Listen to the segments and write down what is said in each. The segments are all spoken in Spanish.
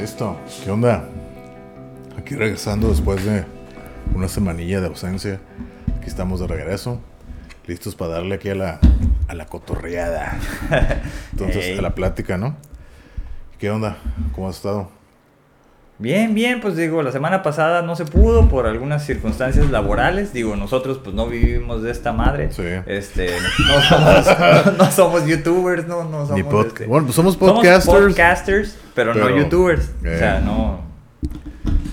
Listo. ¿Qué onda? Aquí regresando después de una semanilla de ausencia. Aquí estamos de regreso. Listos para darle aquí a la, a la cotorreada. Entonces, a la plática, ¿no? ¿Qué onda? ¿Cómo has estado? Bien, bien, pues digo, la semana pasada no se pudo por algunas circunstancias laborales. Digo, nosotros pues no vivimos de esta madre. Sí. Este, no somos, no, no somos youtubers, no, no somos. Ni pod- este, Bueno, pues somos somos podcasters. podcasters, pero, no youtubers. Eh. O sea, no.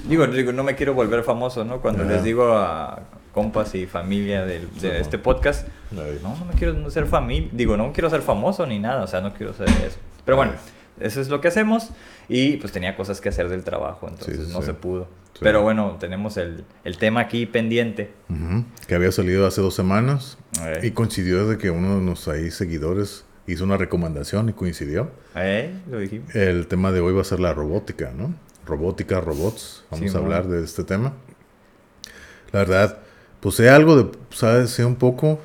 Digo, digo, no me quiero volver famoso, ¿no? Cuando les digo a compas y familia del- de, Sí, este podcast, no, no me quiero ser familia, digo, no quiero ser famoso ni nada, o sea, no quiero ser eso. Pero bueno, eso es lo que hacemos y pues tenía cosas que hacer del trabajo, entonces sí, no sí. se pudo. Pero bueno, tenemos el, el tema aquí pendiente. Que había salido hace dos semanas. Eh. Y coincidió de que uno de nuestros ahí seguidores hizo una recomendación y coincidió. ¿Eh? Lo dijimos. El tema de hoy va a ser la robótica, ¿no? Robótica, robots. Vamos a hablar de este tema. La verdad, pues sé algo de, ¿sabes? Sé un poco,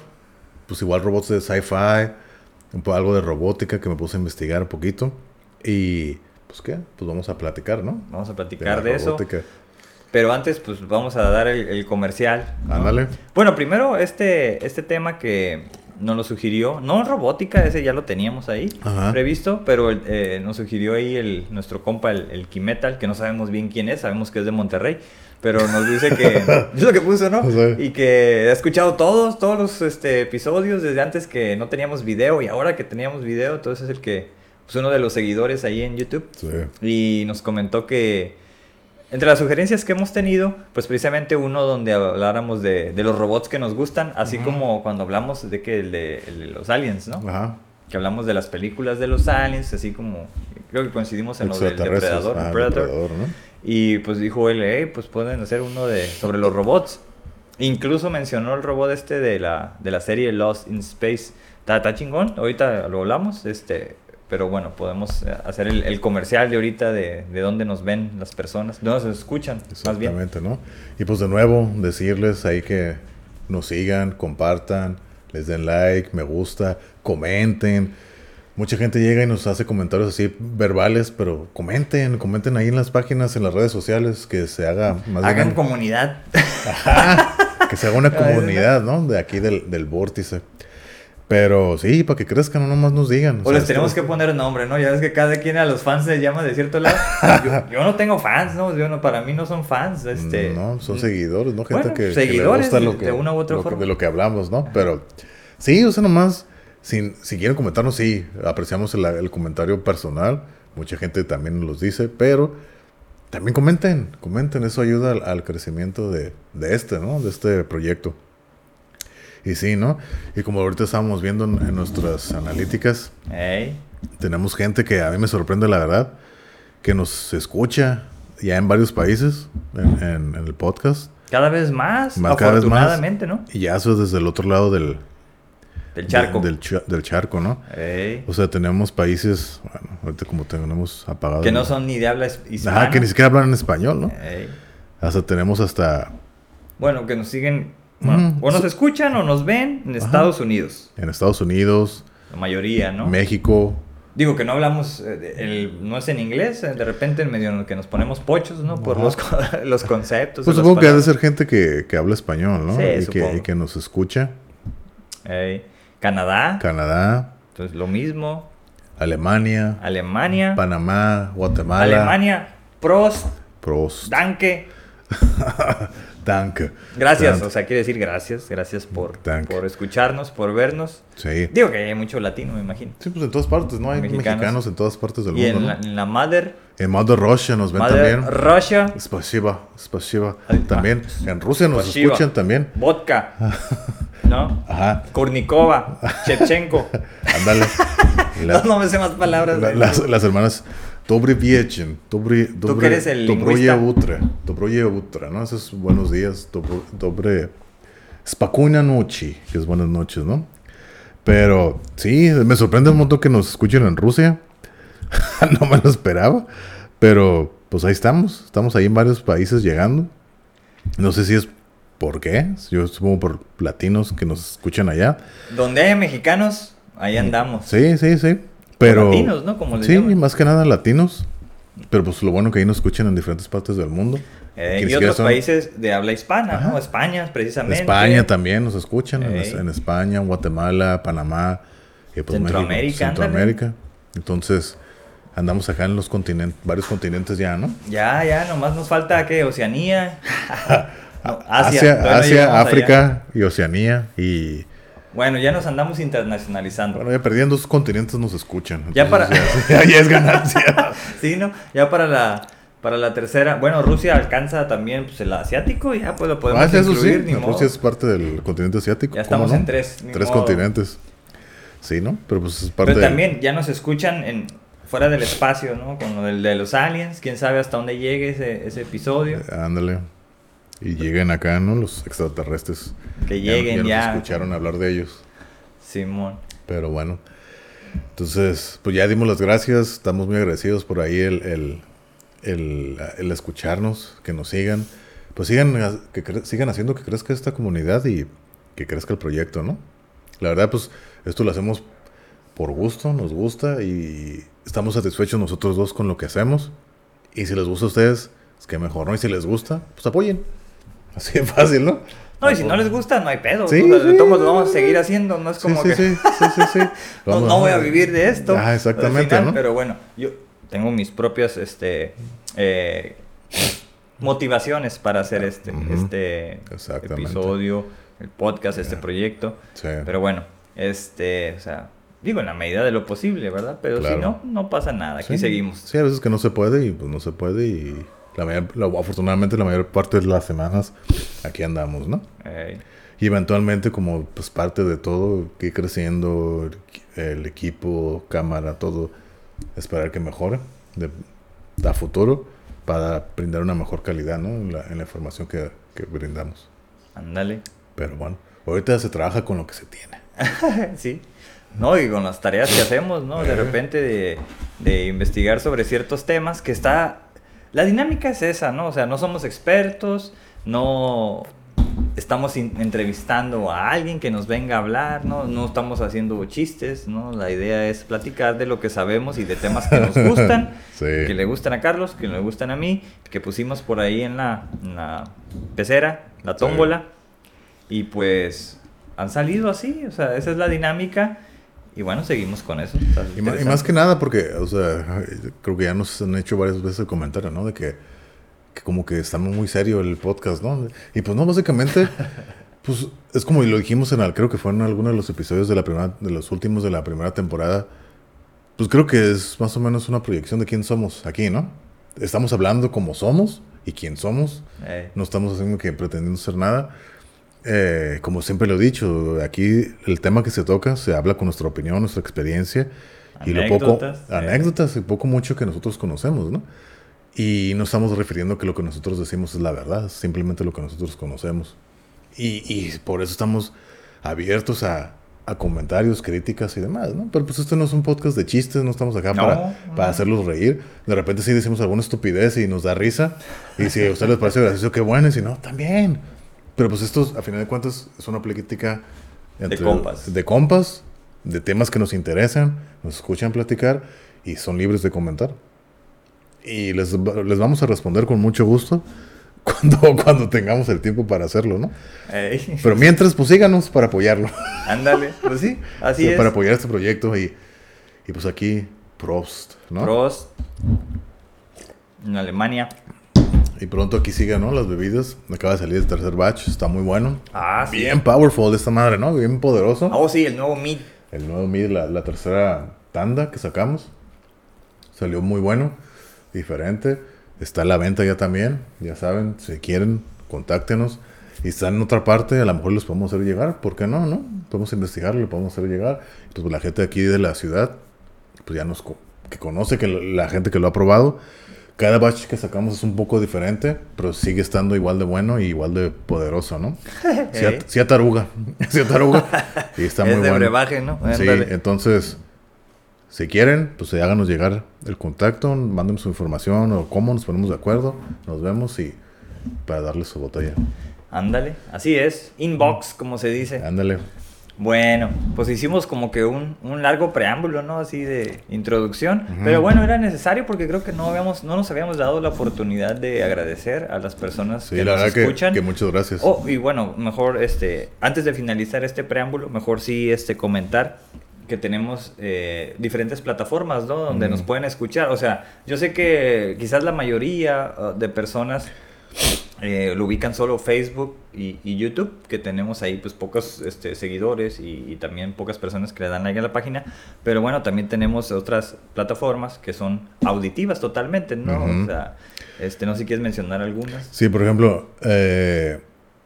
pues igual robots de sci-fi, algo de robótica que me puse a investigar un poquito. Y, pues qué, pues vamos a platicar, ¿no? Vamos a la platicar de, eso. Pero antes, pues vamos a dar el, el comercial. ¿no? Ándale. Bueno, primero este, este tema que nos lo sugirió, no robótica, ese ya lo teníamos ahí Ajá. previsto, pero eh, nos sugirió ahí el, nuestro compa, el, el Kimetal, que no sabemos bien quién es, sabemos que es de Monterrey, pero nos dice que, es lo que puso, ¿no? Sí. Y que ha escuchado todos, todos los este, episodios desde antes que no teníamos video y ahora que teníamos video, entonces es el que, pues uno de los seguidores ahí en YouTube Sí. y nos comentó que entre las sugerencias que hemos tenido, pues precisamente uno donde habláramos de, de los robots que nos gustan, así como cuando hablamos de que el de, el de los aliens, ¿no? Ajá. Que hablamos de las películas de los aliens, así como creo que coincidimos en lo del depredador, Ah, Predator. depredador, ¿no? Y pues dijo él, "Ey, pues pueden hacer uno de sobre los robots. Incluso mencionó el robot este de la, de la serie Lost in Space. Está chingón, ahorita lo hablamos, este, pero bueno, podemos eh, hacer el, el comercial de ahorita de, de dónde nos ven las personas, de dónde nos escuchan, más bien. Exactamente, ¿no? Y pues de nuevo, decirles ahí que nos sigan, compartan, les den like, me gusta, comenten. Mucha gente llega y nos hace comentarios así verbales, pero comenten, comenten ahí en las páginas, en las redes sociales, que se haga más Hagan bien- comunidad. que se haga una comunidad, ¿no? De aquí del, del vórtice. Pero sí, para que crezcan, no nomás nos digan. O les tenemos que poner nombre, ¿no? Ya ves que cada quien a los fans les llama de cierto lado. Yo, yo no tengo fans, ¿no? Yo no, para mí no son fans. Este, No, son seguidores, ¿no? Gente Bueno, que, que seguidores le gusta de- lo que, de una u otra que- de lo que hablamos, ¿no? Pero sí, o sea, nomás, si, si quieren comentarnos, sí, apreciamos el, el comentario personal. Mucha gente también nos los dice, pero también comenten, comenten, eso ayuda al, al crecimiento de, de este, ¿no? De este proyecto. Y sí, ¿no? Y como ahorita estábamos viendo en, en nuestras analíticas, tenemos gente que a mí me sorprende la verdad, que nos escucha ya en varios países en, en- en el podcast. cada vez más, Más, cada vez más. afortunadamente, ¿no? Y ya eso es desde el otro lado del, Del charco. de- del, cha- del charco, ¿no? O sea, tenemos países, bueno, ahorita como tenemos apagado. que no son ni de habla his- hispana. Ajá, que ni siquiera hablan en español, ¿no? Hasta tenemos hasta Bueno, que nos siguen, bueno, o nos escuchan o nos ven en Estados Unidos, en Estados Unidos, la mayoría, ¿no? México. Digo que no hablamos, eh, el, no es en inglés, eh, de repente en medio que nos ponemos pochos, ¿no? Por los, los conceptos. Pues supongo que ha de ser gente que, que habla español, ¿no? Sí, y, que, y que nos escucha. Canadá, Canadá, entonces lo mismo. Alemania, Alemania, Panamá, Guatemala. Alemania, Prost, Prost. Danke. Danke. Gracias, o sea, quiere decir gracias, gracias por, Danke. por escucharnos, por vernos. Sí. Digo que hay mucho latino, me imagino. Sí, pues en todas partes, ¿no? Hay Mexicanos. mexicanos, en todas partes del Y mundo, en ¿no? la, en la Mother, En Mother Russia nos ven Mother también. Russia, Spasiba, spasiba. Ay, También. En Rusia nos Spasiba. escuchan también. vodka, ¿no? Ajá. Kurnikova, Shevchenko. Ándale. La- no me sé más palabras. la- las, las hermanas Dobry Viechen. Dobry, dobre, que eres el. Utra. Dobroye Utra, ¿no? Esos buenos días. Dobro- Dobre. Spakuna noche, que es buenas noches, ¿no? Pero sí, me sorprende un montón que nos escuchen en Rusia. no me lo esperaba. Pero pues ahí estamos. Estamos ahí en varios países llegando. No sé si es por qué. Yo supongo por latinos que nos escuchan allá. Donde hay mexicanos, ahí andamos. Sí, sí, sí. Pero. latinos, ¿no? Como les sí, llaman. más que nada latinos. Pero pues lo bueno que ahí nos escuchan en diferentes partes del mundo. Eh, y otros son- países de habla hispana, ¿no? España, precisamente. España también nos escuchan, en, Ey. en España, en Guatemala, Panamá, y pues Centroamérica, México, Centroamérica. Entonces, andamos acá en los continentes, varios continentes ya, ¿no? Ya, ya, nomás nos falta que Oceanía. No, Asia, Asia, allá. África y Oceanía. Y Bueno, ya nos andamos internacionalizando. bueno, ya perdiendo dos continentes nos escuchan. Ya para- Ya, ya es ganancia. Sí, ¿no? Ya para la, para la tercera. Bueno, Rusia alcanza también pues, el asiático. Ya pues lo podemos Ah, sí. incluir, modo. Rusia es parte del continente asiático. Ya ¿cómo estamos no? en tres, Tres modo. continentes. Sí, ¿no? Pero pues es parte Pero también ya nos escuchan en fuera del espacio, ¿no? Con lo del de los aliens. Quién sabe hasta dónde llegue ese, ese episodio. Ándale. Y lleguen acá, ¿no? Los extraterrestres. Que Ya- lleguen nos ya. escucharon hablar de ellos. Simón. Pero bueno. Entonces, pues ya dimos las gracias. Estamos muy agradecidos por ahí el, el, el, el escucharnos, que nos sigan. Pues sigan, que sigan haciendo que crezca esta comunidad y que crezca el proyecto, ¿no? La verdad, pues esto lo hacemos por gusto, nos gusta y estamos satisfechos nosotros dos con lo que hacemos. Y si les gusta a ustedes, es que mejor, ¿no? Y si les gusta, pues apoyen. Así de fácil, ¿no? No, y si no les gusta, no hay pedo. Sí, o sea, de sí. lo vamos a seguir haciendo. No es como sí, que. sí, sí, sí, sí. No, no voy a vivir de esto. Ah, exactamente, final, ¿no? Pero bueno, yo tengo mis propias este, eh, motivaciones para hacer este, este episodio, el podcast, este proyecto. Sí. Pero bueno, este, o sea, digo en la medida de lo posible, ¿verdad? Pero si no, no pasa nada. Aquí Sí. seguimos. Sí, a veces que no se puede y pues no se puede y la mayor, la- afortunadamente la mayor parte de las semanas aquí andamos, ¿no? Eh, Y eventualmente como pues parte de todo, que creciendo el, equipo, cámara, todo, esperar que mejore de, a futuro para brindar una mejor calidad, ¿no? En la, en la información que, que brindamos. ándale. Pero bueno, ahorita se trabaja con lo que se tiene. sí. No, y con las tareas que hacemos, ¿no? De Eh. repente de, de investigar sobre ciertos temas que está... La dinámica es esa, ¿no? O sea, no somos expertos, no estamos entrevistando a alguien que nos venga a hablar, ¿no? No estamos haciendo chistes, ¿no? La idea es platicar de lo que sabemos y de temas que nos gustan, Sí. que le gustan a Carlos, que le gustan a mí, que pusimos por ahí en la, en la pecera, la Sí. tómbola. Y pues han salido así, o sea, esa es la dinámica. Y bueno, seguimos con eso. Y, ma- y más que nada porque, o sea, creo que ya nos han hecho varias veces el comentario, ¿no? De que, que como que está muy serio el podcast, ¿no? Y pues no, básicamente, pues es como lo dijimos en el, creo que fue en alguno de los episodios de la primera, de los últimos de la primera temporada. Pues creo que es más o menos una proyección de quién somos aquí, ¿no? Estamos hablando como somos y quién somos. Eh, No estamos haciendo que pretendiendo ser nada. Eh, como siempre lo he dicho, aquí el tema que se toca se habla con nuestra opinión, nuestra experiencia y lo poco Anécdotas, eh. anécdotas y poco mucho que nosotros conocemos, ¿no? Y no estamos refiriendo que lo que nosotros decimos es la verdad, simplemente lo que nosotros conocemos. Y, y por eso estamos abiertos a, a comentarios, críticas y demás, ¿no? Pero pues esto no es un podcast de chistes, no estamos acá No, para, no. para hacerlos reír. De repente sí decimos alguna estupidez y nos da risa. Y si a ustedes les parece gracioso, qué bueno. Y si no, también. Pero pues esto, a final de cuentas, es una plática compas. De compas, de temas que nos interesan, nos escuchan platicar y son libres de comentar. Y les, les vamos a responder con mucho gusto cuando, cuando tengamos el tiempo para hacerlo, ¿no? eh, Pero mientras, pues síganos para apoyarlo. ándale, pues sí, así Sí, es. Para apoyar este proyecto y, y pues aquí, Prost, ¿no? Prost. En Alemania. Y pronto aquí sigan, ¿no? Las bebidas. Acaba de salir el tercer batch, está muy bueno. Ah, sí. Bien powerful esta madre, ¿no? Bien poderoso. Oh, sí, el nuevo Meat. El nuevo mid, la, la tercera tanda que sacamos. Salió muy bueno, diferente. Está a la venta ya también. Ya saben, si quieren, contáctenos. Y está en otra parte, a lo mejor les podemos hacer llegar. ¿Por qué no? no? Podemos investigarlo, le podemos hacer llegar. Pues la gente aquí de la ciudad, pues ya nos co- que conoce que la gente que lo ha probado. Cada batch que sacamos es un poco diferente, pero sigue estando igual de bueno y igual de poderoso, ¿no? Sí, at- sí ataruga. sí ataruga. Y está es muy de bueno. brebaje, ¿no? Sí, Ándale. entonces, si quieren, pues eh, háganos llegar el contacto, manden su información o cómo nos ponemos de acuerdo, nos vemos y para darles su botella. Ándale, así es. Inbox, como se dice. Ándale. Bueno, pues hicimos como que un, un largo preámbulo, ¿no? Así de introducción. Pero bueno, era necesario porque creo que no habíamos, no nos habíamos dado la oportunidad de agradecer a las personas Sí, que la nos verdad que, escuchan. que muchas gracias. Oh, y bueno, mejor este, antes de finalizar este preámbulo, mejor sí este comentar que tenemos eh, diferentes plataformas, ¿no? Donde nos pueden escuchar. O sea, yo sé que quizás la mayoría uh, de personas eh, lo ubican solo Facebook y, y YouTube, que tenemos ahí pues pocos este, seguidores y, y también pocas personas que le dan like a la página. Pero bueno, también tenemos otras plataformas que son auditivas totalmente, ¿no? O sea, este, no sé si quieres mencionar algunas. Sí, por ejemplo, eh,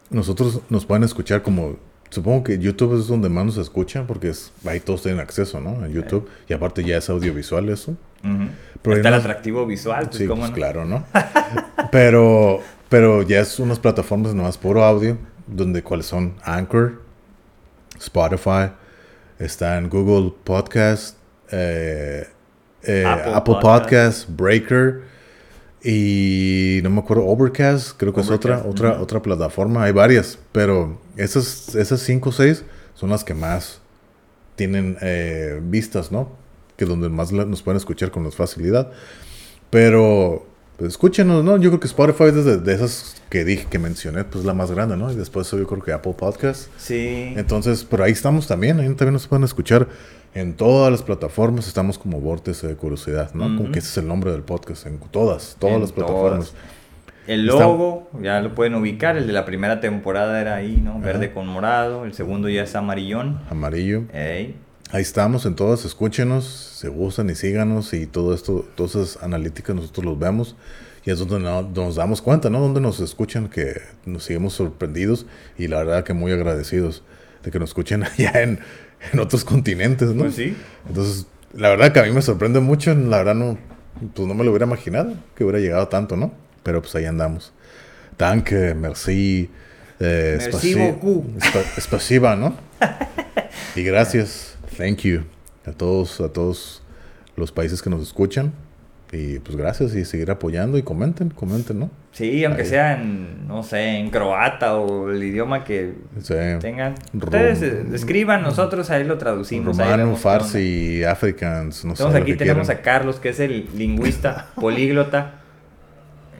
nosotros nos pueden escuchar como, supongo que YouTube es donde más nos escuchan porque es, ahí todos tienen acceso, ¿no? En YouTube. Y aparte ya es audiovisual eso. Pero Está el atractivo visual, pues sí, pues no. claro, ¿no? pero, pero ya es unas plataformas nomás puro audio, donde cuáles son Anchor, Spotify, está en Google Podcast, eh, eh, Apple Apple, Podcast. Podcast, Breaker y no me acuerdo, Overcast, creo que es otra, otra, otra plataforma, hay varias, pero esas, esas cinco o seis son las que más tienen eh, vistas, ¿no? Que donde más la- nos pueden escuchar con más facilidad. Pero, pues escúchenos, ¿no? Yo creo que Spotify es de, de esas que dije, que mencioné, pues la más grande, ¿no? Y después yo creo que Apple Podcast. Sí. Entonces, pero ahí estamos también, ahí también nos pueden escuchar en todas las plataformas, estamos como Vórtice de Curiosidad, ¿no? Como que ese es el nombre del podcast, en todas, todas En las plataformas. El Está- logo, ya lo pueden ubicar. El de la primera temporada era ahí, ¿no? Verde con morado. El segundo ya es amarillón. Amarillo. Ey. Ahí estamos en todas, escúchenos, se gustan y síganos y todo esto, todas esas analíticas nosotros los vemos y es donde no- nos damos cuenta, ¿no? Donde nos escuchan que nos seguimos sorprendidos y la verdad que muy agradecidos de que nos escuchen allá en, en otros continentes, ¿no? Pues sí. Entonces, la verdad que a mí me sorprende mucho, la verdad no, pues no me lo hubiera imaginado que hubiera llegado tanto, ¿no? Pero pues ahí andamos. Danke, merci, eh, Merci spasi- beaucoup. espa- spasiba, ¿no? Y gracias, thank you a todos, a todos los países que nos escuchan. Y pues gracias y seguir apoyando y comenten, comenten, ¿no? Sí, aunque Ahí. sea en, no sé, en croata o el idioma que Sí. tengan. Ustedes eh, escriban, nosotros ahí lo traducimos. Romano. Farsi, Africans, no sé. Entonces lo aquí tenemos quieran. a Carlos, que es el lingüista políglota.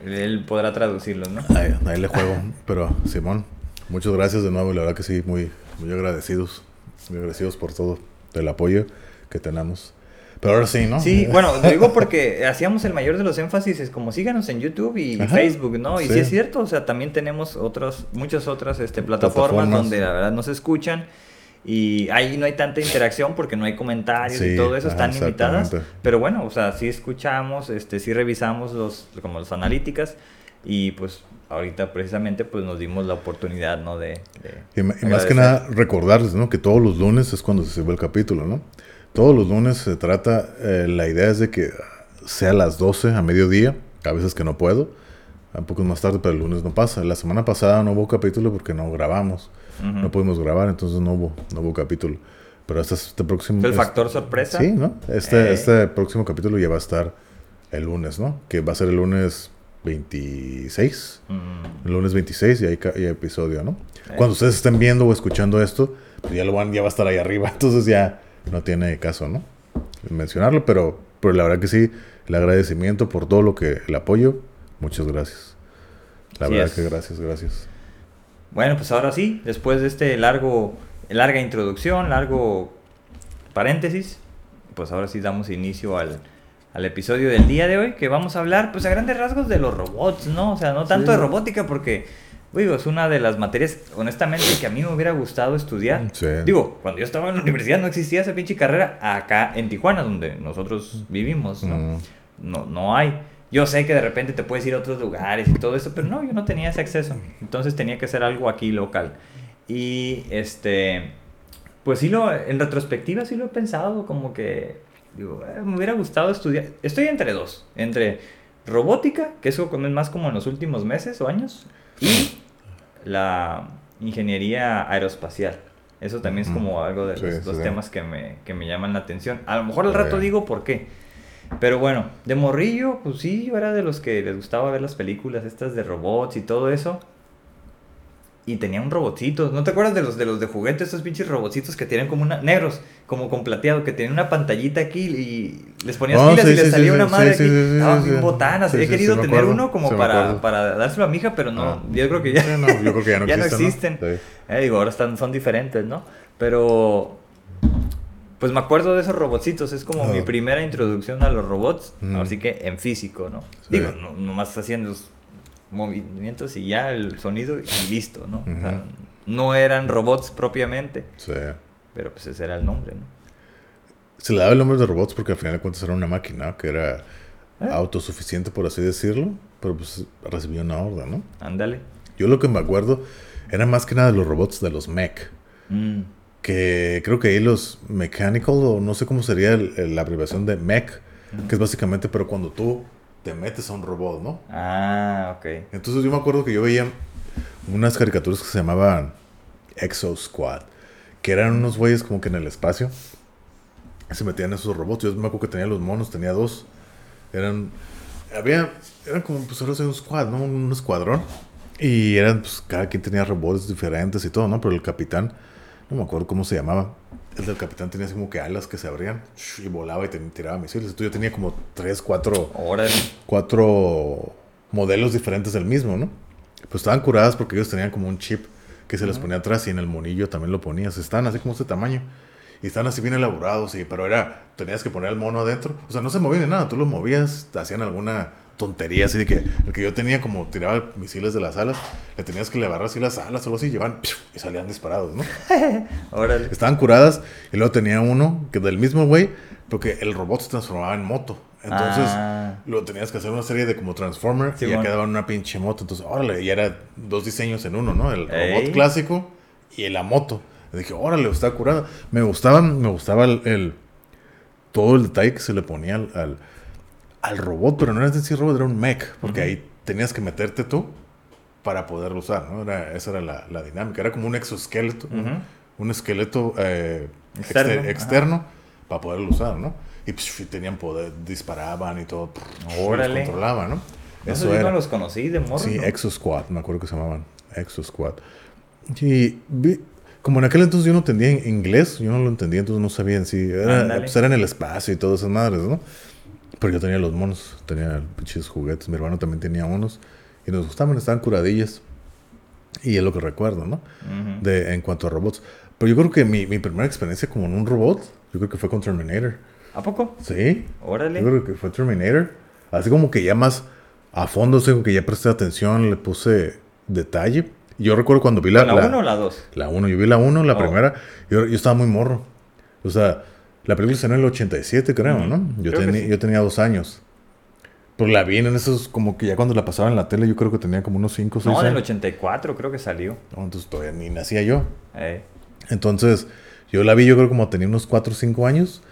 Él podrá traducirlos, ¿no? Ahí, ahí le juego. Pero, Simón, muchas gracias de nuevo. y La verdad que sí, muy, muy agradecidos. Muy agradecidos por todo el apoyo que tenemos. Pero ahora sí, ¿no? Sí, bueno, lo digo porque hacíamos el mayor de los énfasis, es como síganos en YouTube y Ajá, Facebook, ¿no? Y sí. sí. es cierto, o sea, también tenemos otras, muchas otras este, plataformas, Plataformas. donde la verdad nos escuchan y ahí no hay tanta interacción porque no hay comentarios y Sí, todo eso, ajá, están limitadas. Pero bueno, o sea, sí escuchamos, este, sí revisamos los, como las analíticas y pues ahorita precisamente pues nos dimos la oportunidad, ¿no? De, de Y, más que nada, recordarles, ¿no? Que todos los lunes es cuando se sube el capítulo, ¿no? Todos los lunes se trata, eh, la idea es de que sea a las 12 a mediodía, a veces que no puedo, un poco más tarde, pero el lunes no pasa. La semana pasada no hubo capítulo porque no grabamos, no pudimos grabar, entonces no hubo, no hubo capítulo. Pero este, este próximo... El factor sorpresa. Sí, ¿no? Este, Eh. este próximo capítulo ya va a estar el lunes, ¿no? Que va a ser el lunes 26. Mm. El lunes 26 y hay, y hay episodio, ¿no? Eh. Cuando ustedes estén viendo o escuchando esto, pues ya lo van, ya va a estar ahí arriba. Entonces ya no tiene caso, ¿no? Mencionarlo, pero, pero la verdad que sí, el agradecimiento por todo lo que, el apoyo, muchas gracias. La verdad es. que gracias, gracias. Bueno, pues ahora sí, después de este largo, larga introducción, largo paréntesis, pues ahora sí damos inicio al, al episodio del día de hoy, que vamos a hablar, pues a grandes rasgos de los robots, ¿no? O sea, no tanto Sí. de robótica, porque, digo, es una de las materias, honestamente, que a mí me hubiera gustado estudiar. Sí. Digo, cuando yo estaba en la universidad no existía esa pinche carrera acá en Tijuana, donde nosotros vivimos, ¿no? Mm, no, no hay. Yo sé que de repente te puedes ir a otros lugares y todo eso, pero no, yo no tenía ese acceso. Entonces tenía que ser algo aquí local. Y este, pues sí lo, en retrospectiva sí lo he pensado, como que, digo, eh, me hubiera gustado estudiar. Estoy entre dos, entre robótica, que eso es más como en los últimos meses o años, y la ingeniería aeroespacial. Eso también es como algo de los, sí, los sí. temas que me, que me llaman la atención. A lo mejor al rato digo por qué. Pero bueno, de morrillo, pues sí, yo era de los que les gustaba ver las películas estas de robots y todo eso. Y tenía un robotcito. ¿No te acuerdas de los de los de juguete, estos pinches robotcitos que tienen como una. negros, como con plateado, que tienen una pantallita aquí y les ponías Oh, pilas sí, y les sí, salía sí, una madre aquí? sí, bien botanas. He querido tener acuerdo, uno como para, para dárselo a mi hija, pero no. Ah. Yo creo que ya. No, yo creo que ya no existen, ¿no? existen. Sí. Eh, digo, ahora están, son diferentes, ¿no? Pero. Pues me acuerdo de esos robotcitos, es como Ah. mi primera introducción a los robots, Mm. así que en físico, ¿no? Digo, no, nomás hacían los movimientos y ya el sonido y listo, ¿no? O sea, Ujú. no eran robots propiamente, Sí. pero pues ese era el nombre, ¿no? Se le daba el nombre de robots porque al final de cuentas era una máquina que era Eh. autosuficiente, por así decirlo, pero pues recibía una orden, ¿no? Ándale. Yo lo que me acuerdo era más que nada de los robots de los mech, Mm. que creo que ahí los mechanical, o no sé cómo sería el- el- la abreviación de mech, que es básicamente, pero cuando tú te metes a un robot, ¿no? Ah, ok. Entonces yo me acuerdo que yo veía unas caricaturas que se llamaban Exo Squad, que eran unos güeyes como que en el espacio se metían esos robots. Yo me acuerdo que tenía los monos, tenía dos. Eran, había, eran como, pues ahora un squad, ¿no? Un escuadrón. Y eran, pues cada quien tenía robots diferentes y todo, ¿no? Pero el capitán, no me acuerdo cómo se llamaba. El del capitán tenía así como que alas que se abrían y volaba y te tiraba misiles. Entonces yo tenía como tres, cuatro Órale. cuatro modelos diferentes del mismo, ¿no? Pues estaban curadas porque ellos tenían como un chip que se les ponía atrás y en el monillo también lo ponías. Estaban así como este tamaño. Y estaban así bien elaborados, sí, pero era, tenías que poner el mono adentro. O sea, no se movían ni nada, tú los movías, te hacían alguna tontería así de que el que yo tenía como tiraba misiles de las alas, le tenías que levar así las alas o algo así, y llevaban y salían disparados, ¿no? Órale. Estaban curadas y luego tenía uno que del mismo güey, porque el robot se transformaba en moto. Entonces, Ah. lo tenías que hacer una serie de como Transformer y ya Simón. quedaba en una pinche moto. Entonces, órale, y era dos diseños en uno, ¿no? El Ey. robot clásico y la moto. Y dije, órale, está curada. Me gustaba, me gustaba el, el- todo el detalle que se le ponía al, al, al robot, pero no era en sí robot, era un mech, porque Ujú. ahí tenías que meterte tú para poderlo usar, ¿no? Era, esa era la, la dinámica. Era como un exoesqueleto, un- Ujú. un esqueleto eh, Externo, exter- externo para poderlo usar, ¿no? Y pues, tenían poder, disparaban y todo. Órale. Los controlaban, ¿no? Eso Eso yo era. no los conocí de morro. Sí, ¿no? Exo Squad, me acuerdo que se llamaban Exo Squad. Y vi- como en aquel entonces yo no entendía en inglés, yo no lo entendía, entonces no sabía en sí. Era, pues era en el espacio y todas esas madres, ¿no? Pero yo tenía los monos, tenía pinches juguetes, mi hermano también tenía unos y nos gustaban, estaban curadillas. Y es lo que recuerdo, ¿no? Ujú. De, en cuanto a robots. Pero yo creo que mi, mi primera experiencia como en un robot, yo creo que fue con Terminator. ¿A poco? Sí, Órale. yo creo que fue Terminator. Así como que ya más a fondo, o sea, que ya presté atención, le puse detalle. Yo recuerdo cuando vi la ¿La 1 o la 2? la 1, yo vi la 1, la Oh. primera, yo, yo estaba muy morro. O sea, la película se en el 87, creo, ¿no? Yo, creo sí. yo tenía dos años. Pero la vi en esos, como que ya cuando la pasaba en la tele, yo creo que tenía como unos 5 o 6 No, en el años. 84 creo que salió. No, entonces todavía ni nacía yo. Eh. Entonces, yo la vi, yo creo como tenía unos 4 o 5 años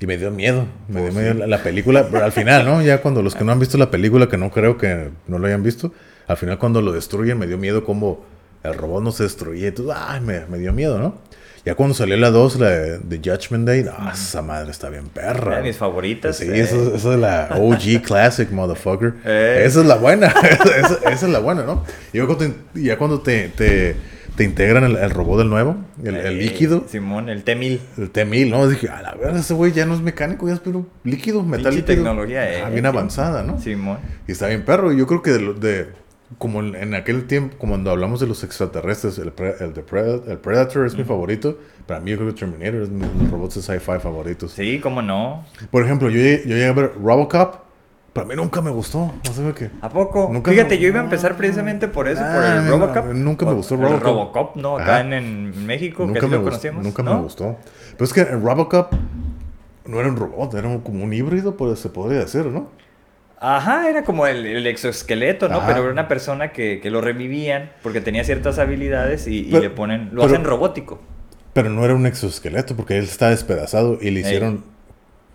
y me dio miedo. Me dio Oh, miedo sí. la, la película, pero al final, ¿no? Ya cuando los que no han visto la película, que no creo que no lo hayan visto, al final cuando lo destruyen me dio miedo como el robot no se destruía. Entonces, ay, me, me dio miedo, ¿no? Ya cuando salió la 2, la de, de Judgment Day, ah, esa madre está bien perra. de mis favoritas. Sí, eh. eso es la OG Classic, motherfucker. Eh. Esa es la buena. esa, esa es la buena, ¿no? Y luego te- ya cuando te, te, te integran el, el robot del nuevo, el, el Eh, líquido, Simón, el T-1000. el T-1000, ¿no? Dije, a la verdad, ese güey ya no es mecánico, ya es pero líquido, metal líquido. tecnología, eh. Ah, bien avanzada, ¿no? Simón. Y está bien perro. Yo creo que de, de- como en, en aquel tiempo, como cuando hablamos de los extraterrestres, el, pre- el, de Pred- el Predator es mi favorito. Para mí yo creo que Terminator es mi, mis robots de sci-fi favoritos. Sí, cómo no. Por ejemplo, yo, llegué- yo llegué a ver Robocop. Para mí nunca me gustó. No sé qué. ¿A poco? Nunca Fíjate, me- yo iba a empezar precisamente por eso, por Ah, el no, Robocop. nunca me gustó el Robocop. Robocop, no, acá en, en México, Nunca que me, lo conocíamos. nunca ¿no? me gustó. Pero es que en Robocop no era un robot, era como un híbrido, pues se podría decir, ¿no? Ajá, era como el, el exoesqueleto, ¿no? Ajá. Pero era una persona que, que lo revivían porque tenía ciertas habilidades y, le ponen, lo pero- hacen robótico. Pero no era un exoesqueleto porque él está despedazado y le hicieron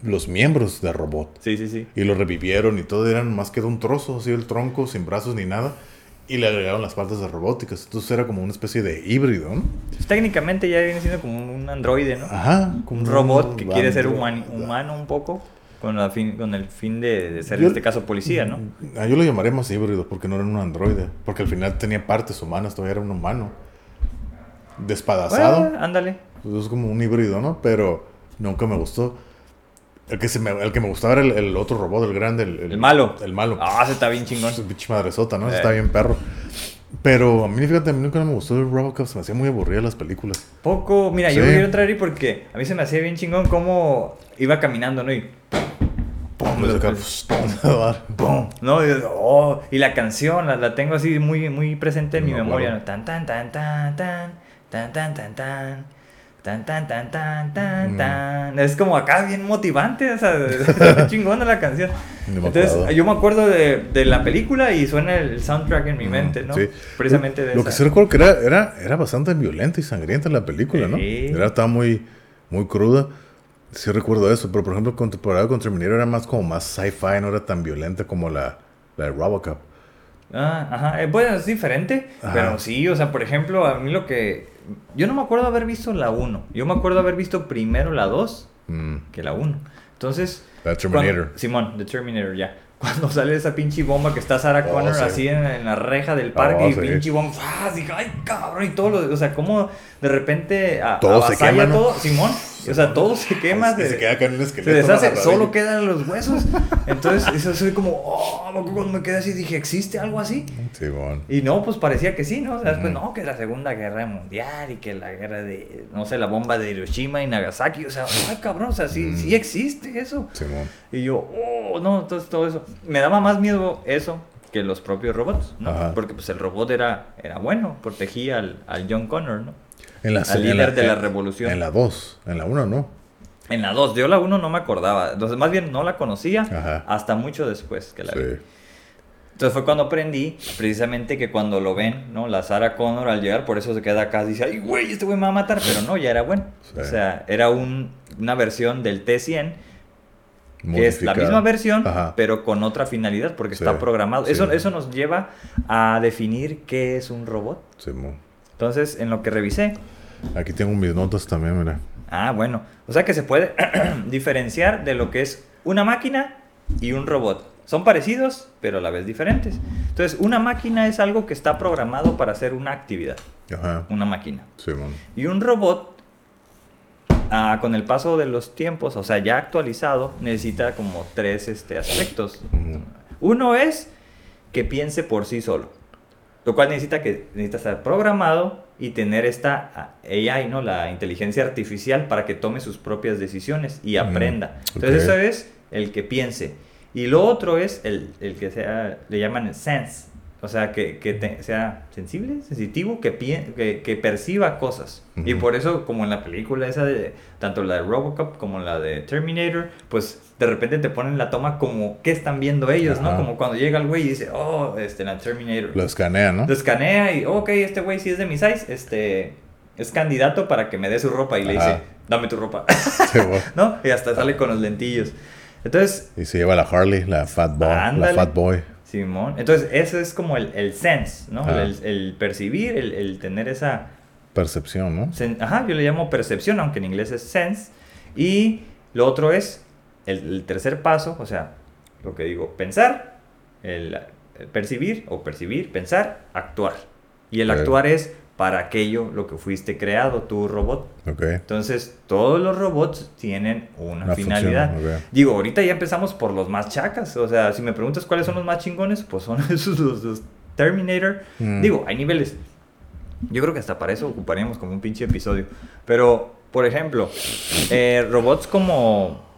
los miembros del robot. Sí, sí, sí. Y lo revivieron y todo eran más que de un trozo, así el tronco, sin brazos ni nada. Y le agregaron las partes de robóticas. Entonces era como una especie de híbrido, ¿no? Pues, técnicamente ya viene siendo como un androide, ¿no? Ajá. como un robot que quiere ser humani- humano un poco. Con, la fin, con el fin de, de ser, Yo- en este caso, policía, ¿no? Ah, yo lo llamaré más híbrido porque no era un androide. Porque al final tenía partes humanas, todavía era un humano. Despadazado. Ah, ándale. Pues es como un híbrido, ¿no? Pero nunca me gustó. El que, se me, el que me gustaba era el, el otro robot, el grande. El, El malo. El malo. Ah, ese está bien chingón. Esa pinche madresota, ¿no? Ese Eh. Está bien perro. Pero a mí, fíjate, a mí nunca me gustó el Robocop. Se me hacía muy aburrida las películas. Poco, mira, yo Sí. quiero traer ahí porque a mí se me hacía bien chingón cómo iba caminando, ¿no? Y Pum, pues, pum. ¿No? Y, oh, y la canción la, la tengo así muy, muy presente en mi No me memoria. ¿no? Tan, tan, tan, tan, tan, tan, tan, tan, tan. Tan, tan, tan, tan, tan, Mm. tan. Es como acá bien motivante, o sea, chingona la canción. Entonces, acuerdo. yo me acuerdo de, de la película y suena el soundtrack en mi mente, ¿no? Sí. Precisamente de Lo esa. que sí recuerdo que era, era, era bastante violenta y sangrienta la película, ¿no? Sí. Era, estaba muy, muy cruda. Sí recuerdo eso, pero por ejemplo, comparado con Terminator era más como más sci-fi, no era tan violenta como la, la de Robocop. Ah, ajá. Eh, bueno, es diferente, Ajá. pero sí, o sea, por ejemplo, a mí lo que... Yo no me acuerdo haber visto la 1. Yo me acuerdo haber visto primero la 2 Mm, que la 1. Entonces... la Terminator. cuando- Simón, The Terminator, ya. Cuando sale esa pinche bomba que está Sarah Oh, Connor sí. así en, en la reja del parque Oh, y sí. pinche bomba, ay, cabrón, y todo lo... O sea, como de repente a, Todo se quema, ¿no? todo, Simón. O sea, todo se quema. Se- se queda acá en un se esqueleto. deshace, agarradillo. solo quedan los huesos. Entonces, eso soy como, oh, cuando me quedé así, dije, ¿existe algo así? Sí, bueno. Y no, pues parecía que sí, ¿no? O sea, después, no, que la Segunda Guerra Mundial y que la guerra de, no sé, la bomba de Hiroshima y Nagasaki. O sea, ay, cabrón, o sea, sí, Mm. sí existe eso. Sí, bueno. Y yo, oh, no, entonces todo eso. Me daba más miedo eso que los propios robots, ¿no? Ajá. Porque pues el robot era, era bueno, protegía al, al John Connor, ¿no? En la, Al en líder de la revolución. En la 2, en la 1 no. En la 2, yo la 1 no me acordaba. Entonces, más bien no la conocía Ajá. hasta mucho después que la vi. Entonces fue cuando aprendí precisamente que cuando lo ven, ¿no? La Sarah Connor al llegar, por eso se queda acá, dice, ay, güey, este güey me va a matar, pero no, ya era bueno. Sí. O sea, era un- una versión del T100, que es la misma versión, Ajá. pero con otra finalidad, porque Sí, está programado. Eso, eso nos lleva a definir qué es un robot. Sí. Entonces, en lo que revisé, Aquí tengo mis notas también, mira. Ah, bueno. O sea que se puede diferenciar de lo que es una máquina y un robot. Son parecidos, pero a la vez diferentes. Entonces, una máquina es algo que está programado para hacer una actividad. Ajá. Una máquina. Sí, bueno. Y un robot, ah, con el paso de los tiempos, o sea, ya actualizado, necesita como tres este, aspectos. Uno es que piense por sí solo. Lo cual necesita que necesita estar programado y tener esta ah, AI, ¿no? La inteligencia artificial para que tome sus propias decisiones y aprenda. Entonces Ok. eso es el que piense. Y lo otro es el, el que sea, le llaman sense. O sea, que, que te- sea sensible, sensitivo, que, pien- que, que perciba cosas. Y Ujú. por eso, como en la película esa de, tanto la de Robocop como la de Terminator, pues de repente te ponen la toma como qué están viendo ellos, ¿no? Como cuando llega el güey y dice, oh, este, la Terminator. Lo escanea, ¿no? Lo escanea y, ok, este güey sí es de mi size, este, es candidato para que me dé su ropa y le dice, dame tu ropa, Sí. ¿no? Y hasta sale con los lentillos. Entonces, Y se lleva la Harley, la Fat Boy. Ándale. La Fat Boy. Simón, entonces eso es como el, el sense, ¿no? El, el percibir, el, el tener esa, Percepción, ¿no? sen- ajá, yo le llamo percepción, aunque en inglés es sense. Y lo otro es el, el tercer paso, o sea, lo que digo, pensar, el, el percibir o percibir, pensar, actuar. Y el actuar es para aquello lo que fuiste creado, tu robot. Ok. Entonces, todos los robots tienen una, Una finalidad. función. Digo, ahorita ya empezamos por los más chacas. O sea, si me preguntas cuáles son los más chingones, pues son esos los, los Terminator. Mm. Digo, hay niveles. Yo creo que hasta para eso ocuparíamos como un pinche episodio. Pero, por ejemplo, eh, robots como...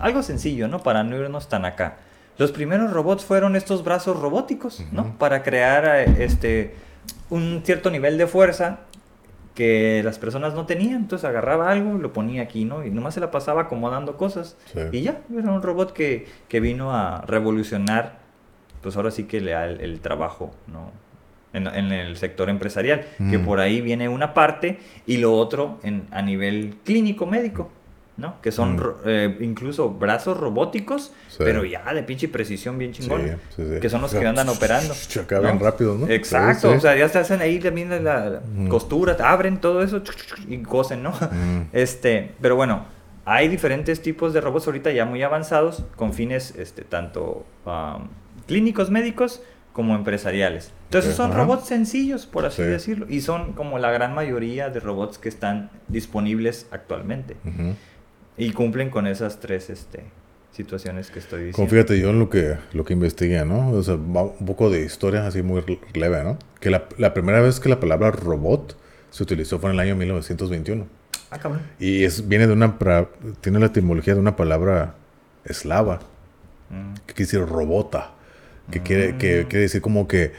Algo sencillo, ¿no? Para no irnos tan acá. Los primeros robots fueron estos brazos robóticos, ¿no? Para crear eh, este, un cierto nivel de fuerza que las personas no tenían. Entonces agarraba algo, lo ponía aquí, ¿no? Y nomás se la pasaba acomodando cosas. Sí. Y ya, era un robot que, que vino a revolucionar, pues ahora sí que le da el, el trabajo, ¿no? En, en el sector empresarial, que por ahí viene una parte y lo otro en, a nivel clínico médico, ¿no? Que son Mm. ro- eh, incluso brazos robóticos, Sí. pero ya de pinche precisión bien chingón. Sí, sí, sí. Que son los que andan operando. Acá bien ¿no? rápido, ¿no? Exacto, Sí, sí. o sea, ya se hacen ahí también la, la Mm. costura, abren todo eso y cosen, ¿no? Mm. Este, pero bueno, hay diferentes tipos de robots ahorita ya muy avanzados con fines este, tanto um, clínicos, médicos como empresariales. Entonces son ajá. robots sencillos, por así Sí. decirlo, y son como la gran mayoría de robots que están disponibles actualmente. Y cumplen con esas tres este, situaciones que estoy diciendo. fíjate, yo en lo que, lo que investigué, ¿no? O sea, va un poco de historia así muy leve, ¿no? Que la, la primera vez que la palabra robot se utilizó fue en el año 1921. Ah, cabrón. Y es, viene de una, pra- tiene la etimología de una palabra eslava, Mm, que quiere decir robota, que, quiere, Mm. que quiere decir como que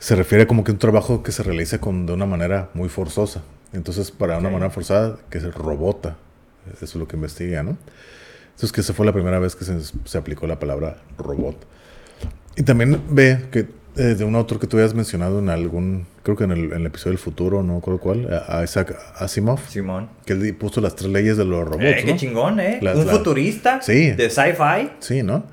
se refiere como que un trabajo que se realiza con, de una manera muy forzosa. Entonces, para una manera forzada, que es robota. Eso es lo que investiga, ¿no? Entonces, que esa fue la primera vez que se, se aplicó la palabra robot. Y también ve que eh, de un autor que tú habías mencionado en algún, creo que en el, en el episodio del futuro, no recuerdo cuál, a Isaac Asimov, Simón. que él puso las tres leyes de los robots, Eh, qué ¿no? chingón, ¿eh? Las- Un las- futurista Sí. de sci-fi. Sí, ¿no?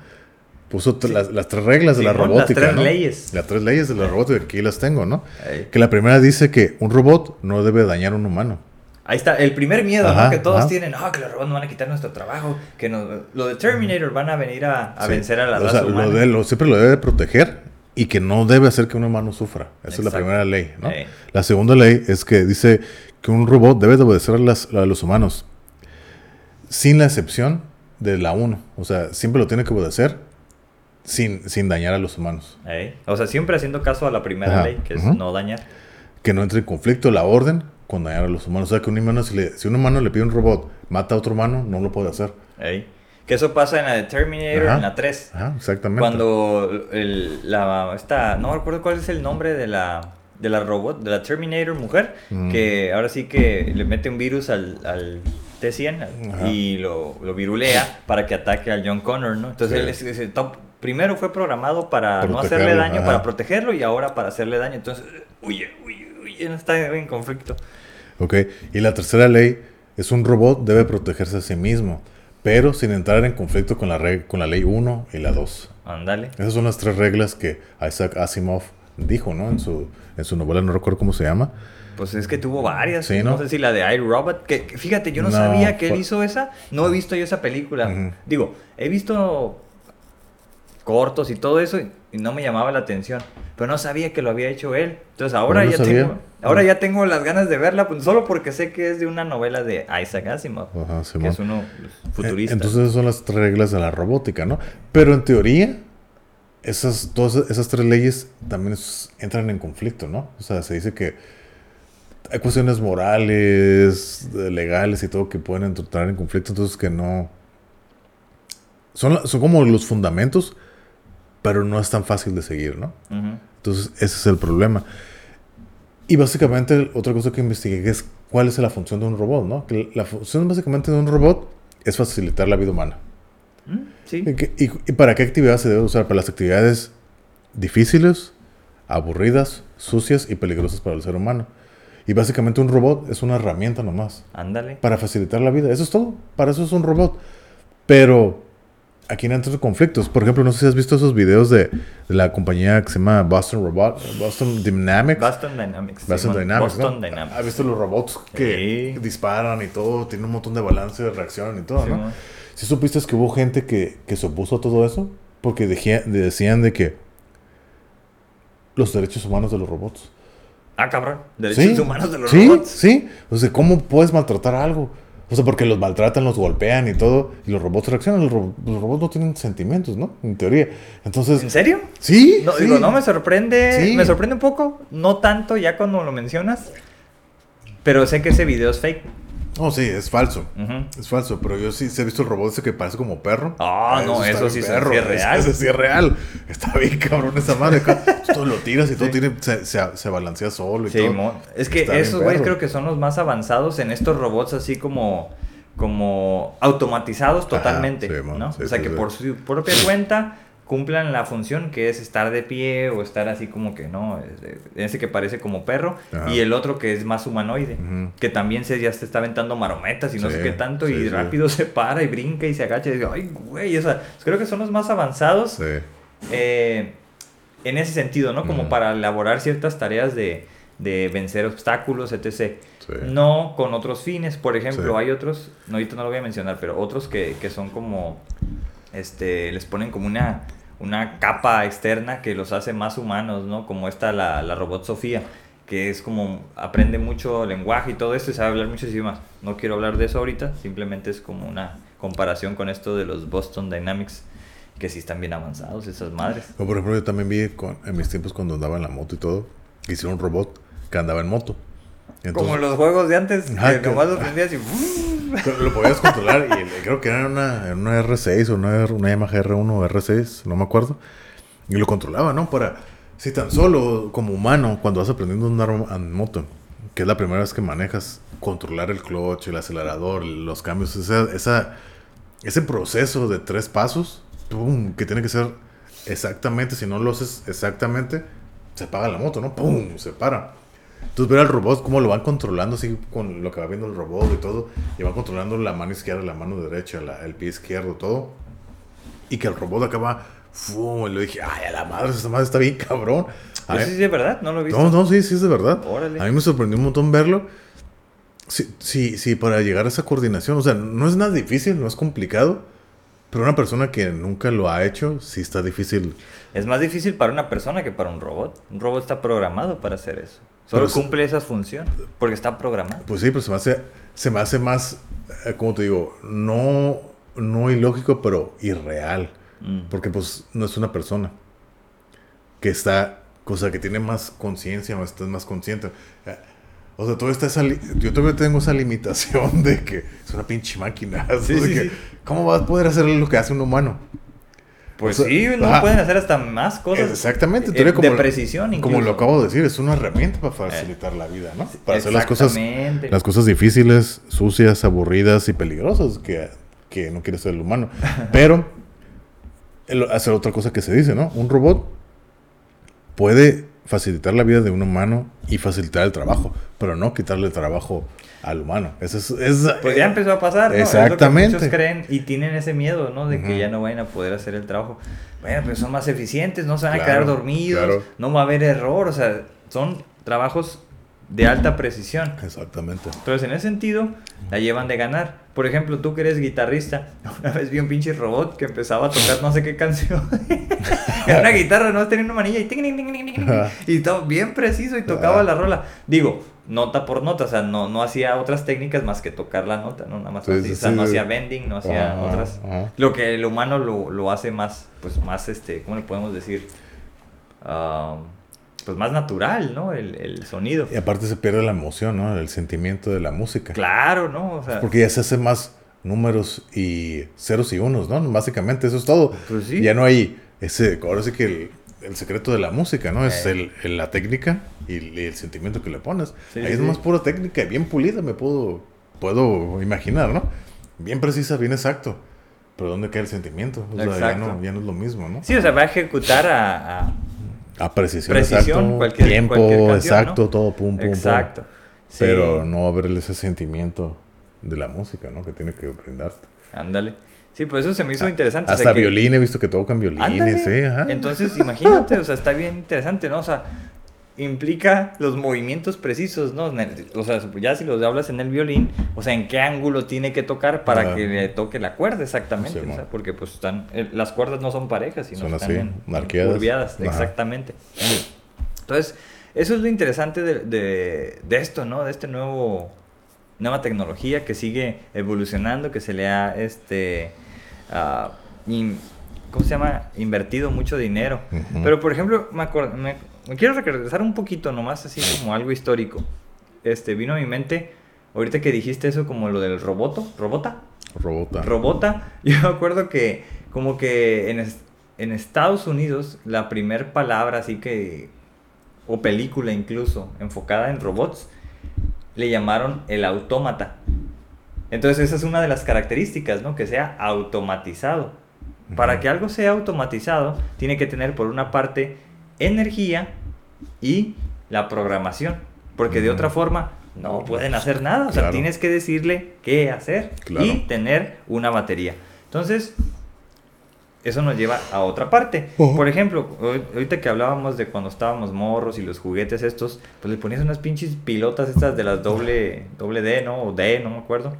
Puso las, las tres reglas de la Simón, las robótica, tres ¿no? leyes. Las tres leyes de la robótica, aquí las tengo, ¿no? Ey. Que la primera dice que un robot no debe dañar a un humano. Ahí está, el primer miedo ¿no? Ajá, que todos ajá. tienen, ah, que los robots nos van a quitar nuestro trabajo, que nos, lo de Terminator van a venir a, a Sí. vencer a la o raza sea, humana. lo de- lo- siempre lo debe proteger y que no debe hacer que un humano sufra. Esa es la Exacto. primera ley, ¿no? Ey. La segunda ley es que dice que un robot debe de obedecer a, las- a los humanos sin la excepción de la 1. O sea, siempre lo tiene que obedecer sin, sin dañar a los humanos. Ey. O sea, siempre haciendo caso a la primera Ajá, ley, que es no dañar. que no entre en conflicto la orden dañar a los humanos. O sea, que un humano, si, le- si un humano le pide un robot, mata a otro humano, no lo puede hacer. Ey. Que eso pasa en la de Terminator, Ajá. en la 3. Ajá, exactamente. Cuando el, la, esta, no recuerdo cuál es el nombre de la, de la robot, de la Terminator mujer, Mm. que ahora sí que le mete un virus al, al T-100 Ajá. y lo, lo virulea para que ataque al John Connor, ¿no? Entonces Sí. él es, es el top. Primero fue programado para no hacerle daño, ajá. para protegerlo y ahora para hacerle daño. Entonces, huye, huye, huye, no está en conflicto. Ok, y la tercera ley es un robot debe protegerse a sí mismo, pero sin entrar en conflicto con la, reg- con la ley 1 y la 2. Ándale. Esas son las tres reglas que Isaac Asimov dijo, ¿no? En su, en su novela, no recuerdo cómo se llama. Pues es que tuvo varias. Sí, no ¿no? sé si la de iRobot. Que, que fíjate, yo no, No, sabía que él hizo esa. No he visto yo esa película. Digo, he visto cortos y todo eso y, y no me llamaba la atención. Pero no sabía que lo había hecho él. Entonces ahora No ya sabía. tengo. Ahora ya tengo las ganas de verla, pues, solo porque sé que es de una novela de Isaac Asimov. Ajá, que Simón. es uno pues, futurista. Eh, Entonces esas son las tres reglas de la robótica, ¿no? Pero en teoría, esas, todas esas tres leyes también es- entran en conflicto, ¿no? O sea, se dice que hay cuestiones morales, eh, legales y todo que pueden entrar en conflicto, entonces que no... Son, son como los fundamentos, pero no es tan fácil de seguir, ¿no? Entonces, ese es el problema. Y básicamente, otra cosa que investigué es cuál es la función de un robot, ¿no? Que la función básicamente de un robot es facilitar la vida humana. Mm, Sí. ¿Y, qué- y- y para qué actividad se debe usar? Para las actividades difíciles, aburridas, sucias y peligrosas para el ser humano. Y básicamente un robot es una herramienta nomás Ándale. para facilitar la vida. Eso es todo. Para eso es un robot. Pero aquí entran conflictos. Por ejemplo, no sé si has visto esos videos de, de la compañía que se llama Boston Robot, Boston Dynamics. Boston Dynamics. Boston. Dynamics, Boston ¿no? Dynamics. ¿Has visto los robots que Sí. disparan y todo? Tienen un montón de balance, reaccionan y todo, ¿no? Simón. ¿Sí supiste que hubo gente que, que se opuso a todo eso? Porque dejía- decían de que los derechos humanos de los robots. Ah, cabrón. Derechos ¿Sí? humanos de los ¿Sí? robots. Sí. O sea, ¿cómo puedes maltratar a algo? O sea, porque los maltratan, los golpean y todo, y los robots reaccionan. Los, ro- los robots no tienen sentimientos, ¿no? En teoría. Entonces, ¿En serio? sí. No, sí. digo, no me sorprende. Sí. Me sorprende un poco. No tanto ya cuando lo mencionas. Pero sé que ese video es fake. No, sí, es falso. Es falso, pero yo sí, he visto el robot ese que parece como perro. Ah, no, eso sí es- real. Ese sí es real. Está bien cabrón esa madre. Tú lo tiras y todo tiene, se, se, se balancea solo y Sí, todo. mo- es que Está esos güeyes creo que son los más avanzados en estos robots así como como automatizados Ajá, totalmente, sí, ¿no? o sea que por su propia cuenta cumplan la función que es estar de pie o estar así como que no, Es- ese que parece como perro Ajá. y el otro que es más humanoide, que también se ya se está aventando marometas y no Sí, sé qué tanto sí, y sí. rápido se para y brinca y se agacha y digo, ay güey, o sea, creo que son los más avanzados eh, en ese sentido, ¿no? Como para elaborar ciertas tareas de, de vencer obstáculos, etc. No con otros fines. Por ejemplo, hay otros, no, ahorita no lo voy a mencionar, pero otros que, que son como, este, les ponen como una, una capa externa que los hace más humanos, ¿no? Como esta, la, la robot Sofía, que es como, aprende mucho lenguaje y todo esto y sabe hablar muchos idiomas. No quiero hablar de eso ahorita, simplemente es como una comparación con esto de los Boston Dynamics, que sí están bien avanzados esas madres. O, por ejemplo, yo también vi con- en mis tiempos cuando andaba en la moto y todo, que hicieron un robot que andaba en moto. Entonces, como los juegos de antes, que que- nomás lo prendías y... Pero Lo podías controlar y creo que era una, una R6 o una, una Yamaha R1 o R6, no me acuerdo. Y lo controlaba, ¿no? Para, si tan solo como humano, cuando vas aprendiendo a andar en moto, que es la primera vez que manejas, controlar el clutch, el acelerador, los cambios, esa, esa, ese proceso de tres pasos, ¡pum! que tiene que ser exactamente, si no lo haces exactamente, se apaga la moto, ¿no? ¡Pum! Se para. Entonces ver al robot cómo lo van controlando así con lo que va viendo el robot y todo. Y van controlando la mano izquierda, la mano derecha, la- el pie izquierdo, todo. Y que el robot acaba... ¡Fum! Y le dije, ay, a la madre, esta madre está bien cabrón. A mí- sí, sí, de verdad, no lo he visto. no, no, sí, sí es de verdad. Órale. A mí me sorprendió un montón verlo. Sí, sí, sí, para llegar a esa coordinación, o sea, no es nada difícil, no es complicado. Pero una persona que nunca lo ha hecho, sí está difícil. Es más difícil para una persona que para un robot. Un robot está programado para hacer eso. Solo Pero cumple esas funciones porque está programado. Pues sí, pero se me hace, se me hace más, eh, como te digo, no, no ilógico, pero irreal. Mm. Porque pues no es una persona que está, cosa que tiene más conciencia, o está más consciente. Eh, O sea, todavía está esa yo todavía tengo esa limitación de que es una pinche máquina. Sí, de sí, que, sí. ¿Cómo va a poder hacer lo que hace un humano? Pues O sea, sí, no pueden hacer hasta más cosas. Exactamente, eh, como, de precisión incluso. como lo acabo de decir, es una herramienta para facilitar la vida, ¿no? Para hacer las cosas, las cosas difíciles, sucias, aburridas y peligrosas que, que no quiere ser el humano. Pero el- hacer otra cosa que se dice, ¿no? Un robot puede facilitar la vida de un humano y facilitar el trabajo, pero no quitarle el trabajo al humano. Eso es, es- Pues ya empezó a pasar, ¿no? Es lo que Exactamente. muchos creen y tienen ese miedo, ¿no? De que ya no vayan a poder hacer el trabajo. Bueno, pero son más eficientes, no se van a quedar dormidos, claro. no va a haber error, o sea, son trabajos de alta precisión. Exactamente. Entonces, en ese sentido, la llevan de ganar. Por ejemplo, tú que eres guitarrista, una vez vi un pinche robot que empezaba a tocar no sé qué canción. Era una guitarra, no tenía una manilla y, ting, ting, ting, y estaba bien preciso y tocaba la rola. Digo, nota por nota, o sea, no, no hacía otras técnicas más que tocar la nota, ¿no? Nada más Sí, así, sí, o sea, sí, no hacía bending, no hacía Ajá, otras. ajá. Lo que el humano lo, lo hace más, pues más, este, ¿cómo le podemos decir? Ah, pues más natural, ¿no? El, el sonido. Y aparte se pierde la emoción, ¿no? El sentimiento de la música. Claro, ¿no? O sea, Porque ya se hace más números y ceros y unos, ¿no? Básicamente eso es todo. Pues sí. Ya no hay ese, ahora sí que el, el secreto de la música, ¿no? Es Eh. el, el- la técnica y el, sentimiento que le pones. Sí, Ahí sí, es más pura técnica, bien pulida, me puedo, puedo imaginar, ¿no? Bien precisa, bien exacto. Pero ¿dónde queda el sentimiento? O sea, ya no, ya no es lo mismo, ¿no? Sí, o sea, va a ejecutar a... a- A precisión, Precisión, exacto, cualquier- tiempo, cualquier canción, exacto, ¿no? todo, pum, pum, pum. Exacto. Sí, Pero no haber ese sentimiento de la música, ¿no? Que tiene que brindarte. Ándale. Sí, pues eso se me hizo interesante. o sea, Hasta que- violín, he visto que tocan violines, Ándale. ajá. Entonces, imagínate, o sea, está bien interesante, ¿no? O sea, implica los movimientos precisos, ¿no? O sea, ya si los hablas en el violín, o sea, en qué ángulo tiene que tocar para que le toque la cuerda exactamente, Sí, o sea, mo. porque pues están, eh, las cuerdas no son parejas, sino Son están así, en, marqueadas. curviadas, Ajá. exactamente. Entonces, eso es lo interesante de, de, de esto, ¿no? De este nuevo nueva tecnología que sigue evolucionando, que se le ha este ah, in- ¿cómo se llama? invertido mucho dinero. Pero por ejemplo, me, acuer- me, me quiero regresar un poquito nomás así como algo histórico. Este vino a mi mente ahorita que dijiste eso como lo del roboto, robota. Robota. Robota, yo me acuerdo que como que en, es- en Estados Unidos la primer palabra así que, o película incluso, enfocada en robots, le llamaron el autómata. Entonces esa es una de las características, ¿no? Que sea automatizado. Para que algo sea automatizado, tiene que tener por una parte energía y la programación. Porque de otra forma no pueden hacer nada. O sea, Claro. tienes que decirle qué hacer Claro. y tener una batería. Entonces, eso nos lleva a otra parte. Por ejemplo, ahorita que hablábamos de cuando estábamos morros y los juguetes estos, pues le ponías unas pinches pilotas estas de las doble, doble D, ¿no? O D, no me acuerdo.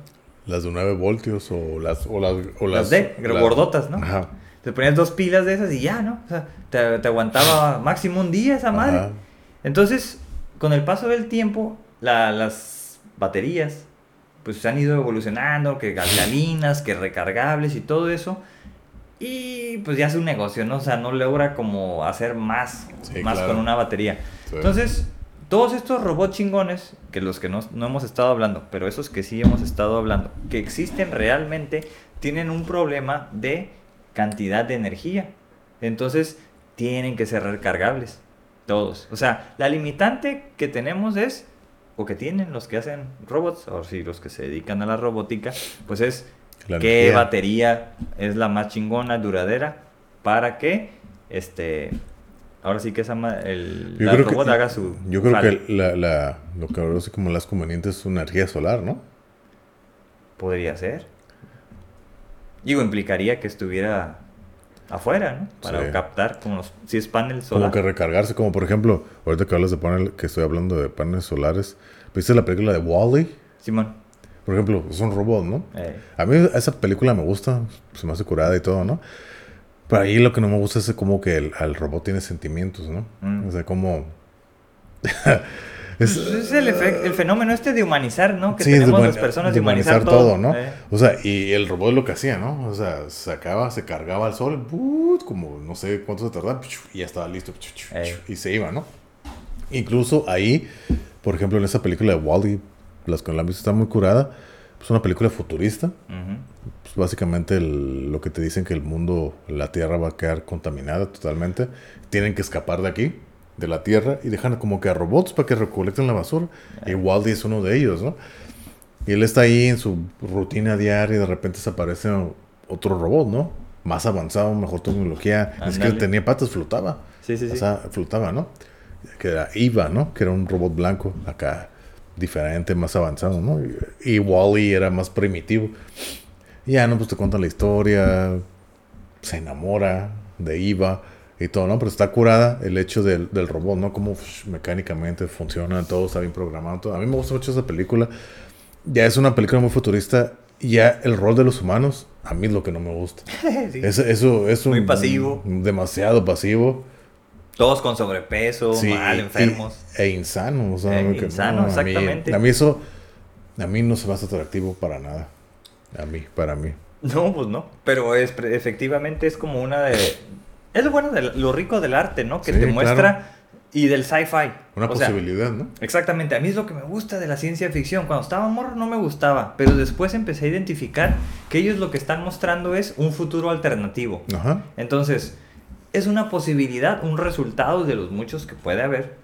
Las de 9 voltios o las... O las, o Las D, las- gordotas, ¿no? Ajá. Te ponías dos pilas de esas y ya, ¿no? O sea, te, te aguantaba máximo un día esa madre. Ajá. Entonces, con el paso del tiempo, la- las baterías pues se han ido evolucionando, que alcalinas, que recargables y todo eso. Y pues ya es un negocio, ¿no? O sea, no logra como hacer más, Sí, más claro. con una batería. Sí. Entonces, todos estos robots chingones, que los que no, no hemos estado hablando, pero esos que sí hemos estado hablando, que existen realmente, tienen un problema de cantidad de energía. Entonces, tienen que ser recargables. Todos. O sea, la limitante que tenemos es, o que tienen los que hacen robots, o si los que se dedican a la robótica, pues es La qué energía. batería es la más chingona, duradera, para que este ahora sí que esa el Yo la creo, robot que, haga su yo creo jale. que la, la, lo que ahora sí como las convenientes es una energía solar, ¿no? podría ser. Digo, implicaría que estuviera afuera, ¿no? Para Sí. captar como los, si es panel solar. Como que recargarse, como por ejemplo, ahorita que hablas de panel, que estoy hablando de paneles solares, ¿viste la película de Wally? Simón. Por ejemplo, es un robot, ¿no? eh, A mí esa película me gusta, se me hace curada y todo, ¿no? Pero ahí lo que no me gusta es como que el, al robot tiene sentimientos, ¿no? Mm. O sea, como... es, es el, efe- el fenómeno este de humanizar, ¿no? Que Sí, tenemos las personas de humanizar, todo, ¿no? eh. O sea, y el robot lo que hacía, ¿no? O sea, sacaba, se cargaba al sol, como no sé cuánto se tardaba, y ya estaba listo, Ey. y se iba, ¿no? Incluso ahí, por ejemplo, en esa película de Wally, las que la han visto está muy curada, es una película futurista. Pues básicamente el- lo que te dicen que el mundo, la Tierra va a quedar contaminada totalmente. Tienen que escapar de aquí, de la Tierra, y dejan como que a robots para que recolecten la basura. Y Wally es uno de ellos, ¿no? Y él está ahí en su rutina diaria y de repente se aparece otro robot, ¿no? Más avanzado, mejor tecnología. Ni siquiera tenía patas, flotaba. Sí, sí, sí. O sea, flotaba, ¿no? Que era Eva, ¿no? Que era un robot blanco acá, diferente, más avanzado, ¿no? Y, y Wally era más primitivo. Y ya, ¿no? Pues te cuentan la historia, se enamora de Eva y todo, ¿no? Pero está curada el hecho del, del robot, ¿no? Cómo mecánicamente funciona, todo está bien programado. Todo. A mí me gusta mucho esa película. Ya es una película muy futurista. Y ya el rol de los humanos, a mí es lo que no me gusta. Sí. Eso, eso es un- Muy pasivo. Demasiado pasivo. Todos con sobrepeso, Sí, mal, y- enfermos. e insano. O sea, Eh, que- insano, a mí- exactamente. A mí, eso, a mí no se me hace atractivo para nada. A mí, para mí. No, pues no. Pero es, efectivamente es como una de... Es lo bueno de lo rico del arte, ¿no? Que Sí, te claro. muestra... Y del sci-fi. Una O sea, posibilidad, ¿no? Exactamente, a mí es lo que me gusta de la ciencia ficción. Cuando estaba morro no me gustaba, pero después empecé a identificar que ellos lo que están mostrando es un futuro alternativo. Ajá. Entonces, es una posibilidad, un resultado de los muchos que puede haber.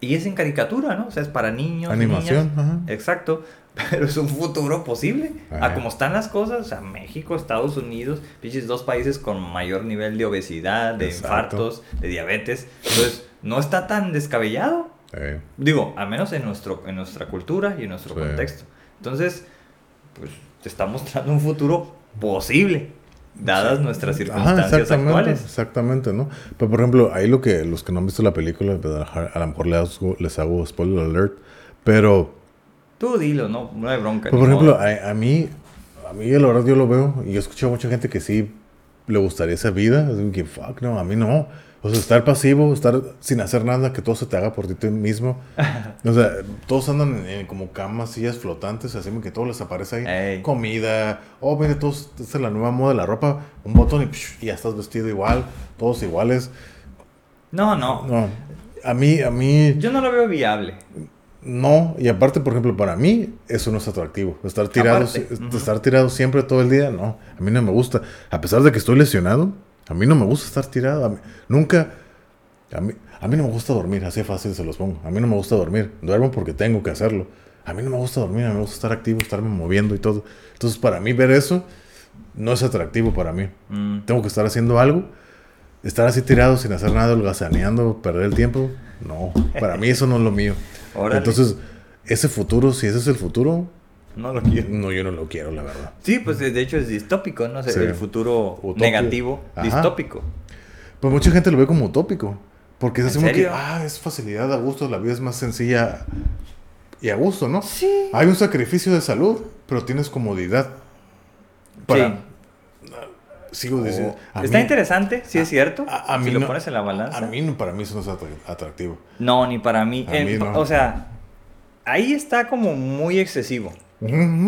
Y es en caricatura, ¿no? O sea, es para niños. Animación, niñas. ajá. Exacto. Pero es un futuro posible. Ajá. A como están las cosas, o sea, México, Estados Unidos, pinches dos países con mayor nivel de obesidad, de Exacto. infartos, de diabetes. Entonces, no está tan descabellado. Eh, Digo, al menos en, nuestro, en nuestra cultura y en nuestro Sí. contexto. Entonces, pues te está mostrando un futuro posible, dadas nuestras Ajá, circunstancias exactamente, actuales. exactamente, ¿no? Pero por ejemplo, ahí lo que los que no han visto la película, pues, a lo mejor les hago, les hago spoiler alert, pero, Tú dilo, no, no hay bronca. ni por ejemplo, a, a mí, a mí la verdad yo lo veo y yo escucho a mucha gente que sí le gustaría esa vida, es que fuck, no, a mí no. O sea, estar pasivo, estar sin hacer nada, que todo se te haga por ti mismo. O sea, todos andan en, en como camas, sillas flotantes, así que todo les aparece ahí. Ey. Comida, oh, mire, todos, esta es la nueva moda de la ropa, un botón y, psh, y ya estás vestido igual, todos iguales. No, no, No, a mí, a mí, Yo no lo veo viable. No. Y aparte, por ejemplo, para mí, eso no es atractivo. Estar tirado, estar tirado siempre todo el día, no. A mí no me gusta. A pesar de que estoy lesionado, a mí no me gusta estar tirado. A mí- nunca, a mí, a mí no me gusta dormir, así fácil se los pongo. A mí no me gusta dormir. Duermo porque tengo que hacerlo. A mí no me gusta dormir, a mí me gusta estar activo, estarme moviendo y todo. Entonces, para mí ver eso no es atractivo para mí. Mm, Tengo que estar haciendo algo. Estar así tirado sin hacer nada, holgazaneando, perder el tiempo. No, para mí eso no es lo mío. Órale. Entonces, ese futuro, si ese es el futuro, No lo quiero. No, yo no lo quiero, la verdad. Sí, pues de hecho es distópico, ¿no? O sea, Sí. El futuro Utopia. negativo, Ajá. distópico. Pues mucha gente lo ve como utópico. Porque es ¿En así como que, ah, es facilidad a gusto, la vida es más sencilla y a gusto, ¿no? Sí. Hay un sacrificio de salud, pero tienes comodidad. Para, Sí. Sigo diciendo. Está mí- interesante, sí es cierto. a- a si lo pones en la balanza. A mí, no- para mí eso no es atra- atractivo. No, ni para mí. A En- mí no. O sea, ahí está como muy excesivo.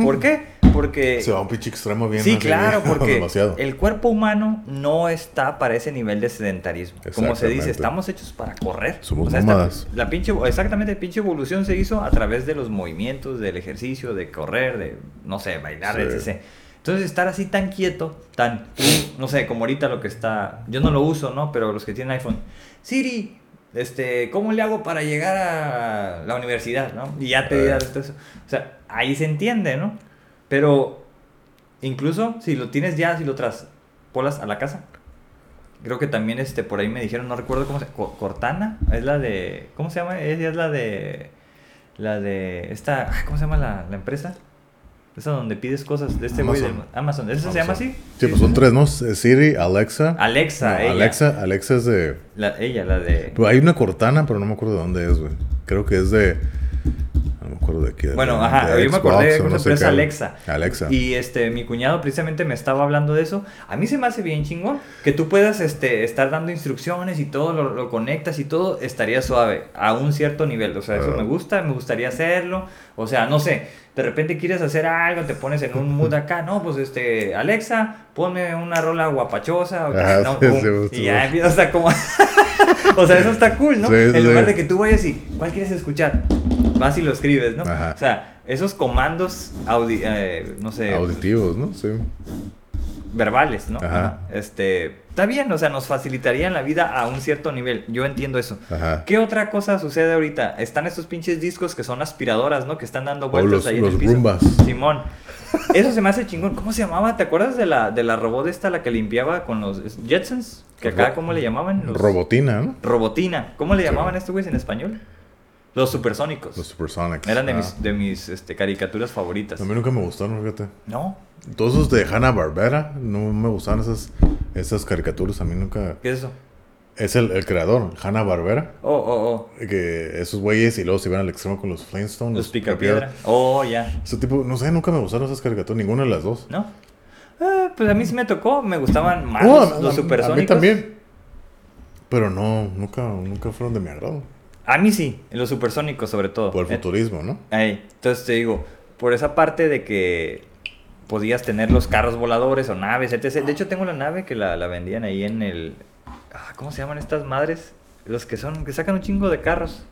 ¿Por qué? Porque... Se va a un pinche extremo bien. Sí, claro, porque demasiado. el cuerpo humano no está para ese nivel de sedentarismo. Como se dice, estamos hechos para correr. Somos esta- nómadas. la pinche, exactamente, pinche evolución se hizo a través de los movimientos, del ejercicio, de correr, de, no sé, bailar, Sí. etc. Entonces, estar así tan quieto, tan, no sé, como ahorita lo que está, yo no lo uso, ¿no? Pero los que tienen iPhone, Siri, este, ¿cómo le hago para llegar a la universidad, no? Y ya te dirá todo eso. O sea, ahí se entiende, ¿no? Pero incluso si lo tienes ya, si lo traspolas a la casa, creo que también este por ahí me dijeron, no recuerdo cómo se Co- Cortana, es la de ¿cómo se llama? Ella es la de la de esta, ¿cómo se llama la, la empresa? Esa donde pides cosas de este güey de Amazon. Amazon. ¿Esa se llama así? Sí, pues son tres, ¿no? Siri, Alexa. Alexa, No, ella. Alexa, Alexa es de. La- ella, la de Pero hay una Cortana, pero no me acuerdo de dónde es, güey. Creo que es de. Me acuerdo de qué. Bueno, de- ajá, de yo me Xbox acordé de una no empresa. Alexa. Alexa. Y este, mi cuñado precisamente me estaba hablando de eso. A mí se me hace bien chingón. Que tú puedas este, estar dando instrucciones y todo, lo, lo conectas y todo, estaría suave. A un cierto nivel. O sea, eso Ah. me gusta, me gustaría hacerlo. O sea, no sé. De repente quieres hacer algo, te pones en un mood acá. No, pues este, Alexa, ponme una rola guapachosa. O, Ajá, no, sí, pum, sí, y ya empiezas a como. o sea, eso está cool, ¿no? Sí, en lugar de que tú vayas y, ¿cuál quieres escuchar? Vas y lo escribes, ¿no? Ajá. O sea, esos comandos, audi eh, no sé, Auditivos, ¿no? Sí. verbales, ¿no? Ajá. Este, está bien, o sea, nos facilitarían la vida a un cierto nivel. Yo entiendo eso. Ajá. ¿Qué otra cosa sucede ahorita? Están estos pinches discos que son aspiradoras, ¿no? Que están dando vueltas los, ahí en el piso. Rumbas. Simón. Eso se me hace chingón. ¿Cómo se llamaba? ¿Te acuerdas de la, de la robot esta, la que limpiaba con los Jetsons? Que acá, ¿cómo le llamaban? Los- Robotina, ¿no? Robotina. ¿Cómo le Sí. llamaban a estos güeyes en español? Los supersónicos. Los Supersonics. Eran de Ah. mis, de mis este, caricaturas favoritas. A mí nunca me gustaron, fíjate. ¿No? Todos esos de Hanna Barbera, no me gustaban esas, esas caricaturas. A mí nunca. ¿Qué es eso? Es el, el creador, Hanna Barbera. Oh, oh, oh. Que esos güeyes y luego se iban al extremo con los Flintstones. Los picapiedra. Oh, ya. Ese tipo, no sé, nunca me gustaron esas caricaturas, ninguna de las dos. ¿No? Ah, pues a mí sí me tocó. Me gustaban más los, a- los supersónicos. A mí también. Pero no, nunca, nunca fueron de mi agrado. A mí sí, los supersónicos sobre todo. Por el Eh, futurismo, ¿no? ahí. Entonces te digo, por esa parte de que podías tener los carros voladores o naves, etc. De hecho, tengo la nave que la, la vendían ahí en el... ah, ¿Cómo se llaman estas madres? Los que son, que sacan un chingo de carros.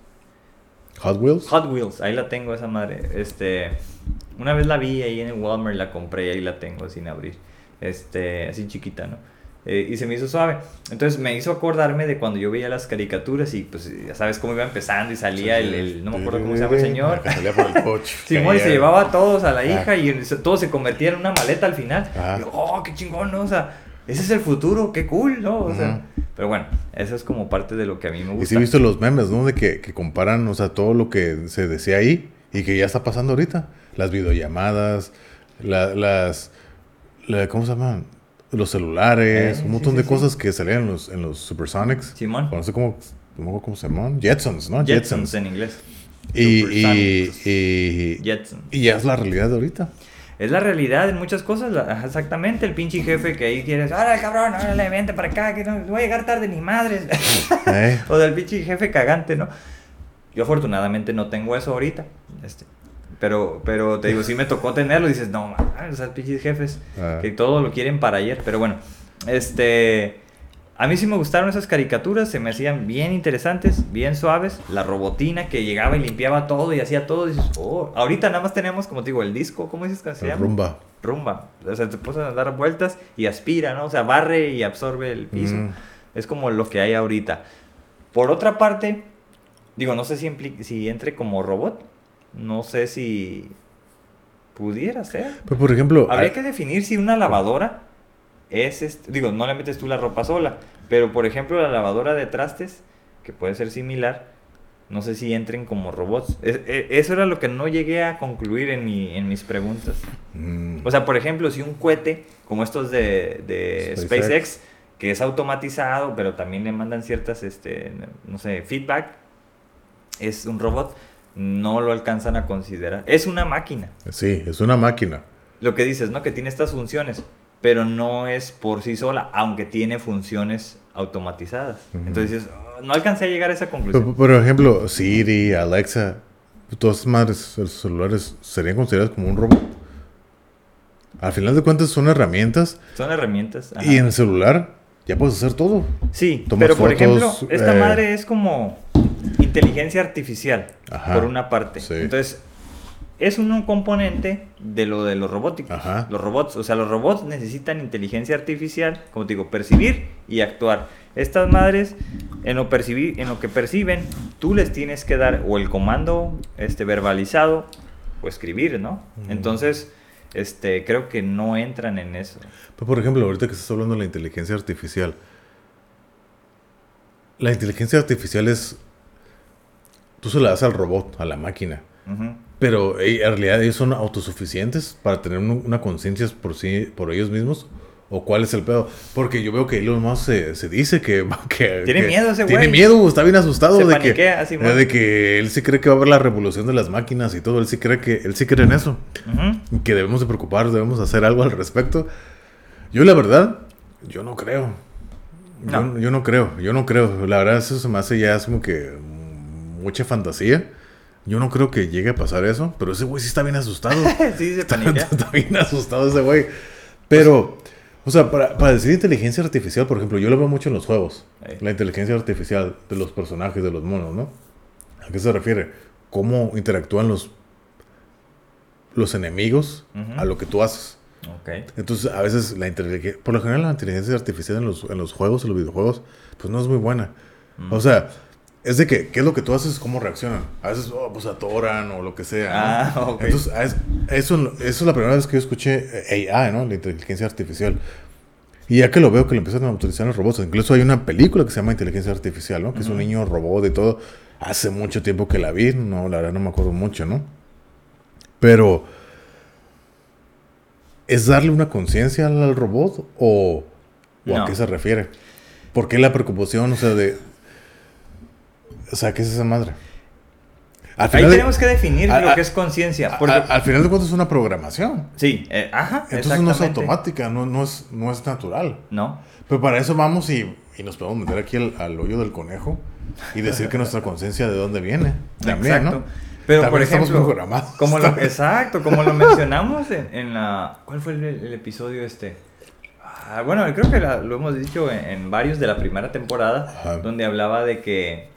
Hot Wheels. Hot Wheels, ahí la tengo esa madre. Este, una vez la vi ahí en el Walmart, la compré y ahí la tengo sin abrir. Este, así chiquita, ¿no? Eh, y se me hizo suave. Entonces me hizo acordarme de cuando yo veía las caricaturas y pues ya sabes cómo iba empezando y salía el, el- no me acuerdo cómo se llama el señor. Salía por el coche. Simón y se llevaba a todos a la Ah. hija y se- todo se convertía en una maleta al final. Ah. Y yo, oh, qué chingón, ¿no? O sea, ese es el futuro, qué cool, ¿no? O sea, Ujú. pero bueno, eso es como parte de lo que a mí me gusta. Y sí he visto los memes, ¿no? De que, que comparan, o sea, todo lo que se decía ahí y que ya está pasando ahorita. Las videollamadas, la- las... la- ¿Cómo se llaman? Los celulares, Eh, un montón sí, de sí. cosas que salían en los, en los Supersonics. Simón. O No sé cómo, cómo se llaman. Jetsons, ¿no? Jetsons en inglés. Y, y, y, Jetsons. y ya es la realidad de ahorita. Es la realidad en muchas cosas, la- exactamente. El pinche jefe que ahí quieres, ¡Órale, cabrón! ¡Órale, vente para acá! Que no voy a llegar tarde ni madres. ¿Eh? o del pinche jefe cagante, ¿no? Yo afortunadamente no tengo eso ahorita. Este, pero, pero te digo, sí me tocó tenerlo. Y dices, no, mames, esos pinches jefes Ah. que todo lo quieren para ayer. Pero bueno, este. A mí sí me gustaron esas caricaturas, se me hacían bien interesantes, bien suaves. La robotina que llegaba y limpiaba todo y hacía todo. Y dices, oh, ahorita nada más tenemos, como te digo, el disco, ¿cómo dices que se llama? rumba. rumba. O sea, te pones a dar vueltas y aspira, ¿no? O sea, barre y absorbe el piso. Mm. Es como lo que hay ahorita. Por otra parte, digo, no sé si entre como robot. No sé si pudiera ser. Pues, por ejemplo... Habría hay- que definir si una lavadora es, este- digo, no le metes tú la ropa sola, pero por ejemplo la lavadora de trastes, que puede ser similar, no sé si entren como robots. Es- e- eso era lo que no llegué a concluir en, mi- en mis preguntas. Mm. O sea, por ejemplo, si un cohete como estos de, de SpaceX. SpaceX, que es automatizado, pero también le mandan ciertas, este, no sé, feedback, es un robot, no lo alcanzan a considerar. Es una máquina. Sí, es una máquina. Lo que dices, ¿no? Que tiene estas funciones, pero no es por sí sola, aunque tiene funciones automatizadas. Entonces, "Oh, no alcancé a llegar a esa conclusión. por ejemplo, Siri, Alexa, todas madres, los celulares, ¿serían considerados como un robot? Al final de cuentas son herramientas Son herramientas. ajá. y en el celular ya puedes hacer todo. Sí, Tomas pero por ejemplo, esta eh, madre es como inteligencia artificial, Ajá, por una parte. sí. Entonces, es un componente de lo de los robóticos. Ajá. Los robots, o sea, los robots necesitan inteligencia artificial, como te digo, percibir y actuar. Estas madres, en lo, percibir, en lo que perciben, tú les tienes que dar o el comando este, verbalizado o escribir, ¿no? Entonces, este, creo que no entran en eso. Pero, por ejemplo, ahorita que estás hablando de la inteligencia artificial, la inteligencia artificial es, tú se la das al robot, a la máquina, pero en realidad ellos son autosuficientes para tener un- una conciencia por sí, por ellos mismos. ¿O cuál es el pedo? Porque yo veo que Elon Musk se, se dice que, que- Tiene que miedo ese Tiene güey. miedo, está bien asustado Se de paniquea, que, de que él sí cree que va a haber la revolución de las máquinas y todo. Él sí cree que él sí cree en eso Ujú. que debemos de preocupar, debemos hacer algo al respecto. Yo la verdad, yo no creo. Yo, No. yo no creo, yo no creo. La verdad eso se me hace ya es como que mucha fantasía. Yo no creo que llegue a pasar eso, pero ese güey sí está bien asustado. sí, se está, bien asustado ese güey. Pero, o sea, para, para decir inteligencia artificial, por ejemplo, yo lo veo mucho en los juegos. La inteligencia artificial de los personajes, de los monos, ¿no? ¿A qué se refiere? ¿Cómo interactúan los, los enemigos a lo que tú haces? Entonces, a veces la inteligencia, por lo general la inteligencia artificial en los, en los juegos, en los videojuegos, pues no es muy buena. Mm. O sea, es de que, ¿qué es lo que tú haces? ¿Cómo reaccionan? A veces, oh, pues atoran o lo que sea. ¿no? Ah, ok. Entonces, eso, eso es la primera vez que yo escuché eh, AI, ¿no? La inteligencia artificial. Y ya que lo veo que lo empiezan a utilizar los robots, incluso hay una película que se llama Inteligencia Artificial, ¿no? Que es un niño robot y todo. Hace mucho tiempo que la vi, no, la verdad no me acuerdo mucho, ¿no? Pero, ¿es darle una conciencia al robot o, o a qué se refiere? ¿Por qué la preocupación, o sea, de... O sea, ¿qué es esa madre? Al Ahí final de- tenemos que definir a- lo que es conciencia. Porque... al final de cuentas es una programación. sí, eh, ajá. Entonces no es automática, no, no, es, no es natural. No. Pero para eso vamos y, y nos podemos meter aquí al, al hoyo del conejo y decir que nuestra conciencia de dónde viene. También, Exacto. ¿no? Pero También por estamos ejemplo, programados. como lo, exacto, como lo mencionamos en, en la... ¿Cuál fue el, el episodio este? Ah, bueno, creo que la- lo hemos dicho en, en varios de la primera temporada, Ajá. donde hablaba de que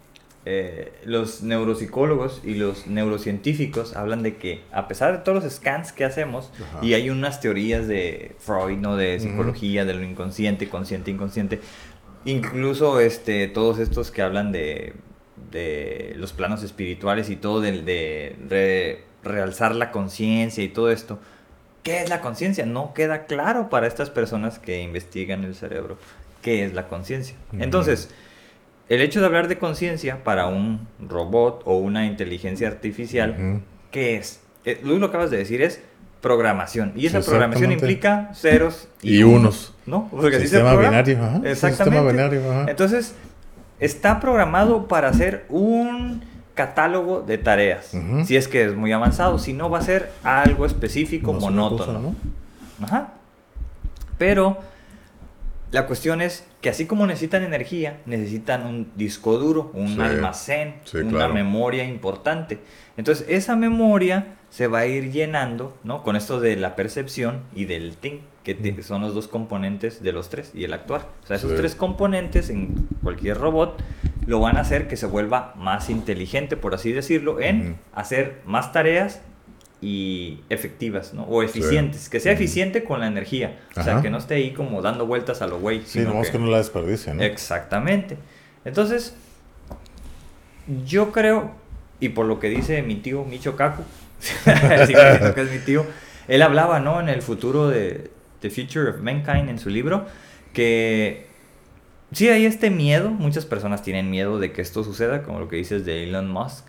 eh, los neuropsicólogos y los neurocientíficos hablan de que a pesar de todos los scans que hacemos, Ajá. y hay unas teorías de Freud, ¿no? De psicología, de lo inconsciente, consciente, inconsciente, incluso este, todos estos que hablan de, de los planos espirituales y todo, de, de re- realzar la conciencia y todo esto. ¿Qué es la conciencia? No queda claro para estas personas que investigan el cerebro. ¿Qué es la conciencia? Entonces, el hecho de hablar de conciencia para un robot o una inteligencia artificial, Ujú. ¿qué es? Eh, Luis lo acabas de decir, es programación. Y esa programación implica ceros Y unos. ¿No? Porque así se binario, ajá. Exactamente. Sistema binario, ajá. Entonces, está programado para hacer un catálogo de tareas. Si es que es muy avanzado. Si no, va a ser algo específico, No es una monótono. cosa, ¿no? Ajá. Pero la cuestión es que así como necesitan energía, necesitan un disco duro, un Sí. almacén, Sí, una claro. memoria importante. Entonces, esa memoria se va a ir llenando, ¿no? Con esto de la percepción y del think, que Mm. son los dos componentes de los tres y el actuar. O sea, esos Sí. tres componentes en cualquier robot lo van a hacer que se vuelva más inteligente, por así decirlo, en hacer más tareas y efectivas, ¿no? O eficientes, que sea eficiente con la energía, o sea, que no esté ahí como dando vueltas a lo güey. Sí, sino nomás que- que no la desperdicia, ¿no? Exactamente. Entonces, yo creo, y por lo que dice mi tío Micho Kaku, que es mi tío, él hablaba, ¿no? En el futuro de The Future of Mankind, en su libro, que sí hay este miedo, muchas personas tienen miedo de que esto suceda, como lo que dices de Elon Musk,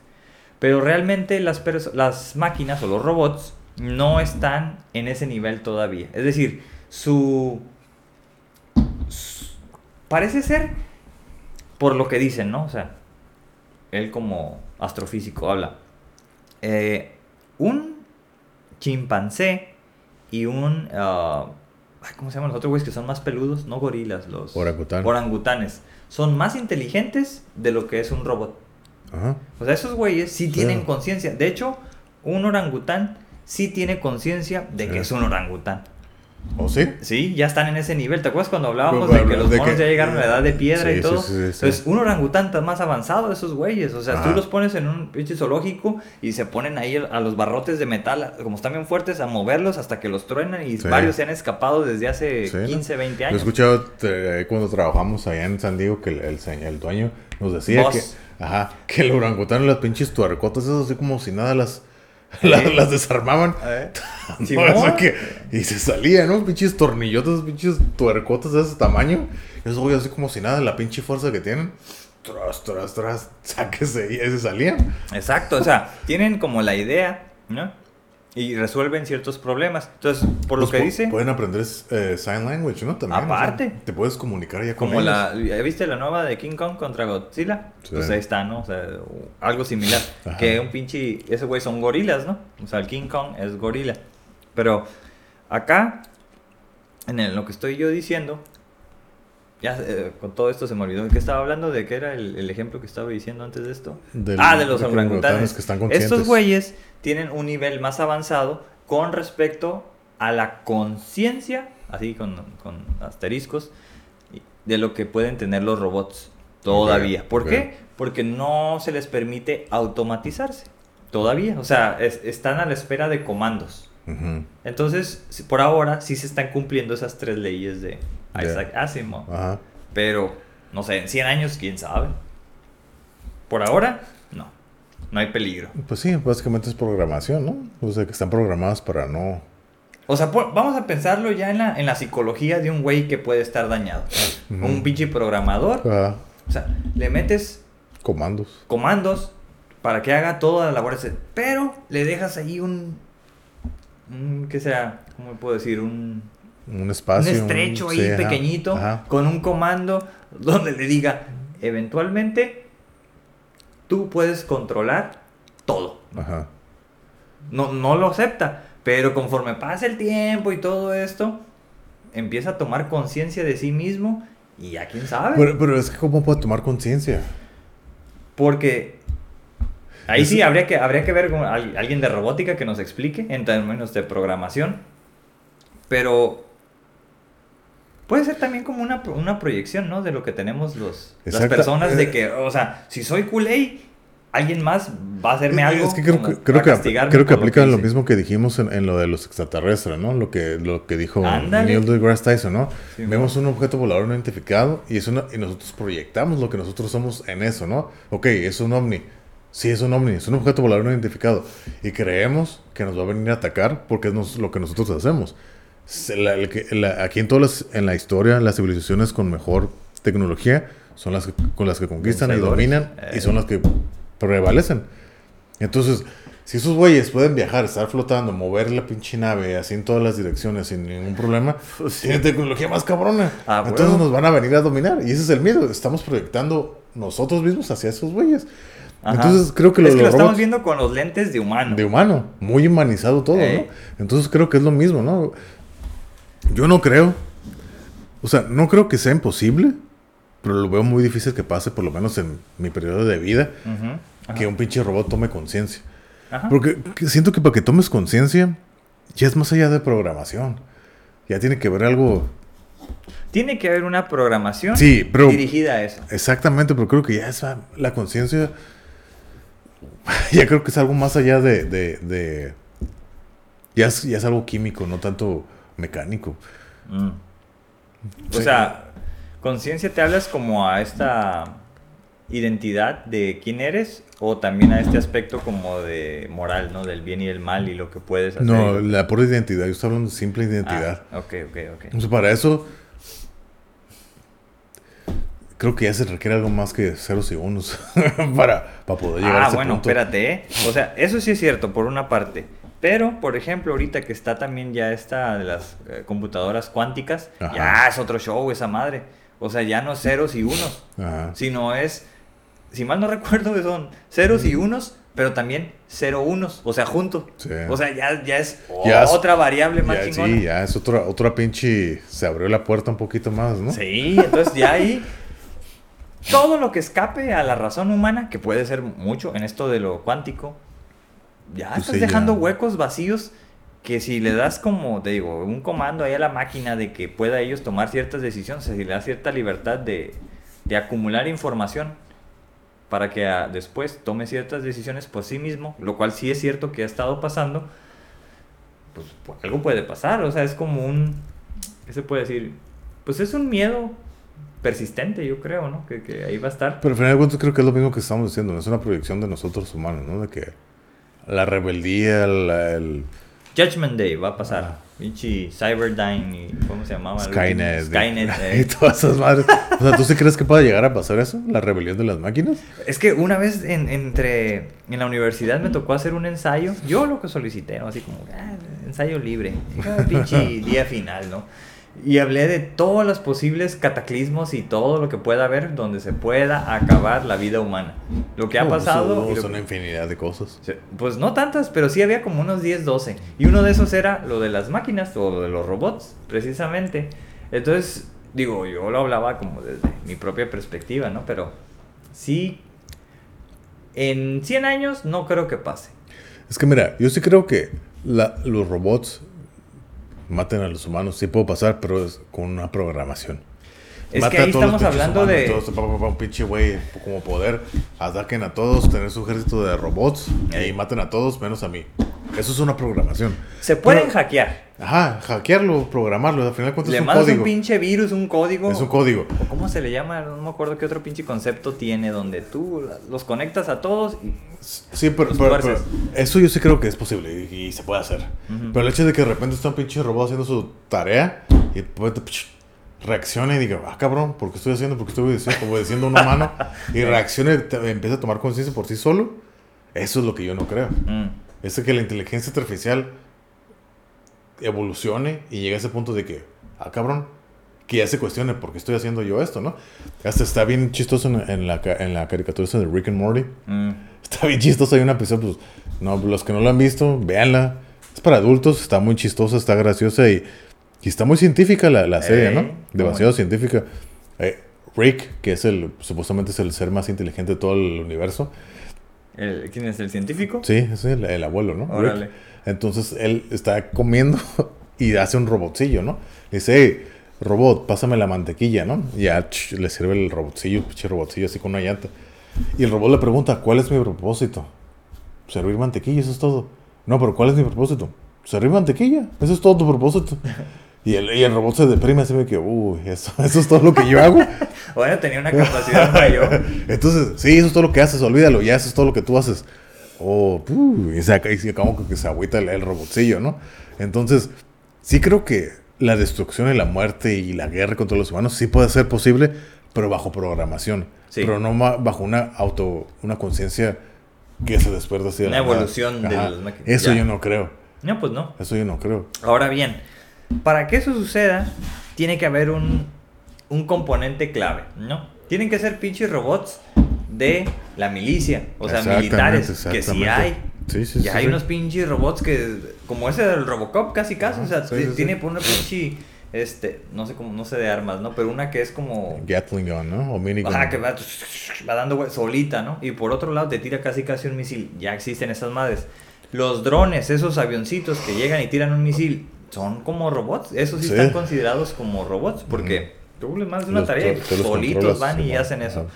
pero realmente las, las máquinas o los robots no están en ese nivel todavía. Es decir, su... parece ser, por lo que dicen, ¿no? O sea, él como astrofísico habla, eh, un chimpancé y un... ah, ¿Cómo se llaman los otros güeyes que son más peludos? No gorilas, los orangutanes. Son más inteligentes de lo que es un robot. Ajá. O sea, esos güeyes sí tienen conciencia. De hecho, un orangután sí tiene conciencia de que es un orangután. ¿O sí? Sí, ya están en ese nivel. ¿Te acuerdas cuando hablábamos de que los monos ya llegaron a la edad de piedra y todo? Entonces, un orangután está más avanzado de esos güeyes. O sea, tú los pones en un pinche zoológico y se ponen ahí a los barrotes de metal, como están bien fuertes, a moverlos hasta que los truenan y varios se han escapado desde hace 15, 20 años. Yo he escuchado eh, cuando trabajamos allá en San Diego que el, el, dueño nos decía que, ajá, que el orangután las pinches tuercotas, esas así como si nada las las, desarmaban. y se salían, ¿no? Pinches tornillotas, pinches tuercotas de ese tamaño. Y eso, así como si nada, la pinche fuerza que tienen. Tras, tras, tras, sáquese y se salían. Exacto, o sea, tienen como la idea, ¿no? Y resuelven ciertos problemas. Entonces, por lo pues que dice... Pueden aprender eh, sign language, ¿no? También. Aparte. te puedes comunicar ya con Como la... ¿Viste la nueva de King Kong contra Godzilla? Pues ahí está, ¿no? O sea, algo similar. Que un pinche... Ese güey son gorilas, ¿no? O sea, el King Kong es gorila. Pero acá, en lo que estoy yo diciendo, ya eh, con todo esto se me olvidó. ¿De qué estaba hablando? ¿De qué era el, ejemplo que estaba diciendo antes de esto? ah, de los orangutanes. Que están Estos güeyes tienen un nivel más avanzado con respecto a la conciencia, así con, con, asteriscos, de lo que pueden tener los robots todavía. ¿Por qué? Porque no se les permite automatizarse todavía. O sea, están a la espera de comandos. Entonces, por ahora sí se están cumpliendo esas tres leyes de Isaac Asimov. Pero, no sé, en 100 años, quién sabe. Por ahora, no. No hay peligro. Pues sí, básicamente es programación, ¿no? O sea, que están programadas para no... O sea, vamos a pensarlo ya en la, en la psicología de un güey que puede estar dañado. Un pinche programador. O sea, le metes... Comandos. Comandos para que haga toda la labor. Pero le dejas ahí un... un ¿Qué sea? ¿Cómo puedo decir? Un un espacio. Un estrecho ahí pequeñito con un comando donde le diga, eventualmente tú puedes controlar todo. Ajá. No, no lo acepta, pero conforme pasa el tiempo y todo esto, empieza a tomar conciencia de sí mismo y ya quién sabe. Pero, es que ¿cómo puede tomar conciencia? Porque ahí sí habría que, habría que ver con alguien de robótica que nos explique en términos de programación. Pero Puede ser también como una, una proyección, ¿no? De lo que tenemos los, las personas, de que, o sea, si soy culé, alguien más va a hacerme algo. Es que creo, que, creo que, creo que aplica lo, mismo que dijimos en, lo de los extraterrestres, ¿no? Lo que, lo que dijo Neil deGrasse Tyson, ¿no? Vemos un objeto volador no identificado y, es una, y nosotros proyectamos lo que nosotros somos en eso, ¿no? Ok, es un ovni. Sí, es un ovni, es un objeto volador no identificado. Y creemos que nos va a venir a atacar porque es lo que nosotros hacemos aquí en todas en la historia, las civilizaciones con mejor tecnología son las con las que conquistan y dominan y son las que prevalecen. Entonces, si esos güeyes pueden viajar, estar flotando, mover la pinche nave así en todas las direcciones sin ningún problema, pues tienen tecnología más cabrona. Ah, Entonces nos van a venir a dominar. Y ese es el miedo. Estamos proyectando nosotros mismos hacia esos güeyes. Entonces creo que, es que lo estamos viendo con los lentes de humano. De humano, muy humanizado todo, ¿no? Entonces creo que es lo mismo, ¿no? Yo no creo. O sea, no creo que sea imposible, pero lo veo muy difícil que pase, por lo menos en mi periodo de vida, que un pinche robot tome conciencia. Porque siento que para que tomes conciencia, ya es más allá de programación. Ya tiene que haber algo. Tiene que haber una programación dirigida a eso. Exactamente, pero creo que ya es la conciencia. Ya creo que es algo más allá de. de, ya, es, ya es algo químico, no tanto mecánico. Mm. O sea, conciencia te hablas como a esta identidad de quién eres o también a este aspecto como de moral, ¿no? Del bien y del mal y lo que puedes hacer. No, la pura identidad. Yo estoy hablando de simple identidad. Ah, ok, ok, ok. Entonces, para eso... creo que ya se requiere algo más que ceros y unos para, para poder llegar a Ah, ese bueno, punto. espérate, ¿eh? O sea, eso sí es cierto, por una parte. Pero, por ejemplo, ahorita que está también ya esta de las eh, computadoras cuánticas, Ajá. ya es otro show esa madre. O sea, ya no es ceros y unos, Ajá. sino es, si mal no recuerdo, son ceros y unos, pero también cero unos, o sea, juntos. Sí. O sea, ya, ya es Ya es- otra variable más Ya, chingona. sí, ya es otra, otra pinche. Se abrió la puerta un poquito más, ¿no? Sí, entonces ya ahí todo lo que escape a la razón humana, que puede ser mucho en esto de lo cuántico, ya Pues estás sí, dejando ya. huecos vacíos que si le das como, te digo, un comando ahí a la máquina de que pueda ellos tomar ciertas decisiones, o sea, si le das cierta libertad de, de acumular información para que ah, después tome ciertas decisiones por sí mismo, lo cual sí es cierto que ha estado pasando, pues, pues, algo puede pasar, o sea, es como un, ¿qué se puede decir? Pues es un miedo persistente, yo creo, ¿no? Que, que ahí va a estar. Pero al final de cuentas creo que es lo mismo que estamos diciendo, ¿no? es una proyección de nosotros humanos, ¿no? De que la rebeldía, la- el Judgment Day va a pasar. Pinche Cyberdyne y ¿cómo se llamaba? Skynet? Skynet. y eh. todas esas madres. O sea, ¿tú sí crees que pueda llegar a pasar eso? ¿La rebelión de las máquinas? Es que una vez en, entre, en la universidad me tocó hacer un ensayo. Yo lo que solicité, ¿no? Así como, ah, ensayo libre. Ah, pinche día final, ¿no? Y hablé de todos los posibles cataclismos y todo lo que pueda haber donde se pueda acabar la vida humana. Lo que ha pasado. son- lo una infinidad de cosas. Pues no tantas, pero sí había como unos 10, 12. Y uno de esos era lo de las máquinas o lo de los robots, precisamente. Entonces, digo, yo lo hablaba como desde mi propia perspectiva, ¿no? Pero sí, en 100 años no creo que pase. Es que mira, yo sí creo que la- los robots maten a los humanos, sí puede pasar, pero es con una programación. Es Mata que ahí a todos los estamos hablando humanos, de... todos, pa, pa, pa, un pinche güey como poder, ataquen a todos, tener su ejército de robots y maten a todos menos a mí. Eso es una programación. Se pueden Pero- hackear. Ajá, hackearlo, programarlo, al final de cuentas Le es un mandas código. un pinche virus, un código. Es un código. o ¿Cómo se le llama? No me acuerdo qué otro pinche concepto tiene donde tú los conectas a todos y Sí, pero, eso yo sí creo que es posible y, y se puede hacer. Pero el hecho de que de repente está un pinche robot haciendo su tarea y reaccione y diga, ah, cabrón, ¿por qué estoy haciendo? ¿Por qué estoy obedeciendo, obedeciendo a un humano? y reaccione, empieza a tomar conciencia por sí solo. Eso es lo que yo no creo. Mm. Es que la inteligencia artificial evolucione y llegue a ese punto de que, ah, cabrón, que ya se cuestione por qué estoy haciendo yo esto, ¿no? Hasta está bien chistoso en, en la, en la caricatura de Rick and Morty. Mm. Está bien chistoso, hay una episodio, pues, no, los que no lo han visto, véanla. Es para adultos, está muy chistosa, está graciosa y, y está muy científica la, la serie, ¿no? muy Demasiado bueno. científica. Eh, Rick, que es el, supuestamente es el ser más inteligente de todo el universo. El- ¿Quién es el científico? Sí, es el, el abuelo, ¿no? Órale. Entonces él está comiendo y hace un robotcillo, ¿no? Le dice, hey, robot, pásame la mantequilla, ¿no? Y ya ch, le sirve el robotcillo, pinche robotcillo así con una llanta. Y el robot le pregunta, ¿cuál es mi propósito? Servir mantequilla, eso es todo. No, pero ¿cuál es mi propósito? Servir mantequilla, eso es todo tu propósito. Y el, y el robot se deprime así de que, uy, eso, eso es todo lo que yo hago. Bueno, tenía una capacidad mayor. Entonces, sí, eso es todo lo que haces, olvídalo, ya eso es todo lo que tú haces. Oh, puh, y, se, y como que se agüita el, el robotcillo, ¿no? Entonces, sí creo que la destrucción y la muerte y la guerra contra los humanos sí puede ser posible, pero bajo programación. Sí. Pero no bajo una auto, una conciencia que se despierta así de Una la evolución de las máquinas. Eso Ya. yo no creo. No, pues no. Eso yo no creo. Ahora bien, para que eso suceda, tiene que haber un, un componente clave, ¿no? Tienen que ser pinches robots de la milicia, o sea, militares, que sí hay. Sí, sí, Ya sí, hay unos pinches robots que, como ese del Robocop, casi casi, o sea, tiene por una pinche, este, no sé cómo, no sé de armas, ¿no? Pero una que es como... Gatling gun, ¿no? O minigun. Ajá, que va, va dando solita, ¿no? Y por otro lado te tira casi casi un misil. Ya existen esas madres. Los drones, esos avioncitos que llegan y tiran un misil, son como robots. Esos sí, Sí. están considerados como robots porque tú les mandas una Los- tarea y solitos van y hacen eso.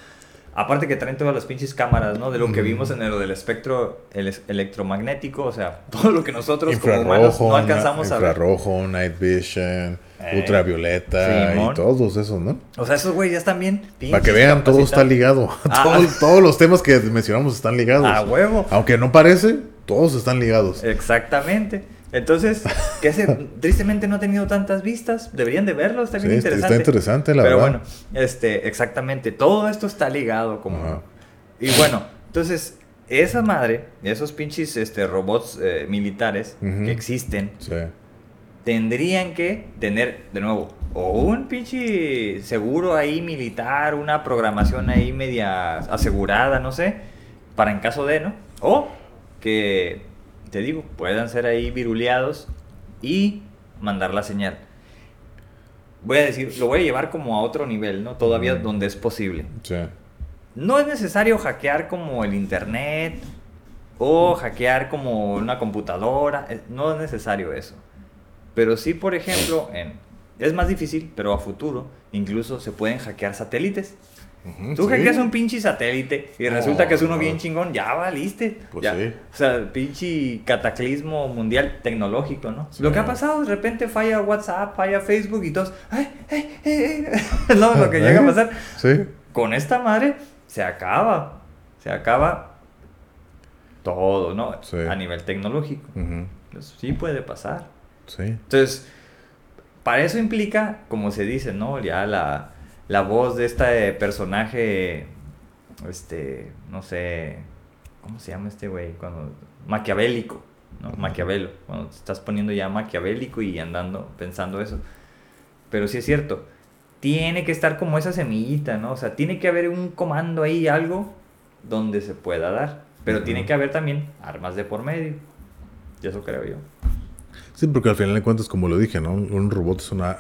Aparte que traen todas las pinches cámaras, ¿no? De lo que vimos en lo del espectro el electromagnético, o sea, todo lo que nosotros como humanos infrarrojo, no alcanzamos a ver. infrarrojo, night vision, Eh, ultravioleta Simón. y todos esos, ¿no? O sea, esos güeyes ya están bien Para que pinches vean, todo está ligado. Ah. Todo- todos los temas que mencionamos están ligados. A huevo. Aunque no parece, todos están ligados. Exactamente. Entonces, que ese tristemente no ha tenido tantas vistas. Deberían de verlo, está bien Sí, interesante. está interesante, la Pero verdad. bueno, este, exactamente. Todo esto está ligado como. Ajá. Y bueno, entonces, esa madre, esos pinches este, robots eh, militares que existen, Sí. tendrían que tener, de nuevo, o un pinche seguro ahí militar, una programación ahí media asegurada, no sé, para en caso de, ¿no? O que, te digo, puedan ser ahí viruleados y mandar la señal. Voy a decir, lo voy a llevar como a otro nivel, ¿no? Todavía Ujú. donde es posible. Sí. No es necesario hackear como el internet o hackear como una computadora. eh, No es necesario eso. Pero sí, por ejemplo, en, es más difícil, pero a futuro incluso se pueden hackear satélites. Tú sí. hackeas un pinche satélite y No, resulta que es uno no. bien chingón, ya valiste. Pues ya. sí. O sea, pinche cataclismo mundial tecnológico, ¿no? Sí. Lo que ha pasado, de repente falla WhatsApp, falla Facebook y todos, ¡ay, ay, ay! ay". no, lo que llega a pasar con esta madre se acaba. Se acaba todo, ¿no? A nivel tecnológico. Pues, sí puede pasar. Sí. Entonces, para eso implica, como se dice, ¿no? Ya la, la voz de este personaje, este, no sé, ¿cómo se llama este güey? Cuando, maquiavélico, ¿no? Maquiavelo. Cuando te estás poniendo ya maquiavélico y andando pensando eso. Pero sí es cierto, tiene que estar como esa semillita, ¿no? O sea, tiene que haber un comando ahí, algo donde se pueda dar. Pero tiene que haber también armas de por medio. Y eso creo yo. Sí, porque al final de cuentas, como lo dije, ¿no? Un robot es una,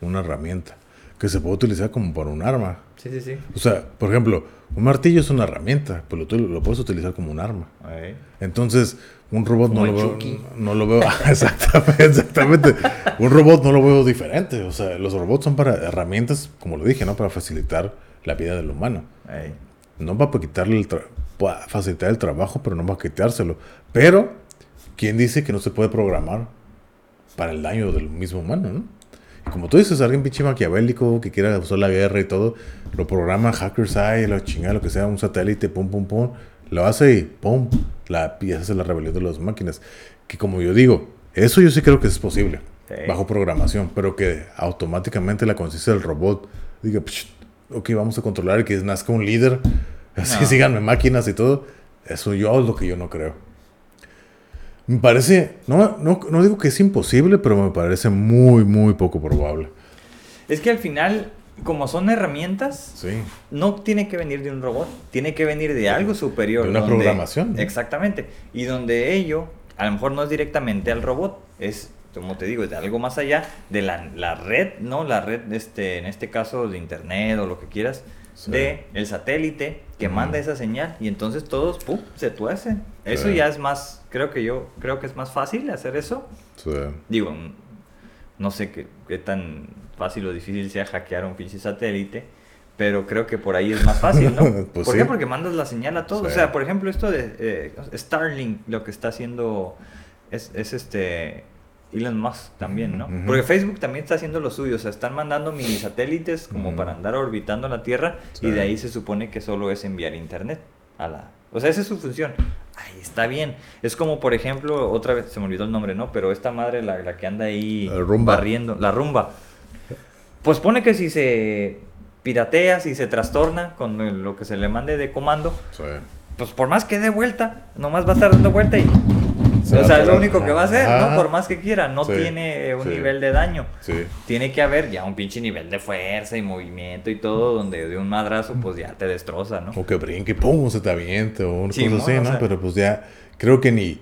una herramienta que se puede utilizar como para un arma. Sí, sí, sí. O sea, por ejemplo, un martillo es una herramienta, pero tú lo puedes utilizar como un arma. Ahí. Entonces, un robot no lo, veo, no lo veo. exactamente, exactamente. Un robot no lo veo diferente. O sea, los robots son para herramientas, como lo dije, ¿no? Para facilitar la vida del humano. Ahí. No para quitarle el tra- para facilitar el trabajo, pero no para quitárselo. Pero, ¿quién dice que no se puede programar para el daño del mismo humano, no? Como tú dices, alguien pinche maquiavélico que quiera usar la guerra y todo, lo programa Hackers Eye, lo chingada, lo que sea, un satélite, pum, pum, pum, lo hace y pum, la pieza hace la rebelión de las máquinas. Que como yo digo, eso yo sí creo que es posible, Sí. bajo programación, pero que automáticamente la conciencia del robot diga, "Psh, ok, vamos a controlar y que nazca un líder, así No. síganme máquinas y todo. Eso yo es lo que yo no creo. Me parece, no, no, no digo que es imposible, pero me parece muy, muy poco probable. Es que al final, como son herramientas, Sí. no tiene que venir de un robot, tiene que venir de algo superior. De una donde- programación, ¿no? Exactamente. Y donde ello, a lo mejor no es directamente al robot, es, como te digo, es de algo más allá de la, la red, ¿no? La red, este, en este caso, de internet o lo que quieras, Sí. de el satélite que manda esa señal y entonces todos, ¡pum!, se tuercen. Eso Sí. ya es más, creo que yo, creo que es más fácil hacer eso Sí. Digo, no sé qué, qué tan fácil o difícil sea hackear un pinche satélite, pero creo que por ahí es más fácil, ¿no? Pues ¿Por qué? Porque mandas la señal a todo. O sea, por ejemplo, esto de eh, Starlink, lo que está haciendo es, es este Elon Musk también, ¿no? Porque Facebook también está haciendo lo suyo, o sea, están mandando mini satélites como para andar orbitando la Tierra Sí. y de ahí se supone que solo es enviar internet a la... O sea, esa es su función. Ahí está bien. Es como, por ejemplo, otra vez, se me olvidó el nombre, ¿no? Pero esta madre, la, la que anda ahí La rumba. barriendo, la rumba. Pues pone que si se piratea, si se trastorna con lo que se le mande de comando, Sí. pues por más que dé vuelta, nomás va a estar dando vuelta y... Se o sea, es lo único que va a hacer, Ajá. ¿no? Por más que quiera, no Sí, tiene un sí. nivel de daño. Sí. Tiene que haber ya un pinche nivel de fuerza y movimiento y todo, donde de un madrazo pues ya te destroza, ¿no? O que brinque y pum, se te aviente o una Sí, cosa así, o ¿no? sea. Pero pues ya creo que ni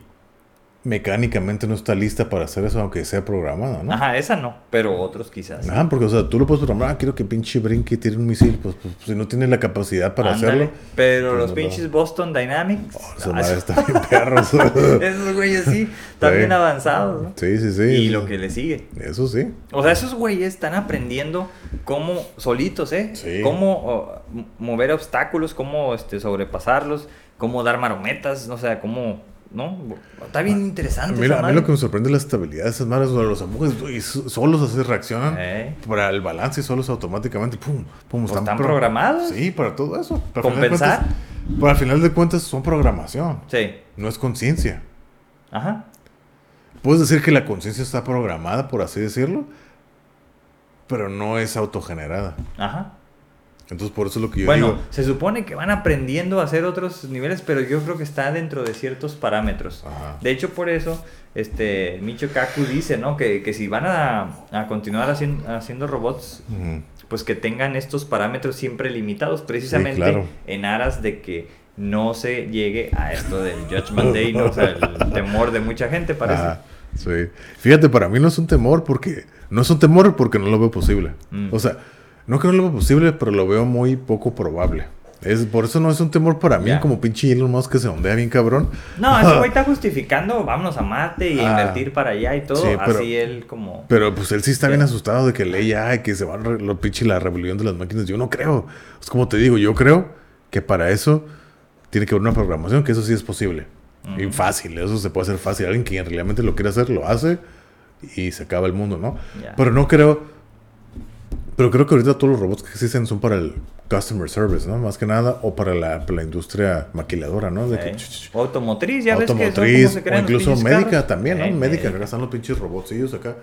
mecánicamente no está lista para hacer eso, aunque sea programada, ¿no? Ajá, esa no, pero otros quizás. Ajá, porque, o sea, tú lo puedes programar, ah, quiero que pinche brinque y tire un misil, pues, pues, si no tienes la capacidad para Ándale, hacerlo. Pero pues, los no, pinches no. Boston Dynamics. Oh, esa ah, madre esos- está bien perros. esos güeyes sí, están Sí. bien avanzados, ¿no? sí, sí, sí. Y lo que le sigue. Eso sí. O sea, esos güeyes están aprendiendo cómo solitos, ¿eh? Sí. Cómo oh, mover obstáculos, cómo este, sobrepasarlos, cómo dar marometas, o sea, cómo, ¿no? Está bien A interesante. esa a mí lo que me sorprende es la estabilidad de esas sea, los so- solos así reaccionan Eh. para el balance y solos automáticamente, pum, pum, Pues están programados. Sí, para todo eso. Final de Compensar. cuentas- Pero al final de cuentas son programación, Sí. no es conciencia. Ajá. puedes decir que la conciencia está programada, por así decirlo, pero no es autogenerada. Ajá. Entonces, por eso es lo que yo Bueno, digo. se supone que van aprendiendo a hacer otros niveles, pero yo creo que está dentro de ciertos parámetros. Ajá. De hecho, por eso, este, Micho Kaku dice, ¿no? Que, que si van a, a continuar haciendo, haciendo robots, Ujú. pues que tengan estos parámetros siempre limitados, precisamente claro. en aras de que no se llegue a esto del Judgment Day, ¿no? O sea, el temor de mucha gente, parece. Ajá, sí. Fíjate, para mí no es un temor porque... No es un temor porque no lo veo posible. Mm. O sea, no que no lo posible, pero lo veo muy poco probable. Es, por eso no es un temor para mí, Ya. como pinche Elon Musk que se ondea bien cabrón. No, ese güey está justificando, vámonos a Marte y Ah. invertir para allá y todo. Sí, pero- así él como... Pero pues él sí está Sí. bien asustado de que ley ay, que se va a re- lo pinche la rebelión de las máquinas. Yo no creo. Es como te digo, yo creo que para eso tiene que haber una programación, que eso sí es posible. Y Ujú. fácil, eso se puede hacer fácil. Alguien que realmente lo quiere hacer, lo hace y se acaba el mundo, ¿no? Ya. Pero no creo. Pero creo que ahorita todos los robots que existen son para el customer service, ¿no? Más que nada, o para la, para la industria maquiladora, ¿no? De que, o automotriz, ya ves que son automotriz, se o incluso médica carros. también, ¿no? Médica, acá están los pinches robotcillos acá.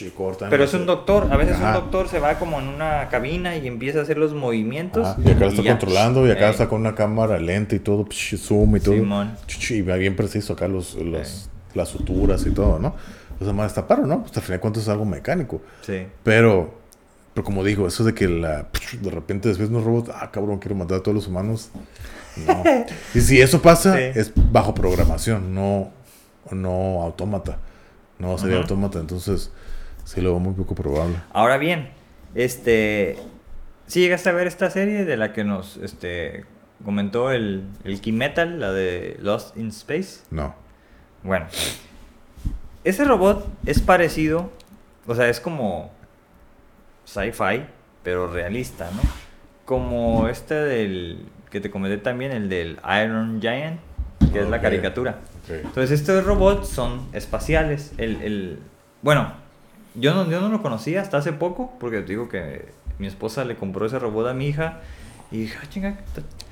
Y cortan. Pero es un doctor, a veces Ajá. un doctor se va como en una cabina y empieza a hacer los movimientos. Ajá, y acá lo está ya. controlando y acá está con una cámara lenta y todo, zoom y todo. Simón. Y va bien preciso acá los, los- las suturas y todo, ¿no? O sea, más está paro, ¿no? Pues al final de cuentas es algo mecánico. Sí. Pero, pero como digo, eso de que la, de repente después un robot, ah, cabrón, quiero matar a todos los humanos. No. y si eso pasa, Sí. es bajo programación, no, no autómata. No sería autómata, entonces sí lo veo muy poco probable. Ahora bien, este. Si llegaste a ver esta serie de la que nos este, comentó el, el Key Metal, la de Lost in Space. No. Bueno, ese robot es parecido, o sea, es como sci-fi, pero realista, ¿no? Como este del que te comenté también, el del Iron Giant, que es la caricatura. Entonces, estos robots son espaciales. El, el- bueno, yo no, yo no lo conocía hasta hace poco, porque te digo que mi esposa le compró ese robot a mi hija. Y dije, ah, chinga,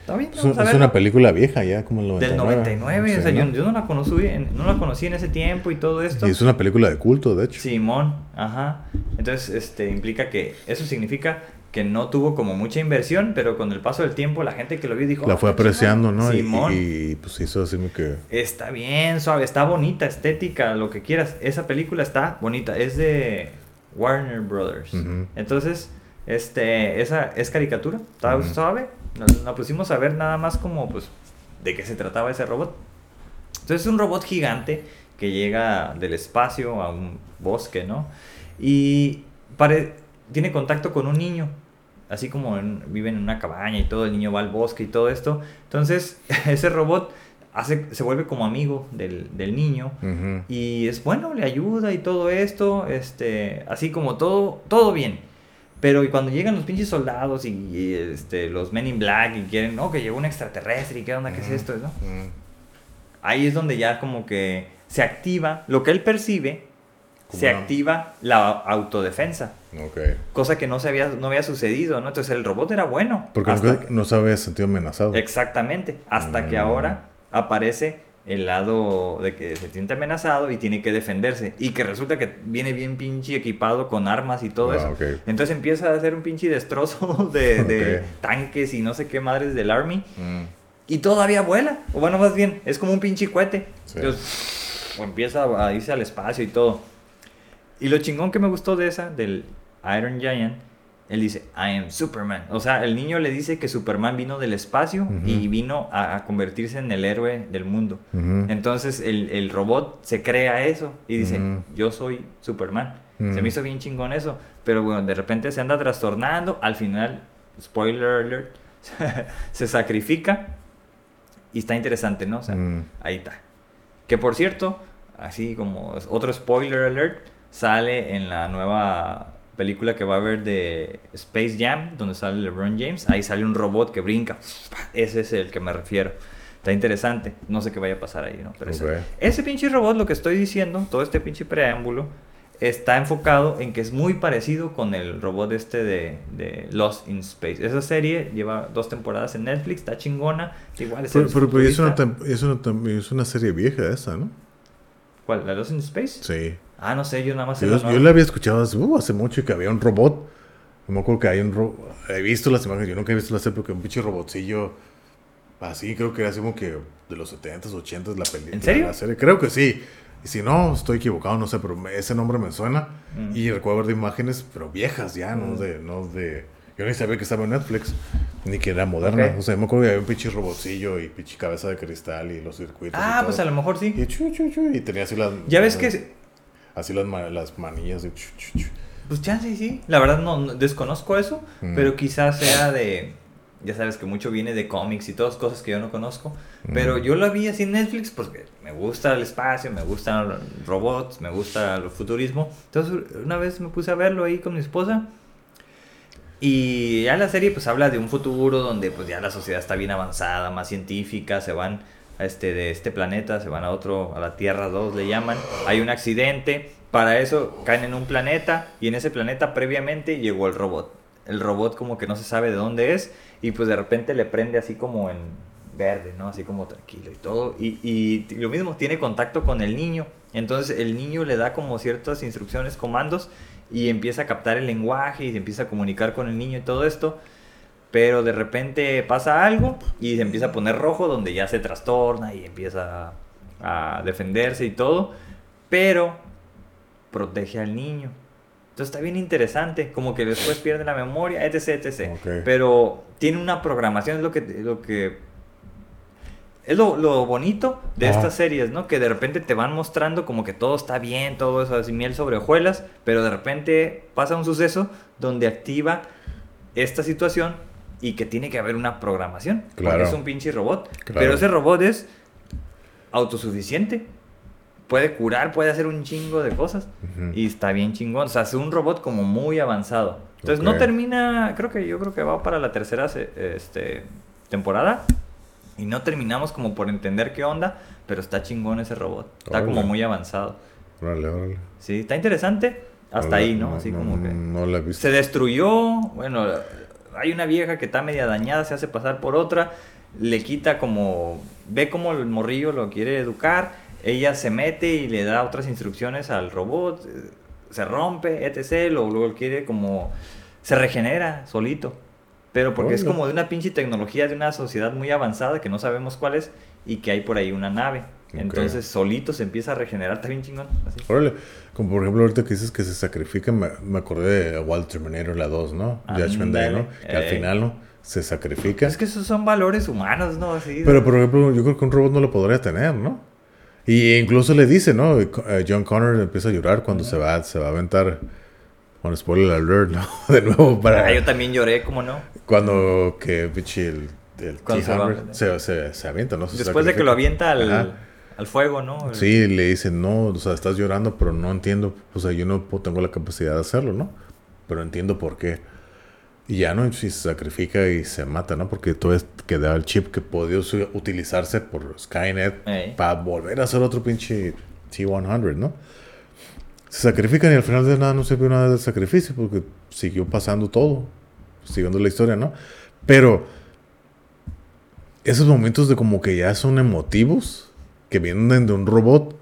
está- está bien. Es, vamos un- a es verlo". una película vieja ya, como el 99. Del 99, o sea, yo, ¿no? yo no la conocí, en- no la conocí en ese tiempo y todo esto. Y es una película de culto, de hecho. Simón, ajá. Entonces, este implica que eso significa que no tuvo como mucha inversión, pero con el paso del tiempo la gente que lo vio dijo, La "Ah, fue chingón". apreciando, ¿no? Y- Simón. Y, pues hizo así que... Está bien, suave, está bonita, estética, lo que quieras. Esa película está bonita, es de Warner Brothers. Entonces, este, esa es caricatura, está suave. La pusimos a ver nada más como, pues, de qué se trataba ese robot. Entonces es un robot gigante que llega del espacio a un bosque, ¿no? Y pare- tiene contacto con un niño, así como en- viven en una cabaña y todo, el niño va al bosque y todo esto. Entonces ese robot hace, se vuelve como amigo del, del niño y es bueno, le ayuda y todo esto, este, así como todo, todo bien. Pero y cuando llegan los pinches soldados y, y, este, los Men in Black y quieren, no, que llegó un extraterrestre y qué onda, qué es esto, ¿no? Ujú. Ahí es donde ya como que se activa lo que él percibe, se una- activa la autodefensa, Ok. cosa que no se había no había sucedido, ¿no? Entonces el robot era bueno. Porque nunca- que- no se había sentido amenazado. Exactamente, hasta que Mm. ahora aparece el lado de que se siente amenazado y tiene que defenderse y que resulta que viene bien pinche equipado con armas y todo Ah, eso. Entonces empieza a hacer un pinche destrozo de, tanques y no sé qué madres del army Mm. y todavía vuela, o bueno, más bien, es como un pinche cohete. Sí. Entonces, o empieza a irse al espacio y todo. Y lo chingón que me gustó de esa, del Iron Giant, él dice, I am Superman. O sea, el niño le dice que Superman vino del espacio y vino a, a convertirse en el héroe del mundo. Entonces el, el robot se crea eso y dice, yo soy Superman. Se me hizo bien chingón eso. Pero bueno, de repente se anda trastornando. Al final, spoiler alert, se sacrifica. Y está interesante, ¿no? O sea, ahí está. Que por cierto, así como otro spoiler alert, sale en la nueva película que va a haber de Space Jam, donde sale LeBron James. Ahí sale un robot que brinca. Ese es el que me refiero. Está interesante. No sé qué vaya a pasar ahí, ¿no? Pero ese- ese pinche robot, lo que estoy diciendo, todo este pinche preámbulo, está enfocado en que es muy parecido con el robot este de, de Lost in Space. Esa serie lleva dos temporadas en Netflix, está chingona. Igual es Pero, pero- pero es, una, es, una, es una serie vieja esa, ¿no? ¿Cuál? ¿La Lost in Space? Sí. Ah, no sé, yo nada más Yo, yo la había escuchado hace, uh, hace mucho que había un robot. No me acuerdo que hay un robot. He visto las imágenes, yo nunca he visto la serie porque un pinche robotcillo. Así, creo que era así como que de los 70s, 80s la película. ¿En serio? La serie. Creo que sí. Y si no, estoy equivocado, no sé, pero ese nombre me suena. Mm. Y recuerdo ver de imágenes, pero viejas ya, no Mm. de, no de. Yo ni sabía que estaba en Netflix, ni que era moderna. Ok. O sea, me acuerdo que había un pinche robotcillo y pinche cabeza de cristal y los circuitos. y Ah, todo. pues a lo mejor sí. Y, chu, chu, chu, y tenía así las. Ya ves las- que... Así las, las manillas. de. Pues chance sí. La verdad no, no- desconozco eso, Mm. pero quizás sea de... Ya sabes que mucho viene de cómics y todas cosas que yo no conozco. Pero yo la vi así en Netflix porque me gusta el espacio, me gustan los robots, me gusta el futurismo. Entonces una vez me puse a verlo ahí con mi esposa. Y ya la serie pues habla de un futuro donde pues ya la sociedad está bien avanzada, más científica, se van este, de este planeta, se van a otro, a la Tierra 2 le llaman, hay un accidente, para eso caen en un planeta y en ese planeta previamente llegó el robot. El robot como que no se sabe de dónde es y pues de repente le prende así como en verde, ¿no? Así como tranquilo y todo. Y, y lo mismo, tiene contacto con el niño. Entonces el niño le da como ciertas instrucciones, comandos y empieza a captar el lenguaje y se empieza a comunicar con el niño y todo esto. Pero de repente pasa algo y se empieza a poner rojo donde ya se trastorna y empieza a, defenderse y todo. Pero protege al niño. Entonces está bien interesante, como que después pierde la memoria, etc, etc. Pero tiene una programación, es lo que, lo que es lo, lo bonito de estas series, ¿no? Que de repente te van mostrando como que todo está bien, todo eso así miel sobre hojuelas, pero de repente pasa un suceso donde activa esta situación y que tiene que haber una programación. Claro. Porque es un pinche robot. Claro. Pero ese robot es autosuficiente. Puede curar, puede hacer un chingo de cosas. Y está bien chingón. O sea, es un robot como muy avanzado. Entonces no termina, creo que yo creo que va para la tercera este, temporada. Y no terminamos como por entender qué onda, pero está chingón ese robot. Está Órale. como muy avanzado. Órale, órale. Sí, está interesante. Hasta No ahí, ¿no? Así como que... No la he visto. Se destruyó, bueno, hay una vieja que está media dañada, se hace pasar por otra, le quita como, ve como el morrillo lo quiere educar, ella se mete y le da otras instrucciones al robot, eh, se rompe, etc, luego, luego quiere como, se regenera solito, pero porque es como de una pinche tecnología de una sociedad muy avanzada que no sabemos cuál es y que hay por ahí una nave. Entonces solito se empieza a regenerar, está bien chingón. así. Órale. Como por ejemplo, ahorita que dices que se sacrifica, me, me acordé de Wild Terminator la 2, ¿no? Judgment Day, ¿no? Que al final, ¿no? Se sacrifica. Es que esos son valores humanos, ¿no? Así, Pero por ejemplo, yo creo que un robot no lo podría tener, ¿no? Y incluso le dice, ¿no? Eh, John Connor empieza a llorar cuando se va, se va a aventar. Bueno, spoiler alert, ¿no? De nuevo para. Ah, yo también lloré, ¿cómo no? Cuando que pinche el, el. T-Hammer se, se, se avienta, ¿no? Se Después de que lo avienta al, Ajá. Al fuego, ¿no? El- Sí, le dicen, no, o sea, estás llorando, pero no entiendo, o sea, yo no tengo la capacidad de hacerlo, ¿no? Pero entiendo por qué. Y ya, ¿no? Si se sacrifica y se mata, ¿no? Porque todo es queda el chip que podía utilizarse por Skynet Ey. para volver a hacer otro pinche T-100, ¿no? Se sacrifican y al final de nada no se vio nada del sacrificio porque siguió pasando todo, siguiendo la historia, ¿no? Pero esos momentos de como que ya son emotivos, que vienen de un robot,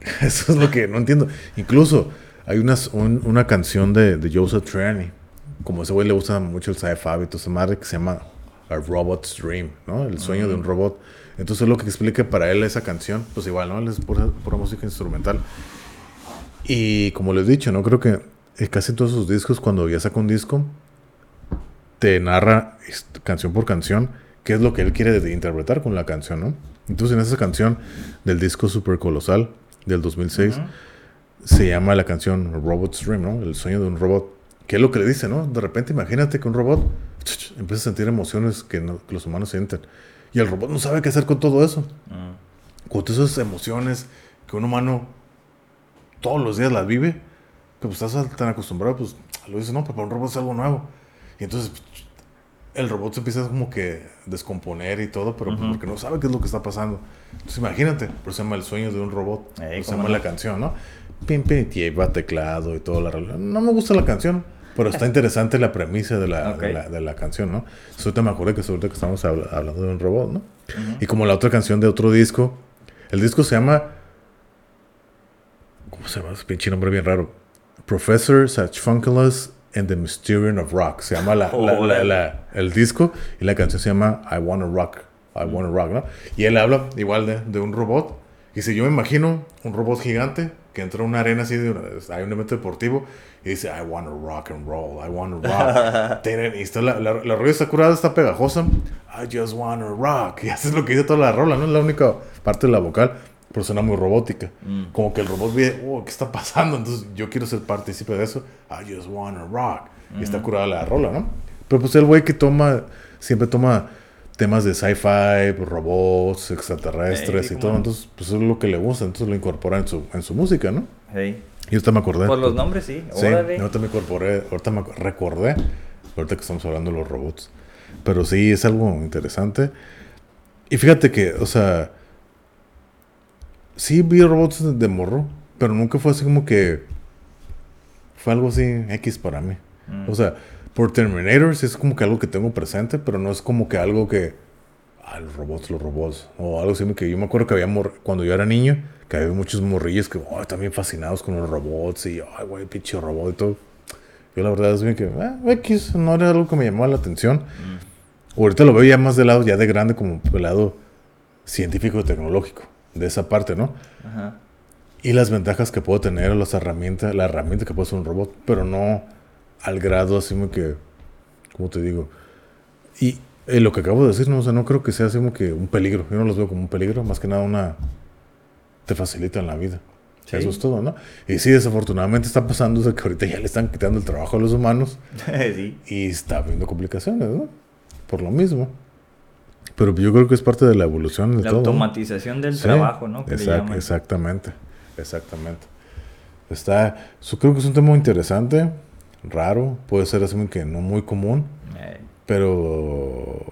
eso es lo que no entiendo. Incluso hay unas- un- una canción de, de Joseph Trani, como ese güey le gusta mucho el sci-fi y toda esa madre que se llama A Robot's Dream, ¿no? El sueño de un robot. Entonces lo que explica para él esa canción, pues igual, ¿no? Él es pura, pura música instrumental. Y como les he dicho, ¿no? Creo que eh, casi todos sus discos, cuando ya saca un disco, te narra est- canción por canción qué es lo que él quiere interpretar con la canción, ¿no? Entonces en esa canción del disco Super Colosal del 2006 Ujú. se llama la canción Robot's Dream, ¿no? El sueño de un robot. ¿Qué es lo que le dice, no? De repente imagínate que un robot empieza a sentir emociones que, no- que los humanos sienten. Y el robot no sabe qué hacer con todo eso. Mm. Con todas esas emociones que un humano todos los días las vive, que pues estás tan acostumbrado, pues lo dices, no, pero para un robot es algo nuevo. Y entonces el robot se empieza como que descomponer y todo, pero pues, porque no sabe qué es lo que está pasando. Entonces imagínate, por eso se llama el sueño de un robot, por Ey, se llama no. la canción, ¿no? Pim, pim, lleva teclado y todo la. No me gusta la canción, pero está interesante la premisa de la, de la, de la canción, ¿no? Ahorita me acordé que ahorita que estamos habla- hablando de un robot, ¿no? Y como la otra canción de otro disco, El disco se llama. ¿Cómo se llama? Es pinche nombre bien raro. Professor Satchfunkelus and the Mysterium of Rock. Se llama la, la- la- la- el disco y la canción se llama I Wanna Rock. I Wanna Rock, ¿no? Y él habla igual de, de un robot. Y si yo me imagino un robot gigante que entra a una arena así, de una- hay un evento deportivo y dice I wanna rock and roll, I wanna rock. Tienen- y está la, la, la rola está curada, está pegajosa. I just wanna rock. Y eso es lo que dice toda la rola, ¿no? Es la única parte de la vocal, pero suena muy robótica. Mm. Como que el robot ve, oh, ¿qué está pasando? Entonces yo quiero ser partícipe de eso. I just wanna rock. Y está curada la rola, ¿no? Pero pues el güey que toma, siempre toma temas de sci-fi, robots, extraterrestres Ey, y todo. Entonces, pues es lo que le gusta. Entonces lo incorpora en su, en su música, ¿no? Hey. Y ahorita me acordé. Por los nombres, sí. Sí, Órale. ahorita me incorporé, ahorita me recordé, ahorita que estamos hablando de los robots. Pero sí, es algo interesante. Y fíjate que, o sea, sí vi robots de morro, pero nunca fue así como que fue algo así X para mí. Mm. O sea, por Terminator sí es como que algo que tengo presente, pero no es como que algo que, ah, los robots, los robots, o algo así que yo me acuerdo que había, mor- cuando yo era niño, que había muchos morrillos que oh, también fascinados con los robots y, ay, güey, pinche robot y todo. Yo la verdad es bien que, ah, X, no era algo que me llamaba la atención. Mm. Ahorita lo veo ya más de lado, ya de grande, como el lado científico y tecnológico, de esa parte, ¿no? Ajá. Y las ventajas que puedo tener, las herramientas, la herramienta que puede ser un robot, pero no al grado así como que, como te digo. Y eh, lo que acabo de decir, no, o sea, no creo que sea así como que un peligro. Yo no los veo como un peligro, más que nada una... te facilitan la vida. Sí. Eso es todo, ¿no? Y sí, desafortunadamente está pasando sea, que ahorita ya le están quitando el trabajo a los humanos sí. y está habiendo complicaciones, ¿no? Por lo mismo. Pero yo creo que es parte de la evolución de La todo. ¿no? automatización del Sí, trabajo, ¿no? Que exact- exactamente, exactamente. Está, yo creo que es un tema interesante, raro, puede ser así como que no muy común, Eh, pero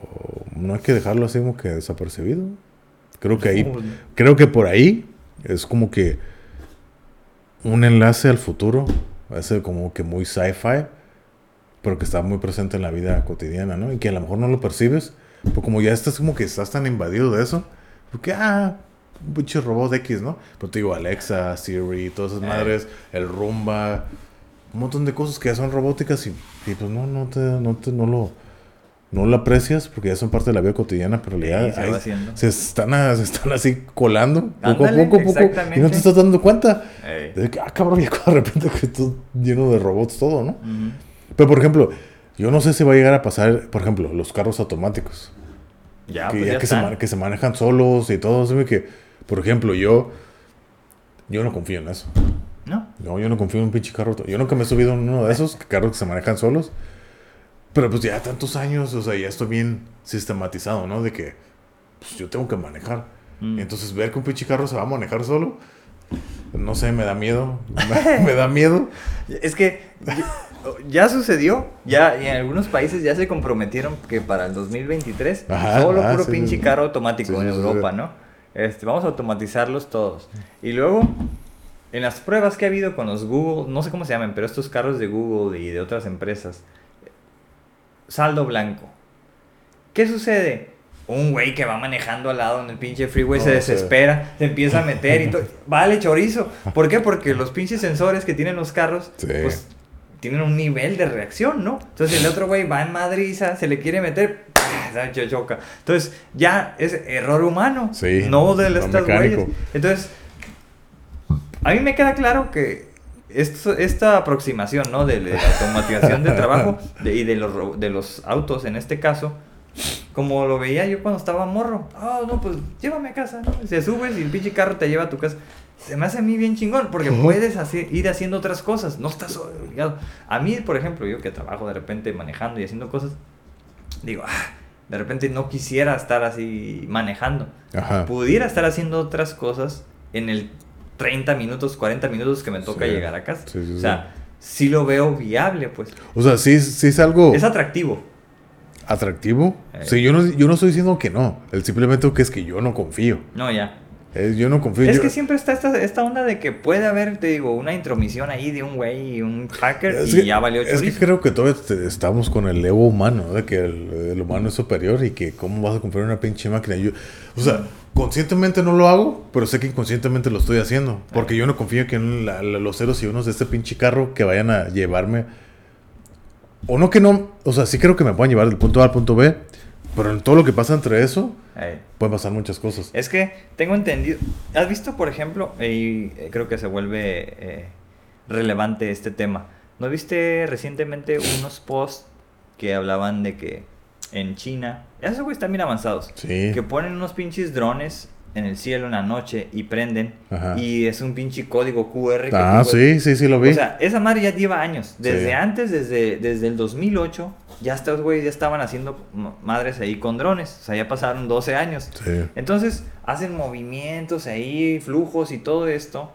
no hay que dejarlo así como que desapercibido. Creo que ahí, Pues, creo que por ahí es como que un enlace al futuro, ese como que muy sci-fi, pero que está muy presente en la vida cotidiana, ¿no? Y que a lo mejor no lo percibes, pero como ya estás como que estás tan invadido de eso, porque, ah, un pinche robot X, ¿no? Pero te digo, Alexa, Siri, todas esas Eh. madres, el Roomba, un montón de cosas que ya son robóticas y, y pues no, no te, no te, no lo, no lo aprecias porque ya son parte de la vida cotidiana, pero Sí, ya se ahí están, a- se están así colando poco a poco, poco, y no te estás dando cuenta. De que, ah, cabrón, ya de repente que todo lleno de robots todo, ¿no? Ujú. Pero, por ejemplo, yo no sé si va a llegar a pasar, por ejemplo, los carros automáticos. Ya, que pues ya ya que, se, que se manejan solos y todo. que, por ejemplo, yo, yo no confío en eso. ¿No? No, yo no confío en un pinche carro. Yo nunca me he subido en uno de esos carros que se manejan solos. Pero pues ya tantos años, o sea, ya estoy bien sistematizado, ¿no? De que pues, yo tengo que manejar. Mm. Entonces, ver que un pinche carro se va a manejar solo, no sé, me da miedo. Me, da miedo. Es que ya sucedió, ya y en algunos países ya se comprometieron que para el 2023 Ajá, solo puro sí, pinche carro automático Sí, en Europa. ¿no? Este, vamos a automatizarlos todos. Y luego, en las pruebas que ha habido con los Google, no sé cómo se llaman, pero estos carros de Google y de otras empresas, saldo blanco. ¿Qué sucede? Un güey que va manejando al lado en el pinche freeway se sí. desespera, se empieza a meter y todo. Vale, chorizo. ¿Por qué? Porque los pinches sensores que tienen los carros, Sí. pues tienen un nivel de reacción, ¿no? Entonces el otro güey va en madriza, se le quiere meter, se choca. Entonces ya es error humano, Sí, no de no estas mecánico. güeyes. Entonces, a mí me queda claro que esto- esta aproximación, ¿no? De, la automatización del trabajo de- y de los, de los autos en este caso, como lo veía yo cuando estaba morro. Ah, no, pues llévame a casa, ¿no? Se subes y el pinche carro te lleva a tu casa. Se me hace a mí bien chingón porque puedes hacer, ir haciendo otras cosas, no estás obligado. A mí, por ejemplo, yo que trabajo de repente manejando y haciendo cosas, digo, ah, de repente no quisiera estar así manejando. Ajá. Pudiera estar haciendo otras cosas en el 30 minutos, 40 minutos que me toca Sí. llegar a casa. Sí, sí, o sea, sí lo veo viable, pues. O sea, sí, sí es algo Es atractivo. atractivo. Eh. Sí, yo no, yo no estoy diciendo que no. El simplemente que es que yo no confío. No, ya. Eh, yo no confío. Es yo- que siempre está esta, esta onda de que puede haber, te digo, una intromisión ahí de un güey y un hacker Es y que- ya valió Es que chorizo. creo que todavía estamos con el ego humano, de que el, el humano es superior y que cómo vas a comprar una pinche máquina. Yo, o sea, conscientemente no lo hago, pero sé que inconscientemente lo estoy haciendo. Porque yo no confío que en la- la- los ceros y unos de este pinche carro que vayan a llevarme. O no que no, o sea, sí creo que me puedan llevar del punto A al punto B, pero en todo lo que pasa entre eso, Ey. pueden pasar muchas cosas. Es que tengo entendido. ¿Has visto, por ejemplo, y eh, creo que se vuelve eh, relevante este tema? ¿No viste recientemente unos posts que hablaban de que en China, esos güeyes están bien avanzados, Sí. que ponen unos pinches drones en el cielo en la noche y prenden Ajá. y es un pinche código QR. que Ah, sí, sí, sí lo vi. O sea, esa madre ya lleva años. Desde Sí. antes, desde, desde el 2008, ya estos güeyes ya estaban haciendo ma- madres ahí con drones. O sea, ya pasaron 12 años. sí. Entonces, hacen movimientos ahí, flujos y todo esto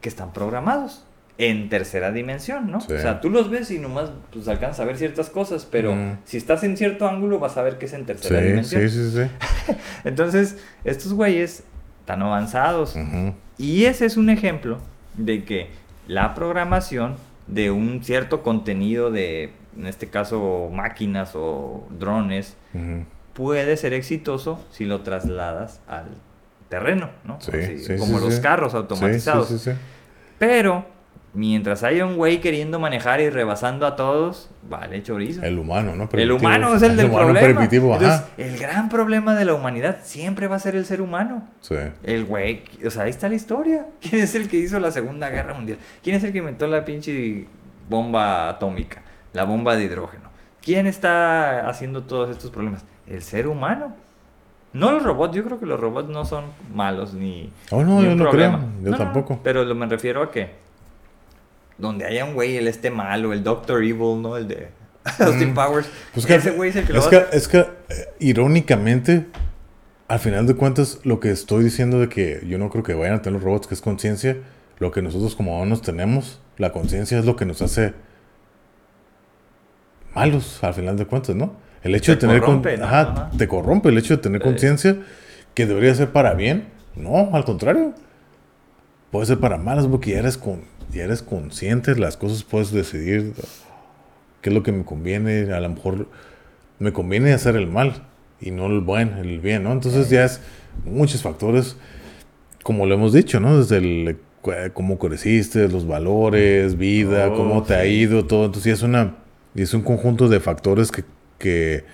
que están programados en tercera dimensión, ¿no? Sí. O sea, tú los ves y nomás pues, alcanzas a ver ciertas cosas, pero Mm. si estás en cierto ángulo vas a ver que es en tercera Sí, dimensión. sí, sí, sí. Entonces, estos güeyes están avanzados. Ujú. Y ese es un ejemplo de que la programación de un cierto contenido de, en este caso, máquinas o drones, puede ser exitoso si lo trasladas al terreno, ¿no? Sí, sí, como sí, los carros automatizados. sí, sí, sí. Pero, mientras haya un güey queriendo manejar y rebasando a todos, vale chorizo. El humano, ¿no? El humano es el del humano problema. Entonces, el gran problema de la humanidad siempre va a ser el ser humano. Sí. El güey, o sea, ahí está la historia. ¿Quién es el que hizo la Segunda Guerra Mundial? ¿Quién es el que inventó la pinche bomba atómica? La bomba de hidrógeno. ¿Quién está haciendo todos estos problemas? El ser humano. No los robots, yo creo que los robots no son malos ni. Oh, no, ni yo un no problema. creo. Yo no, tampoco. Pero lo, me refiero a que donde haya un güey, el este malo, el Doctor Evil, ¿no? El de Austin Mm. Powers. Pues que- ese güey es el que lo es que, es que, eh, irónicamente, al final de cuentas, lo que estoy diciendo de que yo no creo que vayan a tener los robots, que es conciencia, lo que nosotros como humanos tenemos, la conciencia es lo que nos hace malos, al final de cuentas, ¿no? El hecho Te de tener... con- corrompe, ¿no? Ajá, Ajá. te corrompe el hecho de tener Sí. conciencia, que debería ser para bien. No, al contrario. Puede ser para malas, porque ya eres, con, ya eres consciente de las cosas, puedes decidir qué es lo que me conviene. A lo mejor me conviene hacer el mal y no el buen, el bien, ¿no? Entonces ya es muchos factores, como lo hemos dicho, ¿no? Desde el cu- cómo creciste, los valores, vida, Oh, cómo te ha ido, todo. Entonces ya es una, es un conjunto de factores que, que,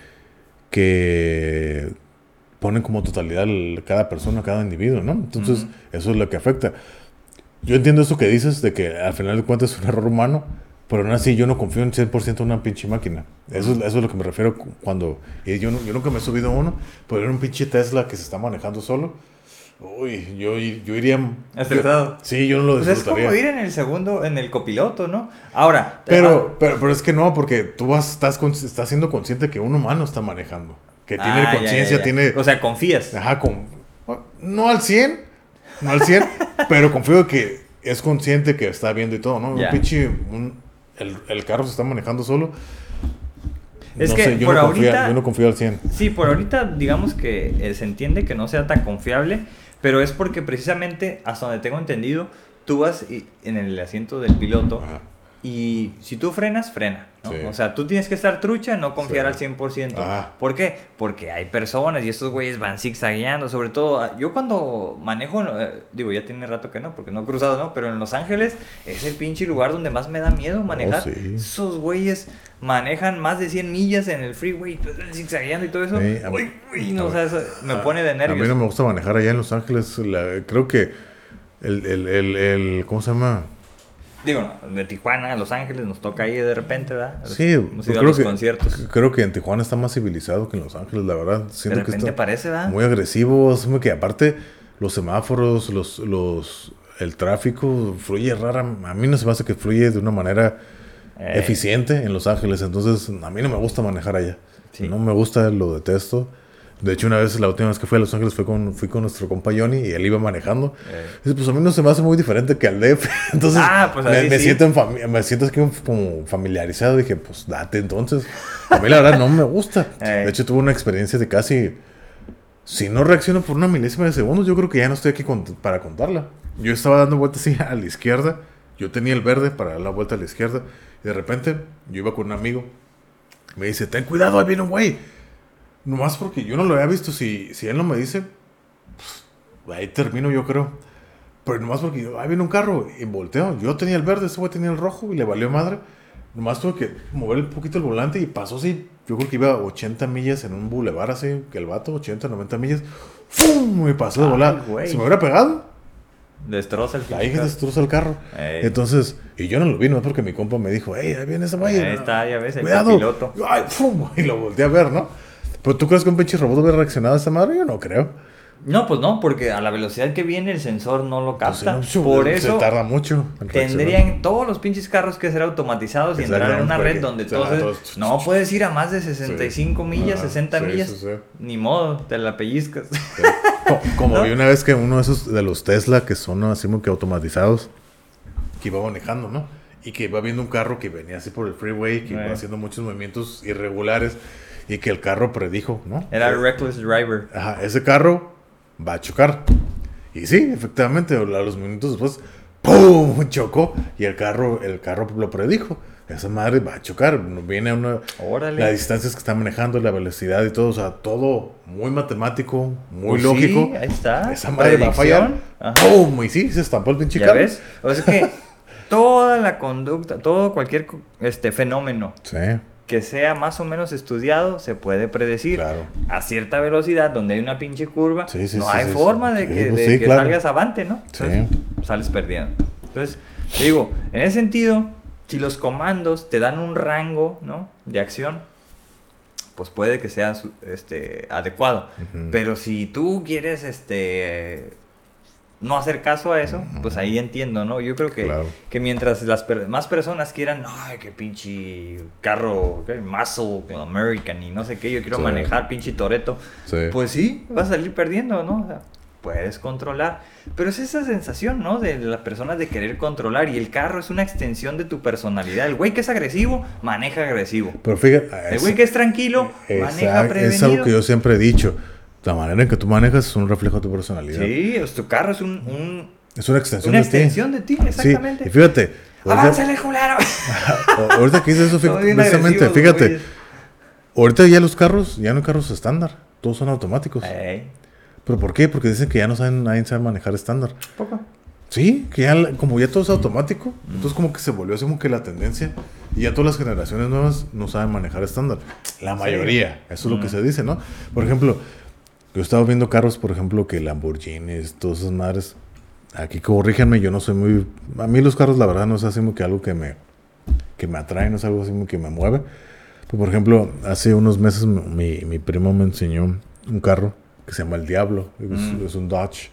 que ponen como totalidad cada persona, cada individuo, ¿no? Entonces eso es lo que afecta. Yo entiendo eso que dices de que al final de cuentas es un error humano, pero aún así yo no confío en 100% en una pinche máquina. Eso, es- eso es lo que me refiero cu- cuando... Y yo, no- yo nunca me he subido a uno, pero era un pinche Tesla que se está manejando solo. Uy, yo, yo iría... Estresado. Sí, yo no lo Pues es disfrutaría. como ir en el segundo, en el copiloto, ¿no? Ahora, Pero, pero, pero es que no, porque tú vas, estás, con- estás siendo consciente que un humano está manejando. Que Ah, tiene ya, conciencia, tiene... O sea, confías. Ajá, con... No al 100, no al 100, pero confío que es consciente que está viendo y todo, ¿no? Un pinche... un- el, el carro se está manejando solo. Es no que sé, yo, por no confío, ahorita- yo no confío al 100. Sí, por ahorita digamos que eh, se entiende que no sea tan confiable, pero es porque precisamente, hasta donde tengo entendido, tú vas y- en el asiento del piloto Ajá. Y si tú frenas, frena. ¿no? Sí. O sea, tú tienes que estar trucha, no confiar Sí. al 100%. Ajá. ¿Por qué? Porque hay personas y estos güeyes van zigzagueando, sobre todo, ah, yo cuando manejo, eh, digo, ya tiene rato que no, porque no he cruzado, ¿no? Pero en Los Ángeles es el pinche lugar donde más me da miedo manejar. sí. Esos güeyes manejan más de 100 millas en el freeway, pues, zigzagueando y todo eso. Sí, a mí- Uy, uy, no, a o sea, eso me pone de A mí nervios. no me gusta manejar allá en Los Ángeles. la- creo que el, el, el, el- ¿Cómo se llama? Digo, de Tijuana a Los Ángeles nos toca ahí de repente, ¿verdad? Sí, Hemos a creo los que, conciertos. creo que en Tijuana está más civilizado que en Los Ángeles, la verdad. De Siento que repente está parece, ¿verdad? muy agresivo. Es como que aparte los semáforos, los, los, el tráfico fluye rara. A mí no se me hace que fluye de una manera Eh. eficiente en Los Ángeles. Entonces, a mí no me gusta manejar allá. Sí. No me gusta, lo detesto. De hecho, una vez, la última vez que fui a Los Ángeles fue con, fui con nuestro compa Johnny y él iba manejando. Eh. Dice, pues a mí no se me hace muy diferente que al DF. Entonces, Ah, pues me, me sí. siento en me siento como familiarizado. Dije, pues date entonces. A mí la verdad no me gusta. Eh. De hecho, tuve una experiencia de casi si no reacciono por una milésima de segundos, yo creo que ya no estoy aquí con- para contarla. Yo estaba dando vueltas así a la izquierda. Yo tenía el verde para dar la vuelta a la izquierda. Y de repente, yo iba con un amigo. Me dice, ten cuidado, ahí viene un güey. Nomás porque yo no lo había visto. Si, si él no me dice, pues, ahí termino yo creo. Pero nomás porque yo, ahí viene un carro y volteo. Yo tenía el verde, ese güey tenía el rojo y le valió madre. Nomás tuve que mover un poquito el volante y pasó así. Yo creo que iba a 80 millas en un bulevar así, que el vato, 80, 90 millas. ¡Fum! Me pasó de volar. Si me hubiera pegado, Destroza el ahí pinche destroza el carro. Ey. Entonces, y yo no lo vi, no porque mi compa me dijo, hey, ahí viene ese güey. Ahí está, ya ves, el Cuidado. piloto. Ay, ¡fum! Y lo volteé a ver, ¿no? Pero tú crees que un pinche robot hubiera reaccionado a esta madre? Yo no creo. No, pues no, porque a la velocidad que viene el sensor no lo Pues, capta. no, Por se eso tarda mucho. tendrían todos los pinches carros que ser automatizados y entrar en una red donde sea, todos... No puedes ir a más de 65 millas, Ajá, 60 sí, millas. sí, sí. Ni modo, te la pellizcas. Co- Como ¿No? vi una vez que uno de esos de los Tesla que son así como que automatizados, que iba manejando, ¿no? Y que iba viendo un carro que venía así por el freeway, que iba haciendo muchos movimientos irregulares y que el carro predijo, ¿no? Era Reckless Driver. Ajá, ese carro va a chocar. Y sí, efectivamente, a los minutos después, ¡pum! chocó y el carro, el carro lo predijo. Esa madre va a chocar, viene a una, Órale. las distancias que está manejando, la velocidad y todo, o sea, todo muy matemático, muy Pues lógico. Sí, ahí está. Esa madre va a fallar. Predicción. Ajá. ¡Pum! Y sí, se estampó el pinche ¿Ya carro. ves? O sea que toda la conducta, todo cualquier este fenómeno Sí, que sea más o menos estudiado se puede predecir. claro. A cierta velocidad, donde hay una pinche curva, Sí, sí, no hay sí, forma de que, pues de sí, que claro. salgas avante, ¿no? Sí. Entonces, sales perdiendo. Entonces, te digo, en ese sentido, si los comandos te dan un rango, ¿no? De acción, pues puede que sea este, adecuado. Pero si tú quieres este no hacer caso a eso, pues ahí entiendo, ¿no? Yo creo que, Claro. que mientras las per- más personas quieran, ay, qué pinche carro, qué muscle American y no sé qué, yo quiero Sí. manejar pinche Toreto, Sí. pues sí, vas a salir perdiendo, ¿no? O sea, puedes controlar. Pero es esa sensación, ¿no? De las personas de querer controlar y el carro es una extensión de tu personalidad. El güey que es agresivo, maneja agresivo. Pero fíjate, El güey que es tranquilo, maneja prevenido. es algo que yo siempre he dicho. La manera en que tú manejas es un reflejo de tu personalidad. Sí, pues, tu carro es un, un- Es una extensión una de ti. extensión de ti, exactamente. Sí, y fíjate, ahorita, ¡Avánzale, culero! ahorita que dices eso, precisamente, fíjate, güeyes. ahorita ya los carros, ya no hay carros estándar, todos son automáticos. ¿Pero por qué? Porque dicen que ya no saben, nadie sabe manejar estándar. poco. Sí, que ya, como ya todo es automático, entonces como que se volvió así como que la tendencia y ya todas las generaciones nuevas no saben manejar estándar. La mayoría, eso es lo que Mm. se dice, ¿no? Por ejemplo, yo estaba viendo carros, por ejemplo, que Lamborghinis, todas esas madres. Aquí corríjanme, yo no soy muy... A mí los carros, la verdad, no es así como que algo que me, que me atrae, no es algo así como que me mueve. Pues, por ejemplo, hace unos meses mi, mi primo me enseñó un carro que se llama El Diablo. Es, Mm. es un Dodge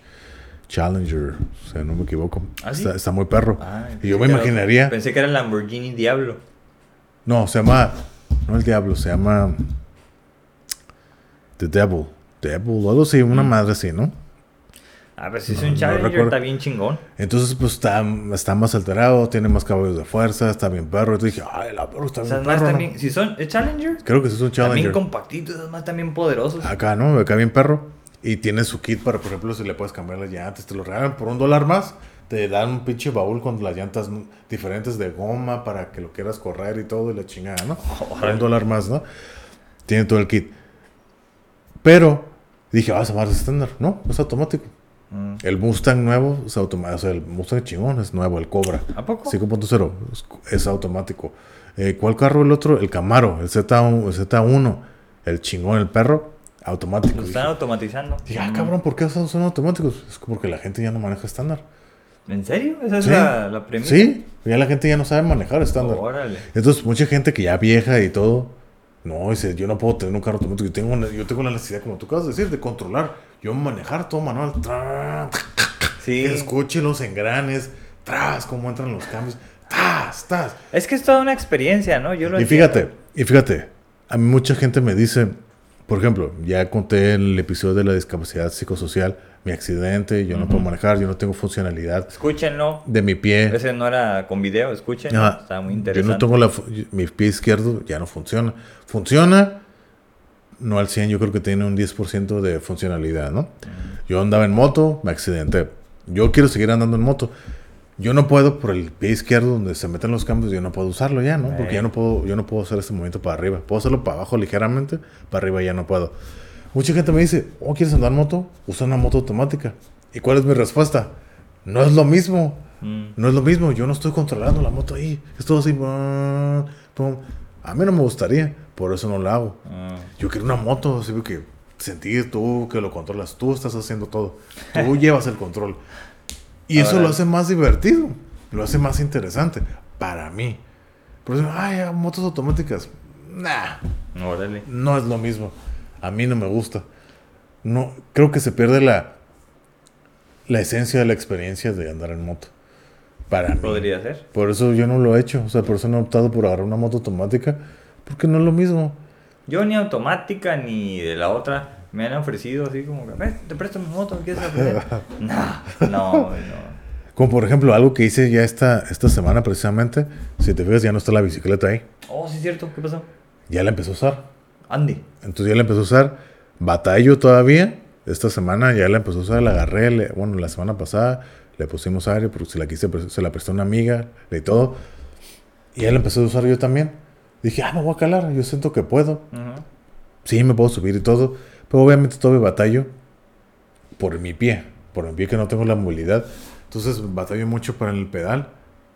Challenger, o sea, no me equivoco. ¿Ah, sí? está, está muy perro. Ah, y yo me imaginaría... Pensé que era el Lamborghini Diablo. No, se llama... No el Diablo, se llama... The Devil. Devil, o algo así, una madre así, ¿no? A ver, si es un Challenger, está bien chingón. Entonces, pues está, está más alterado, tiene más caballos de fuerza, está bien perro. Entonces dije, ay, la perro está O bien sea, perro. ¿no?". también, si son ¿es Challenger, Creo que sí es un también Challenger. compactitos, es más también poderosos. Acá, ¿no? Acá bien perro. Y tiene su kit para, por ejemplo, si le puedes cambiar las llantas, te lo regalan por un dólar más. Te dan un pinche baúl con las llantas diferentes de goma para que lo quieras correr y todo y la chingada, ¿no? Por un dólar más, ¿no? Tiene todo el kit. Pero dije, ah, esa madre es estándar. No, es automático. Mm. El Mustang nuevo es automático. O sea, el Mustang chingón es nuevo, el Cobra. ¿A poco? 5.0 es, es automático. Eh, ¿Cuál carro el otro? El Camaro, el Z1, el Z1, el chingón, el perro, automático. Lo Dije, están automatizando. dije, ah, cabrón, ¿por qué son automáticos? Es porque la gente ya no maneja estándar. ¿En serio? Esa es Sí. la, la premisa. Sí, ya la gente ya no sabe manejar estándar. Órale. Entonces, mucha gente que ya vieja y todo, no, dice, yo no puedo tener un carro automático. Yo tengo, una- yo tengo la necesidad, como tú acabas de decir, de controlar. Yo manejar todo manual. Sí. Escuche los engranes, tras, cómo entran los cambios. Tas, tas. Es que es toda una experiencia, ¿no? Yo lo Y entiendo. fíjate, y fíjate, a mí mucha gente me dice, por ejemplo, ya conté en el episodio de la discapacidad psicosocial, mi accidente, yo no puedo manejar, yo no tengo funcionalidad Escúchenlo. de mi pie. Ese no era con video, escuchen. Ajá. Está muy yo interesante. no tengo la, mi pie izquierdo, ya no funciona. Funciona no al 100, yo creo que tiene un 10% de funcionalidad, ¿no? Yo andaba en moto, me accidenté. Yo quiero seguir andando en moto. Yo no puedo por el pie izquierdo donde se meten los cambios, yo no puedo usarlo ya, ¿no? Porque ya no puedo, yo no puedo hacer este movimiento para arriba. Puedo hacerlo para abajo ligeramente, para arriba ya no puedo. Mucha gente me dice, "Oh, ¿quieres andar en moto? Usa una moto automática." ¿Y cuál es mi respuesta? No es lo mismo. Mm. No es lo mismo, yo no estoy controlando la moto ahí. Es todo así. A mí no me gustaría, por eso no la hago. Ah. Yo quiero una moto, así que sentir tú que lo controlas, tú estás haciendo todo. Tú llevas el control. Y eso lo hace más divertido, lo hace más interesante para mí. Por eso, ay, motos automáticas. Nah, Órale. no es lo mismo. A mí no me gusta. No, creo que se pierde la la esencia de la experiencia de andar en moto. Para mí. Podría ser. Por eso yo no lo he hecho. O sea, por eso no he optado por agarrar una moto automática. Porque no es lo mismo. Yo ni automática ni de la otra me han ofrecido así como que, "Ven, te presto mi moto, ¿quieres aprender? no, no, no. Como por ejemplo, algo que hice ya esta, esta semana precisamente. Si te fijas, ya no está la bicicleta ahí. Oh, sí es cierto, ¿qué pasó? Ya la empezó a usar. Andy. Entonces ya la empezó a usar. Batallo todavía. Esta semana ya la empezó a usar. La agarré. le- bueno, la semana pasada le pusimos aire porque se la quise, se la prestó una amiga y todo. Y ya la empecé a usar yo también. Dije, ah, me voy a calar. Yo siento que puedo. Ujú. Sí, me puedo subir y todo. Pero obviamente todavía batallo por mi pie. Por mi pie que no tengo la movilidad. Entonces batallo mucho para el pedal.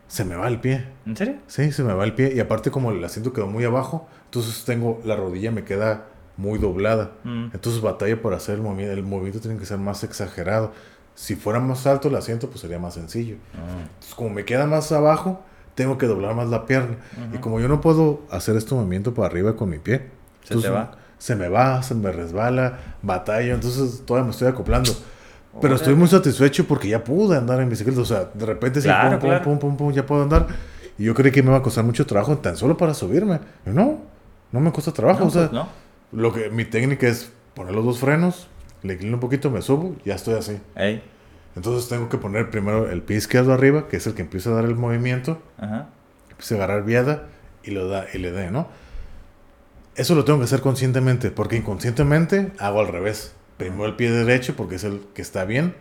Se me va el pie. ¿En serio? Sí, se me va el pie. Y aparte como el asiento quedó muy abajo. Entonces tengo la rodilla me queda muy doblada. Mm. Entonces batallo para hacer el movimiento. El movimiento tiene que ser más exagerado. Si fuera más alto el asiento, pues sería más sencillo. Ah. Entonces, como me queda más abajo, tengo que doblar más la pierna. Y como yo no puedo hacer este movimiento para arriba con mi pie, Se te va. Se me va, se me resbala, batallo. Entonces todavía me estoy acoplando. Pero estoy muy satisfecho porque ya pude andar en bicicleta. O sea, de repente sí, Claro, pum, pum, claro. pum, pum, pum, ya puedo andar. Y yo creí que me iba a costar mucho trabajo tan solo para subirme. No, no me cuesta trabajo. No, o sea, pues, no. lo que mi técnica es poner los dos frenos, le inclino un poquito, me subo, ya estoy así. Ey. Entonces tengo que poner primero el pie izquierdo arriba, que es el que empieza a dar el movimiento, Ajá. empieza a agarrar viada y lo da y le dé, ¿no? Eso lo tengo que hacer conscientemente, porque inconscientemente hago al revés. Primero el pie derecho, porque es el que está bien.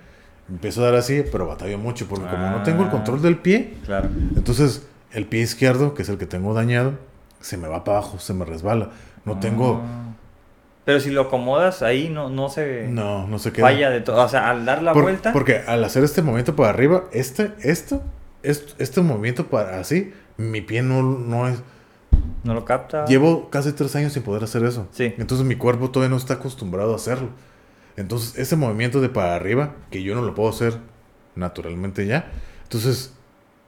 Empiezo a dar así, pero batallo mucho, porque como no tengo el Ah. control del pie, Claro. entonces el pie izquierdo, que es el que tengo dañado, se me va para abajo, se me resbala. No tengo... Ah. Pero si lo acomodas ahí, no, no se No, no se queda. falla de todo. O sea, al dar la Por- vuelta. Porque al hacer este movimiento para arriba, este, esto, este, este movimiento para así, mi pie no, no es... No lo capta. Llevo casi tres años sin poder hacer eso. Sí. Entonces mi cuerpo todavía no está acostumbrado a hacerlo. Entonces ese movimiento de para arriba, que yo no lo puedo hacer naturalmente ya, entonces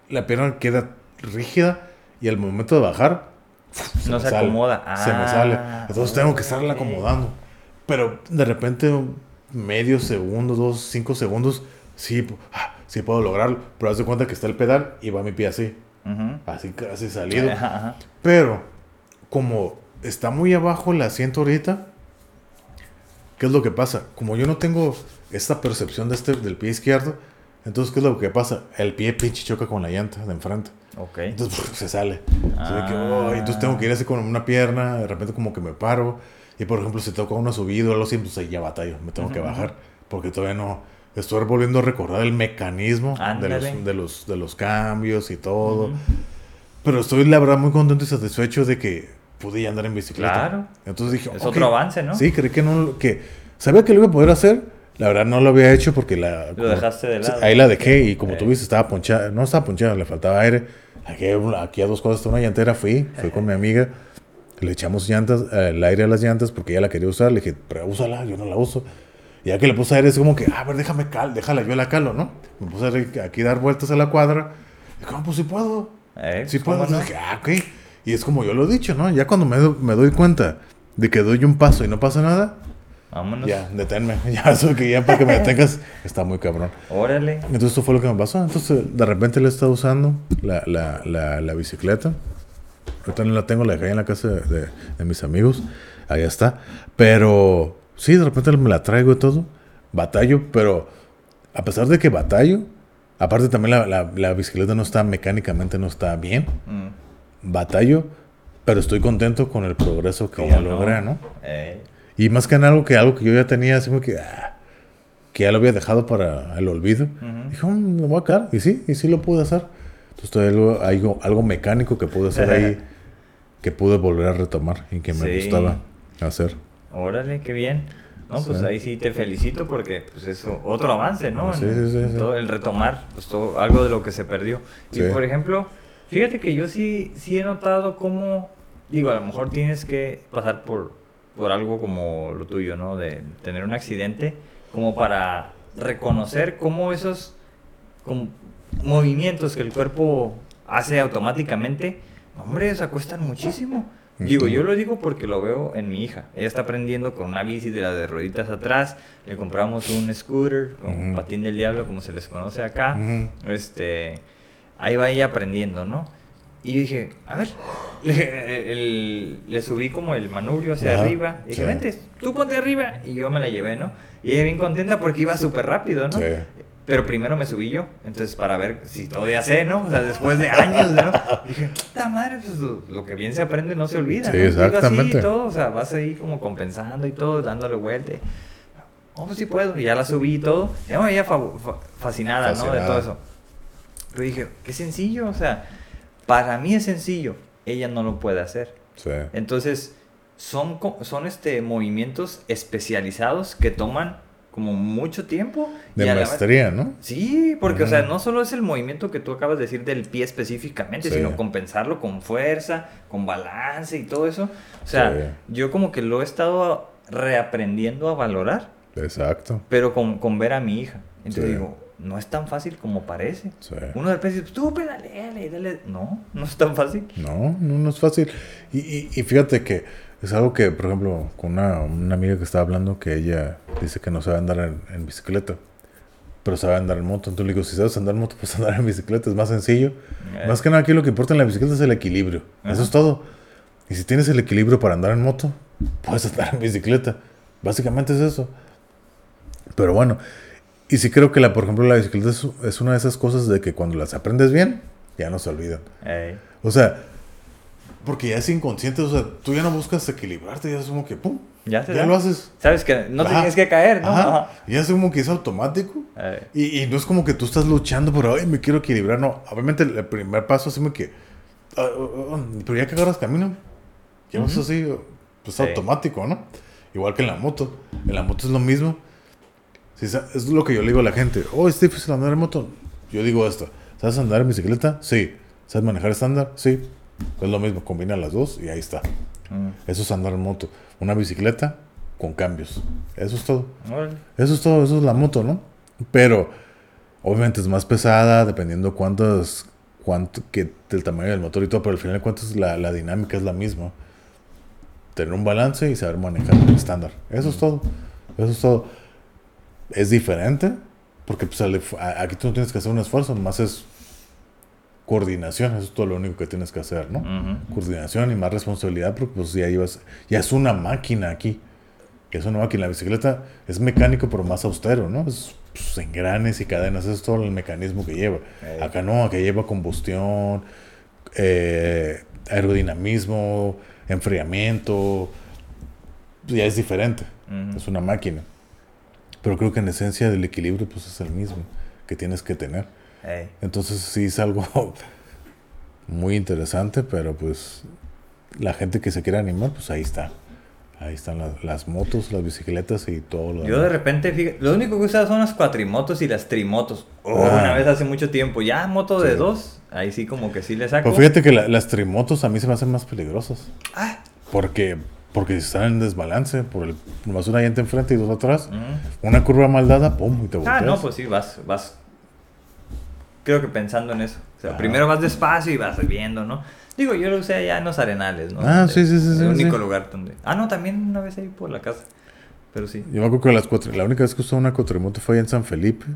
la pierna queda rígida y al momento de bajar, No se sale, acomoda. se me sale. Ah, Entonces tengo que estarla acomodando. Pero de repente, medio segundo, dos, cinco segundos, sí, ah, sí puedo lograrlo. Pero haz de cuenta que está el pedal y va mi pie así, así casi salido. Ajá, ajá. Pero como está muy abajo el asiento ahorita, ¿qué es lo que pasa? Como yo no tengo esta percepción de este, del pie izquierdo, entonces ¿qué es lo que pasa? El pie pinche choca con la llanta de enfrente. Ok. Entonces pf, se sale. De que, Ah. oh, entonces tengo que ir así con una pierna, de repente como que me paro. Y por ejemplo, si toca una subida o algo así, pues ahí ya batallo, me tengo que Ujú, bajar. Porque todavía no. Estoy volviendo a recordar el mecanismo de los, de, los, de los cambios y todo. Ujú. Pero estoy la verdad muy contento y satisfecho de que pude ya andar en bicicleta. Claro. Entonces dije, Es ok. otro avance, ¿no? Sí, creí que no, que sabía que lo iba a poder hacer. La verdad no lo había hecho porque la... Lo dejaste de lado. Ahí la dejé y como tú Eh. viste estaba ponchada, no estaba ponchada, le faltaba aire. Aquí, aquí a dos cosas, está una llantera, fui, fui con mi amiga, le echamos llantas, el aire a las llantas porque ella la quería usar, le dije, pero úsala, yo no la uso. Y ya que le puse aire, es como que, a ver, déjame cal, déjala, yo la calo, ¿no? Me puse aquí a dar vueltas a la cuadra. Y como, pues sí puedo. Eh, Sí ¿cómo puedo. no? Dije, ah, ok. Y es como yo lo he dicho, ¿no? Ya cuando me, do- me doy cuenta de que doy un paso y no pasa nada, Vámonos. ya, deténme. Ya, eso que ya para que me detengas está muy cabrón. Órale. Entonces, esto fue lo que me pasó. Entonces, de repente le he estado usando la, la, la, la bicicleta. Ahorita no la tengo, la dejé en la casa de, de- de mis amigos. Ahí está. Pero, sí, de repente me la traigo y todo. Batallo, pero a pesar de que batallo, aparte también la, la, la bicicleta no está mecánicamente, no está bien. Mm. Batallo, pero estoy contento con el progreso que ¿Cómo ya no? logré, ¿no? Eh, Y más que en algo que algo que yo ya tenía, así como que, ah, que ya lo había dejado para el olvido. Ujú. Dije, "Mm, lo voy a quedar. Y sí, y sí lo pude hacer. Entonces, todavía algo, algo, mecánico que pude hacer ahí, que pude volver a retomar y que me Sí. gustaba hacer. Órale, qué bien. No, pues Sí. ahí sí te felicito porque pues es otro avance, ¿no? Sí, sí, sí, sí. todo el retomar, pues todo, algo de lo que se perdió. Y por ejemplo, fíjate que yo sí, sí he notado cómo, digo, a lo mejor tienes que pasar por, por algo como lo tuyo, ¿no? De tener un accidente, como para reconocer cómo esos como movimientos que el cuerpo hace automáticamente, hombre, se acuestan muchísimo. Digo, yo lo digo porque lo veo en mi hija. Ella está aprendiendo con una bici de las de rueditas atrás. Le compramos un scooter, con un Ujú. patín del diablo, como se les conoce acá. Este, ahí va ella aprendiendo, ¿no? Y yo dije, a ver, le, el- le subí como el manubrio hacia arriba. Y dije, sí. vente, tú ponte arriba. Y yo me la llevé, ¿no? Y ella bien contenta porque iba súper rápido, ¿no? Sí. Pero primero me subí yo, entonces para ver si todavía sé, ¿no? O sea, después de años, ¿no? Dije, puta madre, pues lo, que bien se aprende no se olvida. Sí, ¿no? Así exactamente. y todo, o sea, vas ahí como compensando y todo, dándole vuelta. Oh, pues sí puedo, y ya la subí y todo. Ya me veía fa- fa- fascinada, ¿no? De Fascinada. todo eso. Pero dije, qué sencillo, o sea, para mí es sencillo, ella no lo puede hacer. Sí. Entonces, son, son este, movimientos especializados que toman como mucho tiempo. De y maestría, ¿no? Sí, porque, o sea, no solo es el movimiento que tú acabas de decir del pie específicamente, Sí. sino compensarlo con fuerza, con balance y todo eso. O sea, Sí. yo como que lo he estado reaprendiendo a valorar, Exacto. pero con, con ver a mi hija. Entonces Sí. digo, no es tan fácil como parece. Sí. Uno de repente dice, tú pedaleale, dale. No, no es tan fácil. No, no, no es fácil. Y, y, y fíjate que es algo que, por ejemplo, con una, una amiga que estaba hablando, que ella dice que no sabe andar en, en bicicleta, pero sabe andar en moto. Entonces le digo, si sabes andar en moto, pues andar en bicicleta es más sencillo. Eh. Más que nada aquí lo que importa en la bicicleta es el equilibrio. Ajá. Eso es todo. Y si tienes el equilibrio para andar en moto, puedes andar en bicicleta. Básicamente es eso. Pero bueno, y sí creo que, la, por ejemplo, la bicicleta es, es una de esas cosas de que cuando las aprendes bien, ya no se olvidan. Ey. O sea, porque ya es inconsciente, o sea, tú ya no buscas equilibrarte, ya es como que, ¡pum! Ya Ya da. lo haces. Sabes que no Ajá. tienes que caer, ¿no? Ajá. Ajá. Ya es como que es automático. Y, y no es como que tú estás luchando por, ay, me quiero equilibrar. No, obviamente el, primer paso es como que, ah, ah, ah, pero ya que agarras camino, ya vas Ujú. así, pues automático, ¿no? Igual que en la moto. En la moto es lo mismo. Es lo que yo le digo a la gente. Oh, es difícil andar en moto. Yo digo esto. ¿Sabes andar en bicicleta? Sí. ¿Sabes manejar estándar? Sí. Es lo mismo. Combina las dos y ahí está. Mm. Eso es andar en moto. Una bicicleta con cambios. Eso es todo. Eso es todo, eso es la moto, ¿no? Pero obviamente es más pesada, dependiendo cuántos, cuánto, que del tamaño del motor y todo, pero al final de cuentas la, la dinámica es la misma. Tener un balance y saber manejar el estándar. Eso es todo. Eso es todo. Es diferente, porque pues, aquí tú no tienes que hacer un esfuerzo, nomás es coordinación, eso es todo lo único que tienes que hacer, ¿no? Coordinación y más responsabilidad porque pues ya ibas, ya es una máquina aquí. Es una máquina. La bicicleta es mecánico pero más austero, ¿no? Es pues, engranes y cadenas, eso es todo el mecanismo que lleva. Ey. Acá no, acá lleva combustión, eh, aerodinamismo, enfriamiento. pues, Ya es diferente. Es una máquina. Pero creo que en esencia del equilibrio pues es el mismo que tienes que tener. Entonces sí es algo muy interesante, pero pues la gente que se quiera animar, pues ahí está. Ahí están las, las motos, las bicicletas y todo lo Yo de repente, fíjate, lo único que usaba son las cuatrimotos y las trimotos. Oh, Ah. Una vez hace mucho tiempo, ya moto de Sí. dos, ahí sí como que sí le saco. Pero fíjate que la- las trimotos a mí se me hacen más peligrosas. Ah. Porque, porque si están en desbalance, por el, nomás una llanta enfrente y dos atrás, Mm. una curva mal dada, pum, y te volteas. Ah, no, pues sí, vas, vas. Creo que pensando en eso. O sea, primero vas despacio y vas viendo, ¿no? Digo, yo lo usé allá en los arenales, ¿no? Ah, sí, sí, sí, El sí, único sí. lugar donde. Ah, no, también una vez ahí por la casa. Pero sí. Yo me acuerdo que las cuatro, la única vez que usé una cuatrimoto fue allá en San Felipe,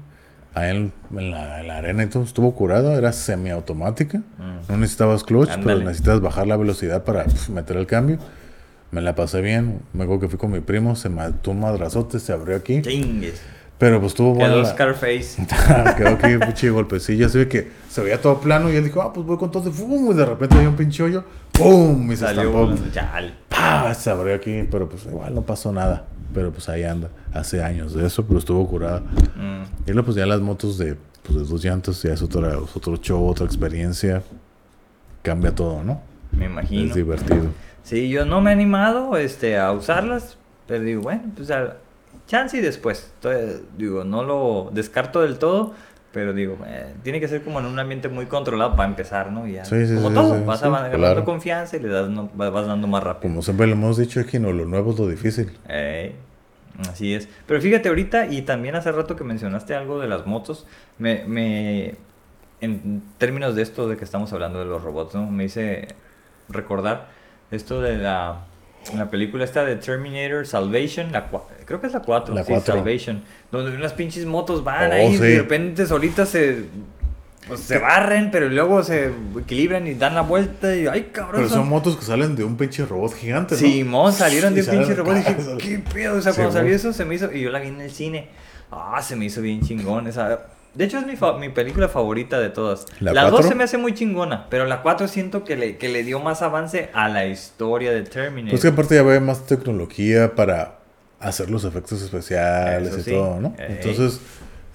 allá en, en la, en la arena y todo, estuvo curado, era semiautomática, Mm. no necesitabas clutch, pero necesitas bajar la velocidad para pf, meter el cambio. Me la pasé bien, me acuerdo que fui con mi primo, se mató un madrazote, se abrió aquí, Chingues. pero pues estuvo bueno. Quedó Scarface. Quedó aquí un pinche golpecillo, así que se veía todo plano y él dijo, ah, pues voy con todo, y ¡fum! y de repente había un pinche hoyo, ¡pum! y se Salió estampó. Chal. ¡Pa! ah, se abrió aquí, pero pues igual no pasó nada. Pero pues ahí anda, hace años de eso, pero estuvo curada. Mm. Y luego pues ya las motos de, pues, de dos llantas, ya es otra, es otro show, otra experiencia. Cambia todo, ¿no? Me imagino. Es divertido. Sí, yo no me he animado este, a usarlas, pero digo, bueno, pues a, chance y después. Entonces, digo, no lo descarto del todo, pero digo, eh, tiene que ser como en un ambiente muy controlado para empezar, ¿no? Y ya, Sí, sí, como sí, todo, vas agarrando claro. confianza y le das, no- vas dando más rápido. Como siempre le hemos dicho aquí, no, lo nuevo es lo difícil. Así es. Pero fíjate ahorita, y también hace rato que mencionaste algo de las motos, me, me en términos de esto de que estamos hablando de los robots, ¿no? Me hice recordar esto de la, la película esta de Terminator Salvation, la creo que es la 4, La sí, cuatro. Salvation, donde unas pinches motos van Oh, ahí y sí. de repente solitas se... pues, se barren, pero luego se equilibran y dan la vuelta y ¡ay, cabrón! Pero son motos que salen de un pinche robot gigante, ¿no? Simón, salieron de Y un pinche robot y dije, ¿qué pedo? O sea, cuando Simón. salió eso se me hizo, y yo la vi en el cine, ah, se me hizo bien chingón esa. De hecho es mi, fa- mi película favorita de todas. ¿La La 2 cuatro? se me hace muy chingona, pero la 4 siento que le, que le dio más avance a la historia de Terminator. Pues que aparte ya ve más tecnología para hacer los efectos especiales Eso y sí. todo, ¿no? Ey. Entonces,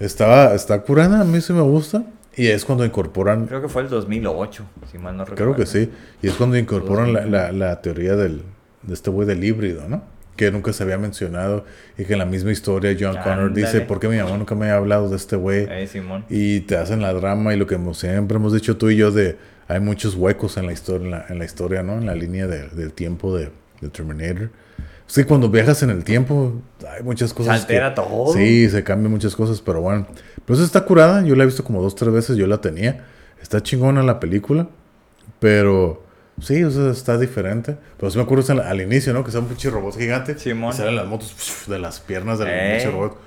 estaba, está curada, a mí sí me gusta. Y es cuando incorporan, Creo que fue el 2008, si mal no recuerdo. creo que sí, y es cuando incorporan la, 2000. la- la teoría del, de este güey del híbrido, ¿no? Que nunca se había mencionado y que en la misma historia John Connor dice. ¿por qué mi mamá nunca me ha hablado de este güey? Y te hacen la drama y lo que siempre hemos dicho tú y yo de hay muchos huecos en la historia, en la, en la historia, ¿no? En la línea de- del tiempo de, de Terminator. Sí, cuando viajas en el tiempo hay muchas Se cosas. altera que- todo. Sí, se cambian muchas cosas, pero bueno. Pero eso está curada, yo la he visto como dos, tres veces, yo la tenía. Está chingona la película, pero sí, o sea, está diferente. Pero sí me acuerdo al, al inicio, ¿no? Que sale un pinche robot gigante. Simón. Y salen las motos de las piernas del Ey. pinche robot.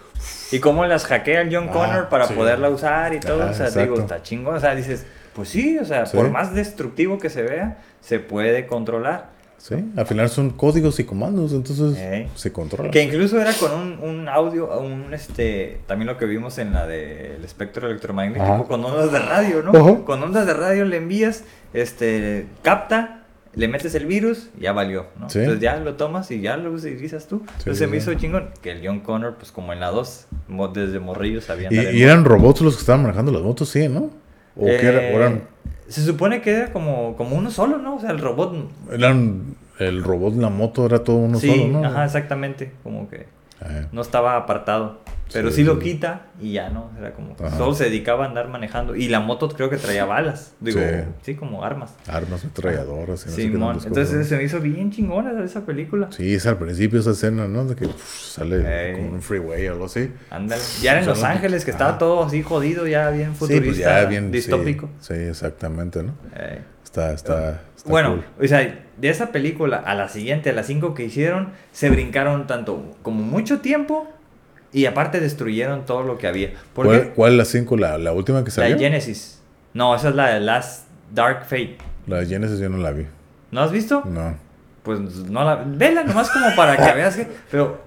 Y cómo las hackea el John Ah, Connor para sí. poderla usar y todo. O sea, exacto. digo, está chingón. O sea, dices, pues sí, o sea, Sí. por más destructivo que se vea, se puede controlar. Sí, al final son códigos y comandos, entonces se controla. Que incluso era con un, un audio, un este, también lo que vimos en la del espectro electromagnético, Ajá. con ondas de radio, ¿no? Ajá. Con ondas de radio le envías, este, capta, le metes el virus, ya valió, ¿no? Sí. Entonces ya lo tomas y ya lo utilizas tú. Entonces se me hizo chingón que el John Connor, pues como en la 2, mo- desde morrillo sabían Y, y eran robots los que estaban manejando las motos, sí, ¿no? O que era- Eh, eran, Se supone que era como, como uno solo, ¿no? O sea, el robot. eran el robot, la moto era todo uno sí, solo, ¿no? ajá, exactamente. Como que No estaba apartado. Pero sí, Sí, lo sí. quita y ya, ¿no? Era como. Ajá. Solo se dedicaba a andar manejando. Y la moto creo que traía balas. Digo, Sí. sí, como armas. armas ametralladoras Simón. tantas Entonces se me hizo bien chingona esa película. Sí, es al principio esa escena, ¿no? De que sale Ey. como un freeway o algo así. Ándale. Ya era en Los Ángeles, que estaba todo así jodido, ya bien futurista, sí, pues ya bien sí, distópico. Sí, exactamente, ¿no? Eh. Está, está, está Bueno, cool. o sea, de esa película a la siguiente, a las cinco que hicieron, se brincaron tanto como mucho tiempo y aparte destruyeron todo lo que había. ¿Cuál, Porque cuál es la 5? La, la última que la salió? de Genesis. No, esa es la de Last Dark Fate. La de Genesis yo no la vi. ¿No has visto? No. Pues no la... Vela nomás como para que veas que... Pero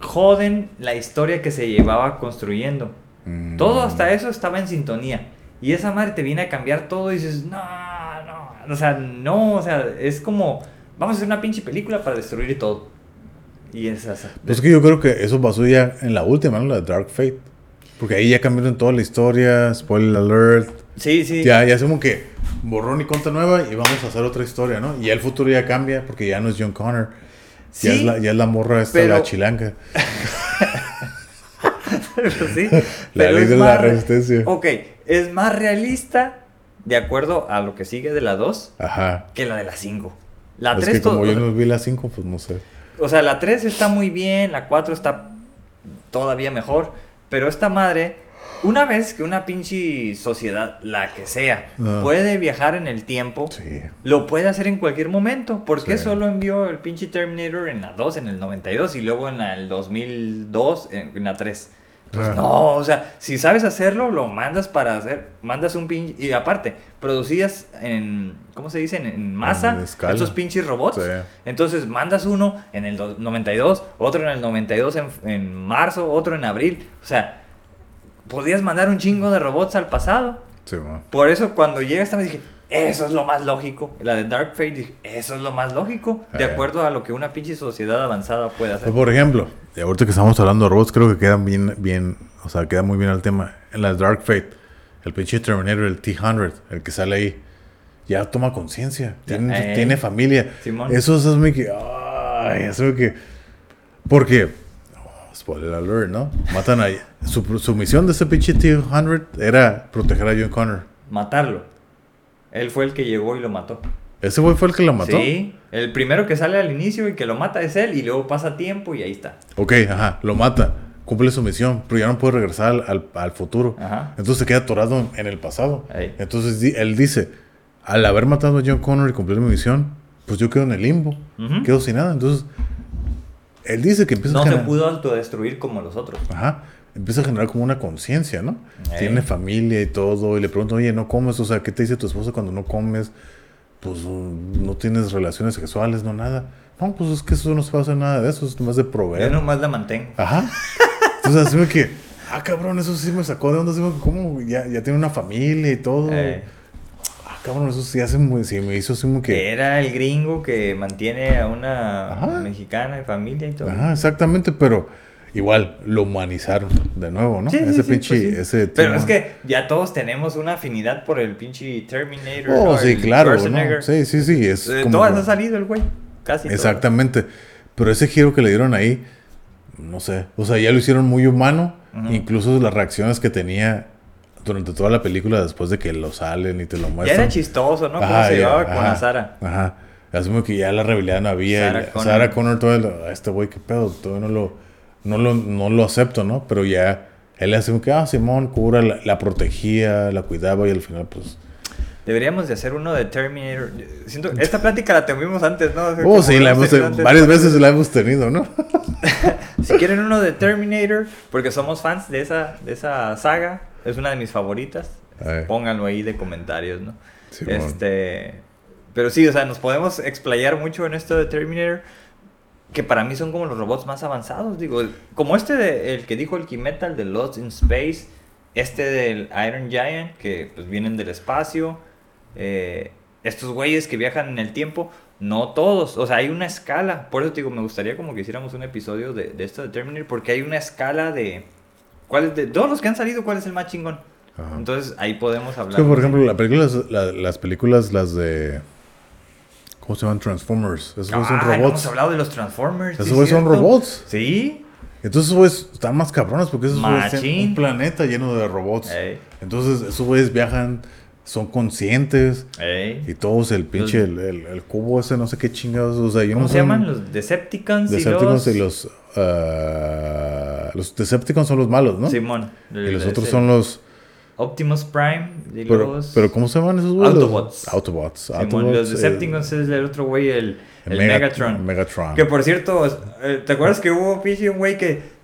joden la historia que se llevaba construyendo. Mm. Todo hasta eso estaba en sintonía. Y esa madre te viene a cambiar todo y dices, no. O sea, no, o sea, es como, vamos a hacer una pinche película para destruir todo. Y es esa. Pues es que yo creo que eso pasó ya en la última, ¿no? La de Dark Fate. Porque ahí ya cambiaron toda la historia, spoiler alert. Sí, sí. Ya, ya como que borrón y cuenta nueva y vamos a hacer otra historia, ¿no? Y ya el futuro ya cambia porque ya no es John Connor. Sí, Ya, es la, ya es la morra esta, pero- la chilanga. pero sí. La pero ley de la más resistencia. Ok, es más realista de acuerdo a lo que sigue de la 2 Ajá. que la de la 5. La es 3 que como yo no vi la 5, pues no sé. O sea, la 3 está muy bien, la 4 está todavía mejor, pero esta madre, una vez que una pinche sociedad, la que sea, Ah. puede viajar en el tiempo, Sí. lo puede hacer en cualquier momento. ¿Por qué Sí. solo envió el pinche Terminator en la 2, en el 92 y luego en la- el 2002 en, en la 3? Pues Ah. no, o sea, si sabes hacerlo, lo mandas para hacer, mandas un pinche, y aparte, producidas en, ¿cómo se dice? En, en masa, En esos pinches robots. Sí. Entonces mandas uno en el do- 92, otro en el 92 en, en marzo, otro en abril. O sea, podías mandar un chingo de robots al pasado. Sí. Por eso cuando llega esta me dije, eso es lo más lógico. La de Dark Fate, dije, eso es lo más lógico. De Eh. acuerdo a lo que una pinche sociedad avanzada puede hacer. Pues, por ejemplo, ahorita que estamos hablando de robots, creo que quedan bien, bien, o sea, queda muy bien el tema. En la Dark Fate, el pinche Terminator, el T-100, el que sale ahí, ya toma conciencia, tiene, Eh. tiene familia. Simón. Eso es muy que, ay, eso es que, porque, oh, spoiler alert, ¿no? Matan a, su, su misión de ese pinche T-100 era proteger a John Connor. Matarlo. Él fue el que llegó y lo mató. Ese güey fue el que lo mató. Sí, el primero que sale al inicio y que lo mata es él y luego pasa tiempo y ahí está. Ok, ajá, lo mata, cumple su misión, pero ya no puede regresar al, al- al futuro. Ajá. Entonces se queda atorado en, en el pasado. Ahí. Entonces di- él dice, al haber matado a John Connor y cumplir mi misión, pues yo quedo en el limbo, quedo sin nada. Entonces, él dice que empieza No a se generar, pudo autodestruir como los otros. ajá, empieza a generar como una conciencia, ¿no? Ey. Tiene familia y todo, y le pregunto, oye, ¿no comes? O sea, ¿qué te dice tu esposa cuando no comes? Pues mm, no tienes relaciones sexuales, no nada. No, pues es que eso no se va a hacer nada de eso, es más de Yo proveer. nomás la mantengo. Ajá. Entonces, así me que, ah, cabrón, eso sí me sacó de onda. Así me que, ¿cómo? Ya, ya tiene una familia y todo. Eh, Ah, cabrón, eso sí hace muy, sí me hizo así como que era el gringo que mantiene a una Ajá. mexicana y familia y todo. Ajá, exactamente, pero igual lo humanizaron de nuevo, ¿no? Sí, ese sí, pinche, pues ese. Pero es que ya todos tenemos una afinidad por el pinche Terminator. Oh, ¿no? sí, El claro. Sí, sí, sí. Es como- todas ha salido el güey. Casi todas. Exactamente. Pero ese giro que le dieron ahí, no sé. O sea, ya lo hicieron muy humano. Incluso las reacciones que tenía durante toda la película después de que lo salen y te lo Ya muestran. era chistoso, ¿no? Cómo Ajá, se ya, llevaba con la Sara. Ajá. Asumo que ya la rebelión no había. Sarah Connor. Sarah Connor, todo el- "Ah, este güey, qué pedo, todavía no lo, no lo, no lo acepto, ¿no? Pero ya él le hace que, ah, Simón, cura, la, la protegía, la cuidaba y al final, pues. Deberíamos de hacer uno de Terminator. Siento, esta plática la tuvimos antes, ¿no? Oh, sí, la hemos, tenido varias veces la hemos tenido, ¿no? Si quieren uno de Terminator, porque somos fans de esa, de esa saga, es una de mis favoritas. Ay. Pónganlo ahí de comentarios, ¿no? Simón. este. Pero sí, o sea, nos podemos explayar mucho en esto de Terminator. Que para mí son como los robots más avanzados. Digo, como este de, el que dijo el Metal de Lost in Space. Este del Iron Giant, que pues vienen del espacio. eh, estos güeyes que viajan en el tiempo. No todos. O sea, hay una escala. Por eso te digo, me gustaría como que hiciéramos un episodio de, de esto de Terminator. Porque hay una escala de. ¿Cuál es de todos los que han salido, cuál es el más chingón? Ajá. Entonces ahí podemos Es hablar. que, por ejemplo, la película, la- las películas, las de. ¿Cómo se llaman? Transformers. Esos güeyes son Ah, no hemos robots. hablado de los Transformers. Esos ¿sí güeyes son robots. Sí. Entonces, güeyes están más cabrones porque esos güeyes tienen un planeta lleno de robots. Ey, Entonces, esos güeyes viajan, son conscientes. ey. Y todos el pinche, el, el- el cubo ese, no sé qué chingados. O sea, ¿Cómo no se llaman? Los Decepticons, Decepticons y y los... los. ah, los Decepticons son los malos, ¿no? Simón. Y los otros son los. Optimus Prime y Pero, los... pero ¿cómo se llaman esos güeyes? Autobots. Autobots. Simón, Autobots, los Decepticons es el otro güey, el, el Mega- Megatron. Megatron. Que por cierto, eh, ¿te acuerdas que hubo un güey que...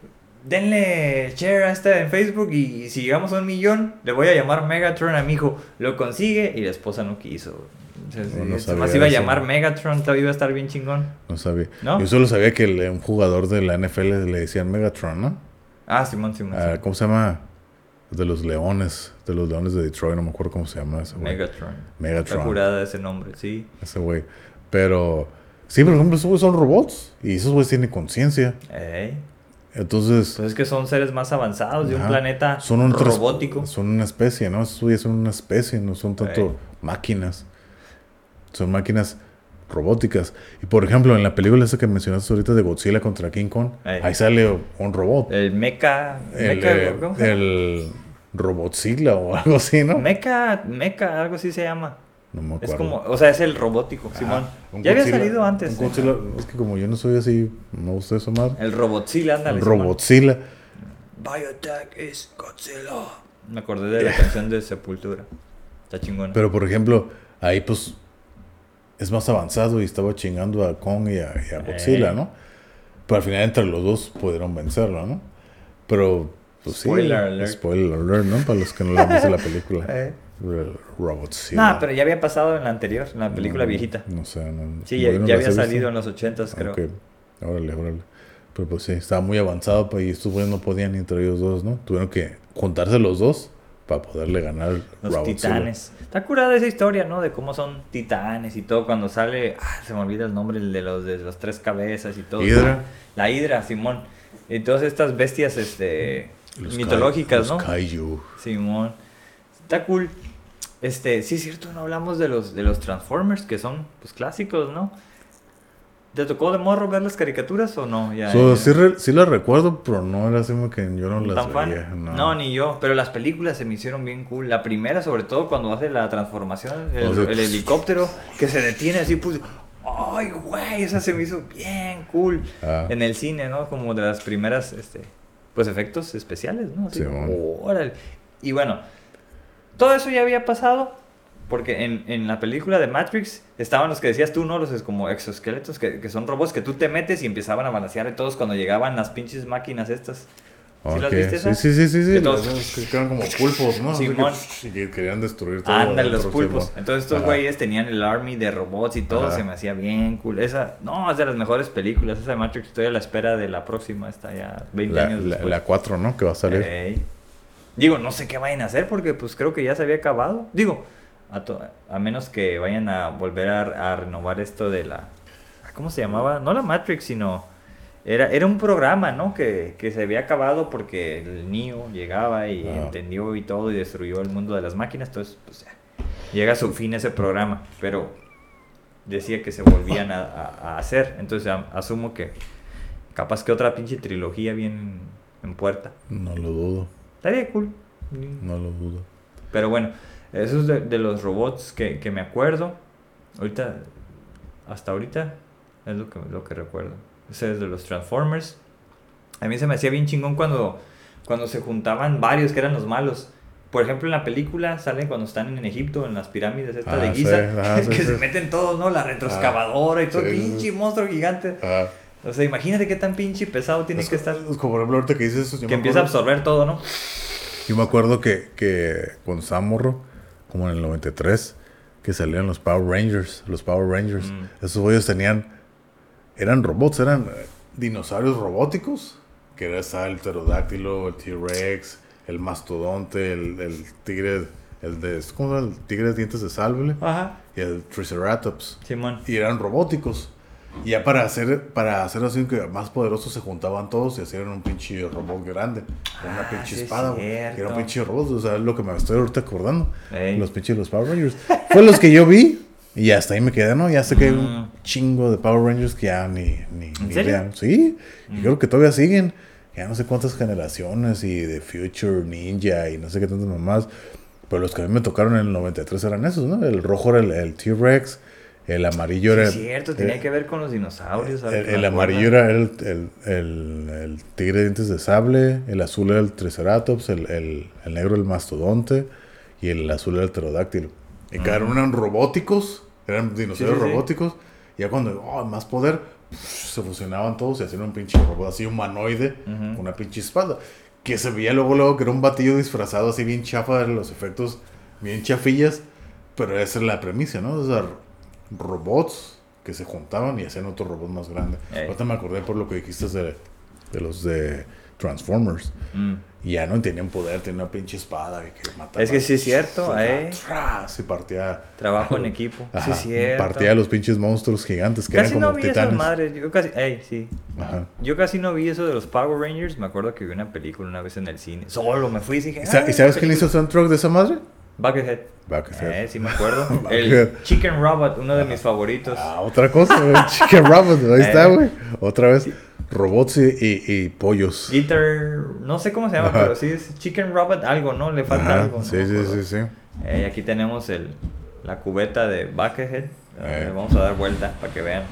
Denle share a en Facebook y si llegamos a un millón, le voy a llamar Megatron a mi hijo. Lo consigue y la esposa no quiso. Entonces, No, no este, más iba a llamar Megatron, todavía iba a estar bien chingón. No sabía. ¿No? Yo solo sabía que el- un jugador de la NFL le decían Megatron, ¿no? Ah, Simón, Simón. Ah, ¿Cómo se llama? De los Leones. De los Leones de Detroit. No me acuerdo cómo se llama ese güey. Megatron. Está Megatron. curada ese nombre, sí. Ese güey. Pero... Sí, por ejemplo, esos güeyes son robots. Y esos güeyes tienen conciencia. Ey. Entonces... Pues es que son seres más avanzados de un planeta son un robótico. Son una especie, ¿no? Esos güeyes son una especie. No son tanto máquinas. Son máquinas robóticas. Y por ejemplo, en la película esa que mencionaste ahorita de Godzilla contra King Kong, ahí sale un robot. El Mecha. el, Mecha, eh, el Robotzilla o algo así, ¿no? Mecha, Mecha, algo así se llama. No me acuerdo. Es como, o sea, es el robótico, Ajá, Simón. Ya había salido antes. un. Godzilla- es que como yo no soy así, me gusta eso más. El Robotzilla, ándale. Simón. Robotzilla. Biotech is Godzilla. Me acordé de la canción de Sepultura. Está chingón. Pero por ejemplo, ahí pues es más avanzado y estaba chingando a Kong y a, y a Godzilla. ¿no? Pero al final entre los dos pudieron vencerlo, ¿no? Pero, pues Spoiler sí. alert. Spoiler alert, ¿no? Para los que no lo han visto la película. Eh. Robotzilla. No, pero ya había pasado en la anterior, en la película No, viejita. No sé, no, Sí, ya, ya había he visto. salido en los ochentas, creo. Ok, órale, órale. Pero pues sí, estaba muy avanzado pues, y estos güeyes no podían entre ellos dos, ¿no? Tuvieron que juntarse los dos para poderle ganar Los Robotzilla. titanes. Está curada esa historia, ¿no? De cómo son titanes y todo. Cuando sale. Ah, se me olvida el nombre, el de los de los tres cabezas y todo. Hidra. La hidra, Simón. Y todas estas bestias este, Los mitológicas, kai- ¿no? Los kaiju. Simón. Está cool. Este, sí es cierto, no hablamos de los de los Transformers, que son pues clásicos, ¿no? ¿Te tocó de morro ver las caricaturas o no? Ya, So, ya. sí, re- sí la recuerdo, pero no era así como que yo no las veía. No. ni yo. Pero las películas se me hicieron bien cool. La primera, sobre todo, cuando hace la transformación, el, O sea, el helicóptero que se detiene así, pues. ¡Ay, güey! Esa se me hizo bien cool. Ah. En el cine, ¿no? Como de las primeras, este. Pues efectos especiales, ¿no? Así, Simón. órale. Y bueno, todo eso ya había pasado. Porque en, en la película de Matrix estaban los que decías tú, ¿no? Los es como exoesqueletos, que, que son robots que tú te metes y empezaban a balancear y todos cuando llegaban las pinches máquinas estas. ¿Sí las viste sí, esas? sí, sí, sí, sí. Que todos- Las- que eran como pulpos, ¿no? Así que- Simón. y que querían destruir todo. Ándale, los pulpos. Entonces estos Ajá. güeyes tenían el army de robots y todo, Ajá. se me hacía bien cool. Esa, no, es de las mejores películas. Esa de Matrix, estoy a la espera de la próxima, está ya 20 La, años después. la 4, ¿no? Que va a salir. Digo, no sé qué vayan a hacer porque pues creo que ya se había acabado. Digo, a, to- a menos que vayan a volver a, a renovar esto de la... ¿Cómo se llamaba? No la Matrix, sino... Era, era un programa, ¿no? Que, que se había acabado porque el Neo llegaba y Ah. entendió y todo y destruyó el mundo de las máquinas. Entonces, pues ya, llega a su fin ese programa. Pero decía que se volvían a, a- a hacer. Entonces asumo que capaz que otra pinche trilogía bien en puerta. No lo dudo. Estaría cool. No lo dudo. Pero bueno, eso es de, de los robots que, que me acuerdo. Ahorita, hasta ahorita, es lo que, lo que recuerdo. Ese es de los Transformers. A mí se me hacía bien chingón cuando, cuando se juntaban varios que eran los malos. Por ejemplo, en la película salen cuando están en Egipto, en las pirámides estas Ah, de sí, Giza, sí, que sí. se meten todos, ¿no? La retroexcavadora y todo, pinche monstruo gigante. Ah, O sea, imagínate qué tan pinche pesado tiene es- que estar. es como por ejemplo, ahorita que dices eso. yo Que me empieza a absorber todo, ¿no? Yo me acuerdo que, que cuando estaba morro, como en el 93, que salían los Power Rangers. Los Power Rangers. Mm. Esos güeyes tenían. Eran robots, eran eh, dinosaurios robóticos. Que era estaba el pterodáctilo, el T-Rex, el mastodonte, el, el tigre. El de. ¿Cómo se llama? El tigre de dientes de sable. Ajá. Y el Triceratops. Simón. Y eran robóticos. Y ya para hacer, para hacer así que más poderosos se juntaban todos y hacían un pinche robot grande. Con una Ah, pinche sí es espada, güey. Que era un pinche robot. O sea, es lo que me estoy ahorita acordando. Ey. Los pinches los Power Rangers. Fue los que yo vi. Y hasta ahí me quedé, ¿no? Ya sé que hay Mm. un chingo de Power Rangers que ya ni, ni, ni serio? vean. Sí. Y Mm. creo que todavía siguen. Ya no sé cuántas generaciones y de Future Ninja y no sé qué tantas mamás. Pero los que a mí me tocaron en el 93 eran esos, ¿no? El rojo era el, el T-Rex. El amarillo Sí, era. es cierto, tenía eh, que ver con los dinosaurios. el, amarillo era el, el, el- tigre de dientes de sable, el azul era el triceratops, el, negro el mastodonte y el azul era el pterodáctilo. Y cada uno eran robóticos, eran dinosaurios Sí, sí, robóticos. Y ya cuando, oh, más poder, se fusionaban todos y hacían un pinche robot así humanoide con una pinche espada. Que se veía luego, luego que era un batillo disfrazado así bien chafa los efectos, bien chafillas. Pero esa es la premisa, ¿no? O sea, robots que se juntaban y hacían otro robot más grande. Ey. Ahorita me acordé por lo que dijiste de, de los de Transformers. Mm. Y ya no tenían poder, tenían una pinche espada y que mataba. Es que sí es cierto, eh. Se partía. Trabajo en equipo. Ajá, sí, es cierto. partía a los pinches monstruos gigantes que Casi eran no como vi esas titanes. Yo casi, ey, sí. Ajá. Yo casi no vi eso de los Power Rangers. Me acuerdo que vi una película una vez en el cine. Solo me fui y dije. ¿Y sa- "Ah, ¿Y sabes quién película". hizo el soundtrack de esa madre? Buckethead. Buckethead. Eh, sí me acuerdo. El Chicken Robot, uno de mis favoritos. Ah, otra cosa. Chicken Robot, ahí está, Eh. güey. Otra vez, robots y, y, y pollos. Guitar, no sé cómo se llama, Ajá. pero sí es Chicken Robot algo, ¿no? Le falta Ajá, algo. Sí, sí, sí, sí. Eh, aquí tenemos el, la cubeta de Buckethead. Eh, Eh. vamos a dar vuelta para que vean.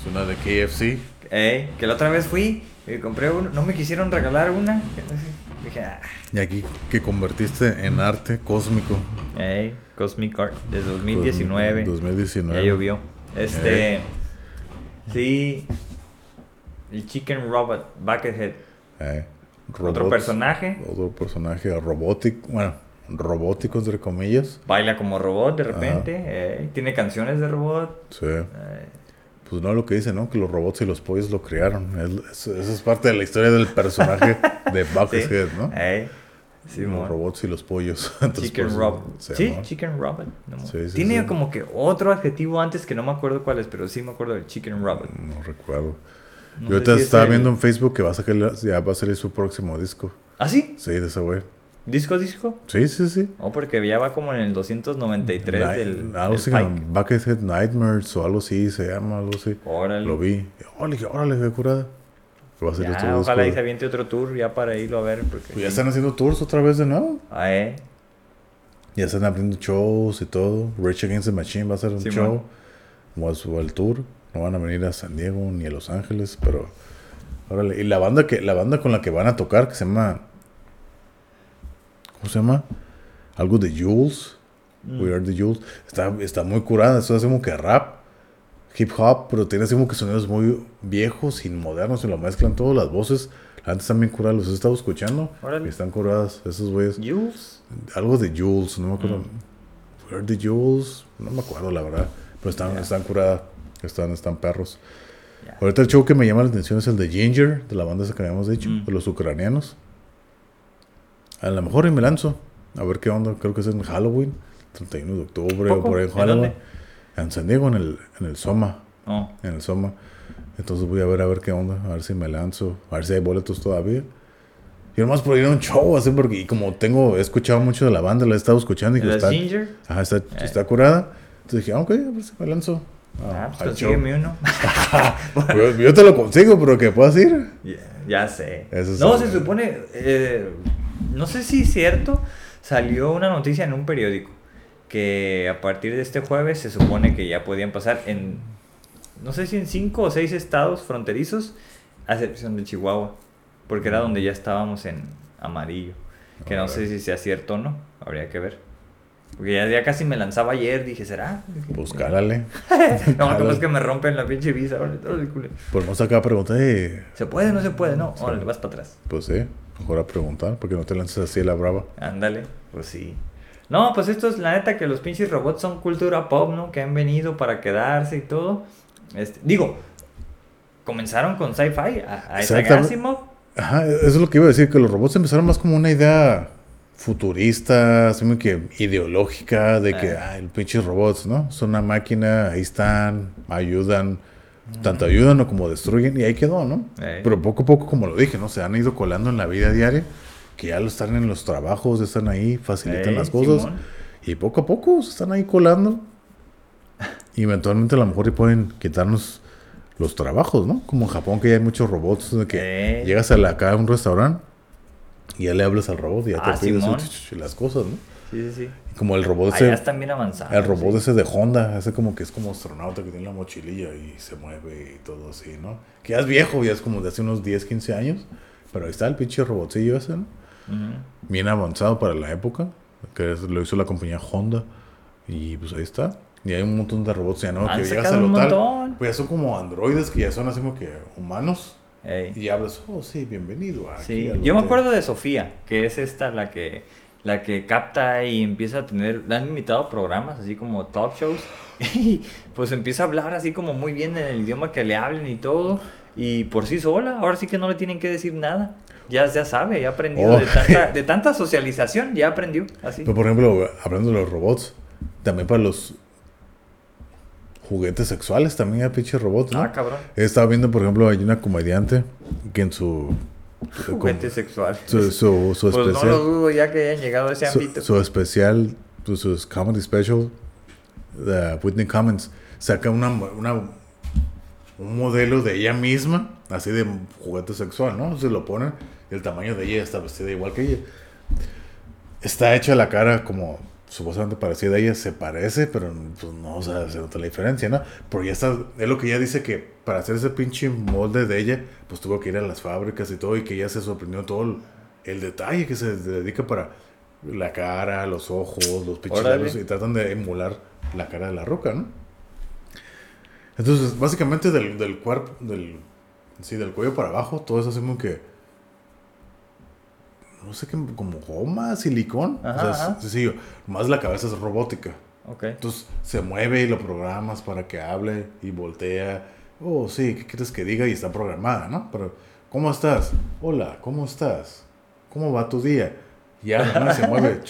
Es una de KFC. Eh, que la otra vez fui y compré uno. No me quisieron regalar una. Dije, ah, Y aquí que convertiste en arte cósmico. eh, Cosmic Art de 2019. 2019. Ya llovió. Este. Sí. El Chicken Robot, Buckethead. Eh, Otro personaje. Otro personaje robótico. Bueno, robótico entre comillas. Baila como robot de repente. eh, tiene canciones de robot. Sí. Pues no lo que dice, ¿no? Que los robots y los pollos lo crearon. Es- es- esa es parte de la historia del personaje de Buckethead, ¿no? Sí, los robots y los pollos. Entonces, Chicken eso Robot. se Sí, llama. Chicken Robot. no Sí, sí, Tiene como que otro adjetivo antes que no me acuerdo cuál es, pero sí me acuerdo del Chicken Robot. No recuerdo. No Yo ahorita si es estaba el- viendo en Facebook que va a sacar, ya va a salir su próximo disco. ¿Ah, sí? Sí, de ese güey. ¿Disco, disco? Sí, sí, sí. O porque ya va como en el 293 Night- del, algo así, Buckethead Nightmares o algo así, se llama, algo así. Órale. Lo vi. Oh, le dije, órale, qué curada. Que va a salir Ya, otro ojalá y disco. se aviente otro tour ya para irlo a ver. Porque Pues ya están haciendo tours otra vez de nuevo. Ah, ¿eh? Ya están abriendo shows y todo. Rage Against the Machine va a hacer un Sí, show. O al tour. No van a venir a San Diego ni a Los Ángeles, pero. Órale. Y la banda que la banda con la que van a tocar, que se llama. ¿Cómo se llama? Algo de Jules. Mm. We Are the Jules. Está, está muy curada. Esto es como que rap, hip hop, pero tiene así como que sonidos muy viejos y modernos y lo mezclan todas las voces. Antes también curadas, los he estado escuchando. Órale. Y están curadas esos güeyes. Jules. Algo de Jules, no me acuerdo. Mm. We Are the Jules, no me acuerdo la verdad. Pero están, Ya. están curadas. Están, están perros. Ya. Ahorita el show que me llama la atención es el de Ginger, de la banda esa que habíamos dicho, Mm. de los ucranianos. A lo mejor y me lanzo. A ver qué onda. Creo que es en Halloween. 31 de octubre o por ahí en ¿En Halloween. En San Diego, en el, en el Soma. Oh, En el Soma. Entonces voy a ver a ver qué onda. A ver si me lanzo. A ver si hay boletos todavía. Y nomás por ir a un show, así porque y como tengo, he escuchado mucho de la banda, la he estado escuchando y que ¿La está, Ginger? ajá, está, Eh. está curada. Entonces dije, ah, ok, a ver si me lanzo. Ah, Ah, pues consígueme uno. yo, yo te lo consigo, pero que puedas ir. Ya, ya sé. Eso es no, se supone, eh, no sé si es cierto, salió una noticia en un periódico que a partir de este jueves se supone que ya podían pasar en, no sé si en cinco o seis estados fronterizos, a excepción de Chihuahua, porque era donde ya estábamos en amarillo. Que no sé si sea cierto o no, habría que ver. Porque ya, ya casi me lanzaba ayer, dije, ¿será? Pues cálale. No, no es que me rompen la pinche visa. órale, órale, culero. Por más acá pregunté, ¿Se puede no se puede? No, Sí. órale, vas para atrás. pues sí, mejor a preguntar, porque no te lances así a la brava. Ándale, pues sí. No, pues esto es la neta que los pinches robots son cultura pop, ¿no? Que han venido para quedarse y todo. Este, digo, comenzaron con sci-fi, a, a Isaac. Asimov. Ajá, eso es lo que iba a decir, que los robots empezaron más como una idea futurista, así que ideológica, de que, Ah. ah, el pinches robots, ¿no? Son una máquina, ahí están, ayudan, tanto ayudan o como destruyen, y ahí quedó, ¿no? Ey. Pero poco a poco, como lo dije, ¿no? Se han ido colando en la vida diaria, que ya lo están en los trabajos, están ahí, facilitan Ey, las cosas, Simón. y poco a poco se están ahí colando, y eventualmente a lo mejor y pueden quitarnos los trabajos, ¿no? Como en Japón que ya hay muchos robots de que Ey. llegas a la acá a un restaurante y ya le hablas al robot y ya te Ah, pides ch- ch- las cosas, ¿no? Sí, sí, sí. Como el robot Allá ese, están bien avanzados. el robot sí. ese de Honda, ese como que es como astronauta que tiene la mochililla y se mueve y todo así, ¿no? Que ya es viejo, ya es como de hace unos 10, 15 años, pero ahí está el pinche robotcillo ese, ¿no? Ujú. Bien avanzado para la época, que es- lo hizo la compañía Honda y pues ahí está. Y hay un montón de robots ya, ¿no? Han que llegas sacado al un hotel, montón. pues ya son como androides que ya son así como que humanos. Ey. Y hablas, oh, sí, bienvenido. Aquí Sí, yo me hotel". acuerdo de Sofía, que es esta la que la que capta y empieza a tener, le han invitado programas así como talk shows y pues empieza a hablar así como muy bien en el idioma que le hablen y todo y por sí sola, ahora sí que no le tienen que decir nada. Ya, ya sabe, ya ha aprendido Oh. de, tanta, de tanta socialización, ya aprendió así. Pero por ejemplo, hablando de los robots, también para los juguetes sexuales también hay pinches robots, ¿no? Ah, cabrón. He estado viendo, por ejemplo, hay una comediante que en su... Juguete sexual. Su, su, su Pues no lo dudo ya que hayan llegado a ese su, ámbito. su especial, pues, su comedy special, de Whitney Cummings, saca una, una, un modelo de ella misma, así de juguete sexual, ¿no? Se lo ponen, el tamaño de ella está vestida igual que ella. Está hecha la cara como supuestamente parecida a ella, se parece, pero pues no, o sea, se nota la diferencia, ¿no? Pero ya está, es lo que ella dice que para hacer ese pinche molde de ella, pues tuvo que ir a las fábricas y todo, y que ella se sorprendió todo el, el detalle que se dedica para la cara, los ojos, los pinches y tratan de emular la cara de la roca, ¿no? Entonces, básicamente del, del cuerpo, del, sí, del cuello para abajo, todo eso así como que, no sé qué, como goma, silicón. Ajá, o sea, ajá. es sencillo. Más la cabeza es robótica. Ok. Entonces se mueve y lo programas para que hable y voltea. Oh, sí, ¿qué quieres que diga? Y está programada, ¿no? Pero, ¿cómo estás? Hola, ¿cómo estás? ¿Cómo va tu día? Ya, mano se mueve.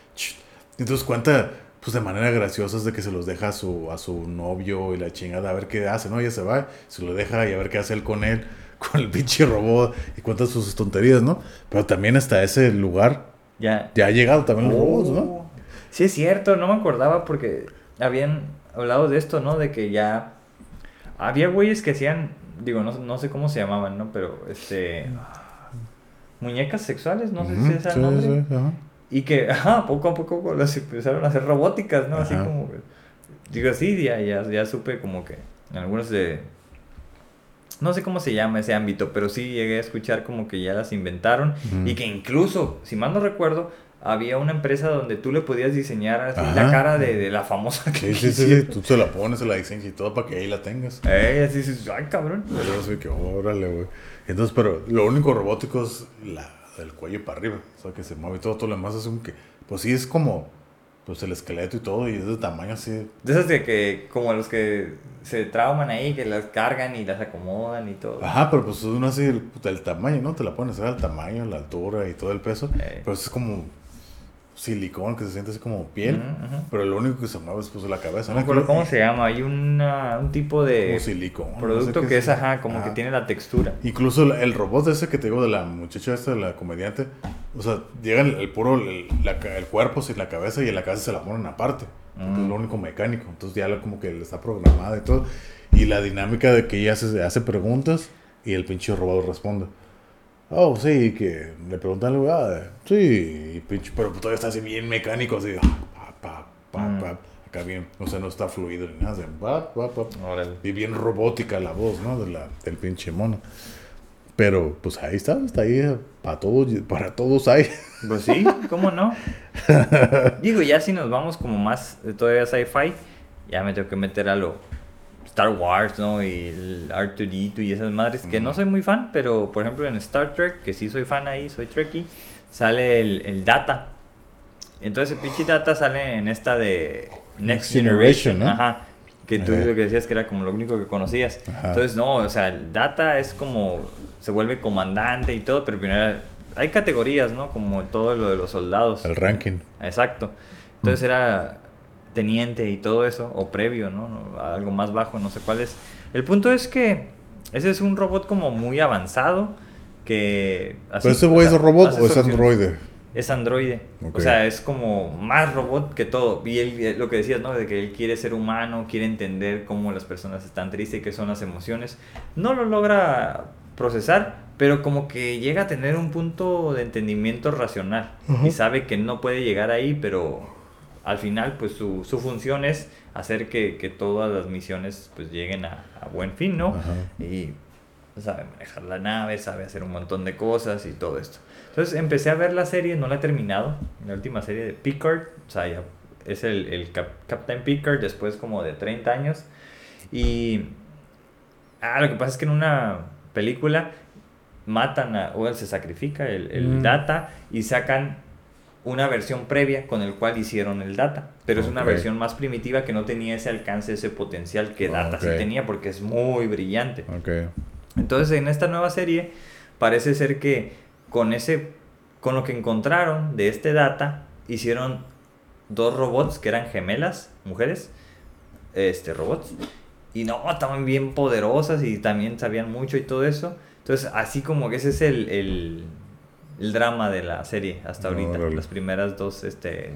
Entonces cuenta, pues de manera graciosa, es de que se los deja a su, a su novio y la chingada, a ver qué hace, ¿no? Ya se va, se lo deja y a ver qué hace él con él, con el pinche robot y cuenta sus tonterías, ¿no? Pero también hasta ese lugar Ya. ya ha llegado también los robots, ¿no? Oh. Sí, es cierto, no me acordaba porque habían hablado de esto, ¿no? De que ya había güeyes que hacían, digo, no, no sé cómo se llamaban, ¿no? Pero, este. Muñecas sexuales, no sé si es el sí, nombre. sí, ajá. Y que, ajá, poco a poco las empezaron a hacer robóticas, ¿no? Así como. Digo, sí, ya, ya, ya supe como que en algunos de. No sé cómo se llama ese ámbito, pero sí llegué a escuchar como que ya las inventaron. Y que incluso, si mal no recuerdo, había una empresa donde tú le podías diseñar así la cara de, de la famosa que Sí, sí, sí, tú se la pones, se la diseñas y todo para que ahí la tengas. Eh, así dices, ay, cabrón. Yo así que, órale, güey. Entonces, pero lo único robótico es la del cuello para arriba. O sea, que se mueve todo, todo lo demás es un que, pues sí, es como, pues el esqueleto y todo, y es de tamaño así. De esas de que, como los que se trauman ahí, que las cargan y las acomodan y todo. Ajá, pero pues uno así, el, el tamaño, ¿no? Te la pones hacer el tamaño, la altura y todo el peso. Eh. Pero es como silicón que se siente así como piel. Ujú, ujú. Pero lo único que se mueve es pues la cabeza. No me acuerdo cómo se llama. Hay una, un tipo de Como silicón. no sé producto que es, ajá, como Ajá. que tiene la textura. Incluso el, el robot ese que te digo de la muchacha esta, de la comediante, o sea, llega el, el puro, el, la el cuerpo sin la cabeza y en la cabeza se la ponen aparte. porque Mm. Es lo único mecánico. Entonces ya lo- como que está programada y todo. Y la dinámica de que ella hace, hace preguntas y el pinche robot responde. Oh, sí, que le preguntan algo, ah, sí, pinche, pero todavía está así bien mecánico, así, ah, pa, pa, pa, Mm. pa, acá bien, o sea, no está fluido ni nada, así. Y bien robótica la voz, ¿no? De la, del pinche mono. Pero, pues ahí está, está ahí para todos, para todos hay. Pues sí, ¿cómo no? Digo, ya si nos vamos como más todavía sci-fi, ya me tengo que meter a lo Star Wars, ¿no? Y el R2D2 y esas madres, que no soy muy fan, pero por ejemplo en Star Trek, que sí soy fan ahí, soy Trekkie, sale el, el Data. Entonces el pinche Data sale en esta de Next Next Generation, Generation, ¿no? ajá. Que tú lo que decías que era como lo único que conocías. Ajá. Entonces, no, o sea, el Data es como. Se vuelve comandante y todo, pero primero. Hay categorías, ¿no? Como todo lo de los soldados. El ranking. Exacto. Entonces era teniente y todo eso, o previo, ¿no? Algo más bajo, no sé cuál es. El punto es que ese es un robot como muy avanzado que... así, ¿Pero ese güey o sea, es robot hace o es androide? Es androide. O sea, es como más robot que todo. Y él, eh, lo que decías, ¿no? De que él quiere ser humano, quiere entender cómo las personas están tristes, qué son las emociones. No lo logra procesar, pero como que llega a tener un punto de entendimiento racional. Y sabe que no puede llegar ahí, pero al final, pues su, su función es hacer que, que todas las misiones pues lleguen a, a buen fin, ¿no? Ajá. Y sabe manejar la nave, sabe hacer un montón de cosas y todo esto. Entonces empecé a ver la serie, no la he terminado, la última serie de Picard, o sea, ya es el, el Cap- Captain Picard después como de 30 años. Y ah, lo que pasa es que en una película matan a, o se sacrifica el, el Mm. data y sacan una versión previa con el cual hicieron el data, pero es una versión más primitiva que no tenía ese alcance, ese potencial que data sí tenía porque es muy brillante. Ok. Entonces en esta nueva serie parece ser que con ese con lo que encontraron de este data hicieron dos robots que eran gemelas, mujeres, este robots y no, estaban bien poderosas y también sabían mucho y todo eso. Entonces así como que ese es el, el, el drama de la serie hasta ahorita, Órale. las primeras dos este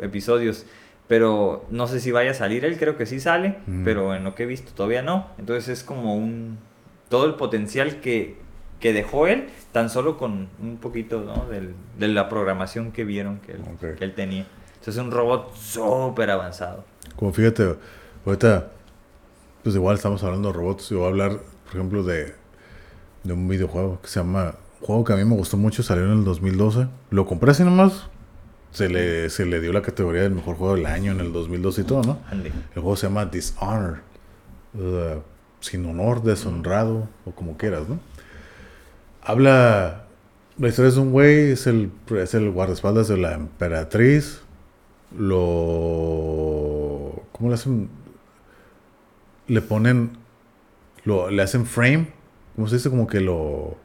episodios. Pero no sé si vaya a salir él, creo que sí sale, Mm. pero en lo que he visto todavía no. Entonces es como un todo el potencial que, que dejó él, tan solo con un poquito ¿no? Del- de la programación que vieron que él, Ok. que él tenía. Entonces es un robot súper avanzado. Como fíjate, ahorita, pues igual estamos hablando de robots. Yo voy a hablar, por ejemplo, de, de un videojuego que se llama. Juego que a mí me gustó mucho, salió en el 2012. Lo compré así nomás. Se le, se le dio la categoría del mejor juego del año en el 2012 y todo, ¿no? El juego se llama Dishonor. uh, sin honor, deshonrado, o como quieras, ¿no? Habla. La historia es un güey, es el, es el guardaespaldas de la emperatriz. Lo. ¿Cómo le hacen? Le ponen. Lo, le hacen frame. ¿Cómo se dice? Como que lo.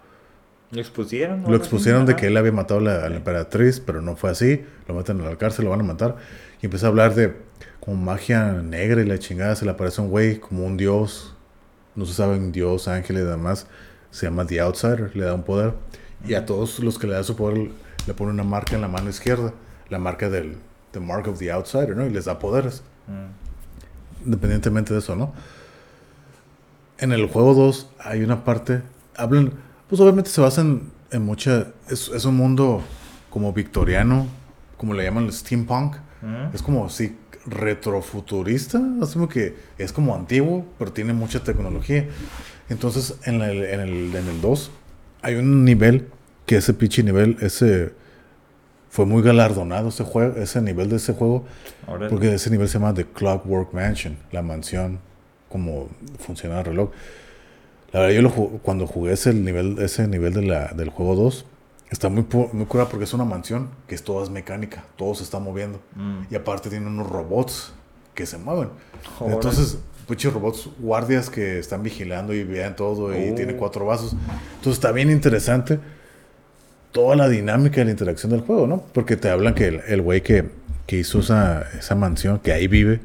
Lo expusieron. Lo expusieron de que él había matado a la, a la emperatriz, pero no fue así. Lo meten a la cárcel, lo van a matar. Y empieza a hablar de como magia negra y la chingada. Se le aparece un güey como un dios. No se sabe un dios, ángel y demás. Se llama The Outsider, le da un poder. Y a todos los que le da su poder le pone una marca en la mano izquierda. La marca del The Mark of the Outsider, ¿no? Y les da poderes. Mm. Independientemente de eso, ¿no? En el juego 2 hay una parte. Hablan. Pues obviamente se basan en mucha. Es, es un mundo como victoriano. Como le llaman el steampunk. Mm. Es como así retrofuturista. Así como que es como antiguo, pero tiene mucha tecnología. Entonces en el, en el, en el 2 hay un nivel que ese pinche nivel, ese. Fue muy galardonado ese juego, ese nivel de ese juego. Órale. Porque ese nivel se llama The Clockwork Mansion, la mansión, como funciona el reloj. La verdad, yo lo ju- cuando jugué ese nivel, ese nivel de la, del juego 2, está muy, muy curada porque es una mansión que es toda mecánica, todo se está moviendo. Mm. Y aparte tiene unos robots que se mueven. Entonces, pinches robots guardias que están vigilando y vean todo y Oh. tiene cuatro vasos. Entonces está bien interesante toda la dinámica de la interacción del juego, ¿no? Porque te hablan que el el güey que, que hizo esa, esa mansión, que ahí vive,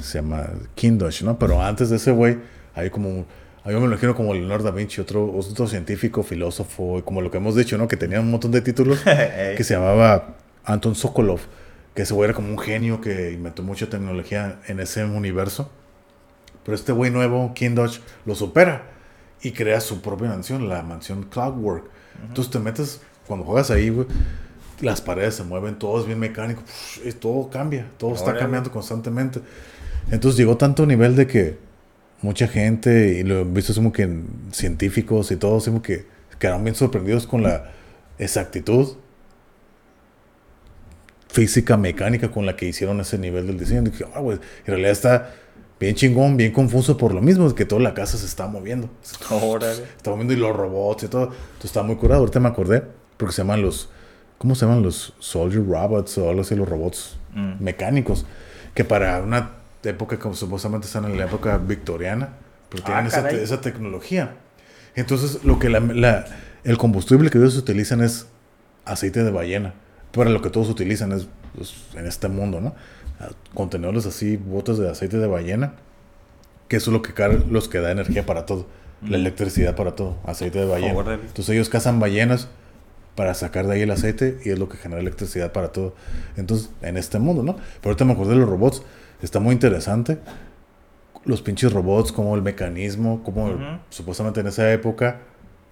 se llama Kindosh, ¿no? Pero antes de ese güey, hay como, mí me lo imagino como Leonardo da Vinci, otro, otro científico, filósofo, como lo que hemos dicho, ¿no? Que tenía un montón de títulos, que se llamaba Anton Sokolov, que ese güey era como un genio que inventó mucha tecnología en ese universo. Pero este güey nuevo, Kindosh, lo supera y crea su propia mansión, la mansión Clockwork. Entonces te metes, cuando juegas ahí, güey, las paredes se mueven, todo es bien mecánico, pf, y todo cambia, todo está cambiando constantemente. Entonces llegó tanto nivel de que mucha gente, y lo he visto como que en científicos y todos, como que quedaron bien sorprendidos con la exactitud física, mecánica con la que hicieron ese nivel del diseño. Dije, ah, en realidad está bien chingón, bien confuso por lo mismo, que toda la casa se está moviendo. Órale. Está moviendo y los robots y todo. Entonces está muy curado. Ahorita me acordé, porque se llaman los, ¿cómo se llaman? Los Soldier Robots o algo así, los robots Mm. mecánicos. Que para una época como supuestamente están en la época victoriana, pero tienen Ah, esa, te- esa tecnología. Entonces, lo que la, la- el combustible que ellos utilizan es aceite de ballena. Para lo que todos utilizan es pues, en este mundo, ¿no? Ah, Contenedores así, botes de aceite de ballena, que eso es lo que los que da energía para todo, la Mm. electricidad para todo, aceite de ballena. Entonces ellos cazan ballenas para sacar de ahí el aceite y es lo que genera electricidad para todo. Entonces, en este mundo, ¿no? Pero ahorita me acordé de los robots, está muy interesante. Los pinches robots, como el mecanismo, como supuestamente en esa época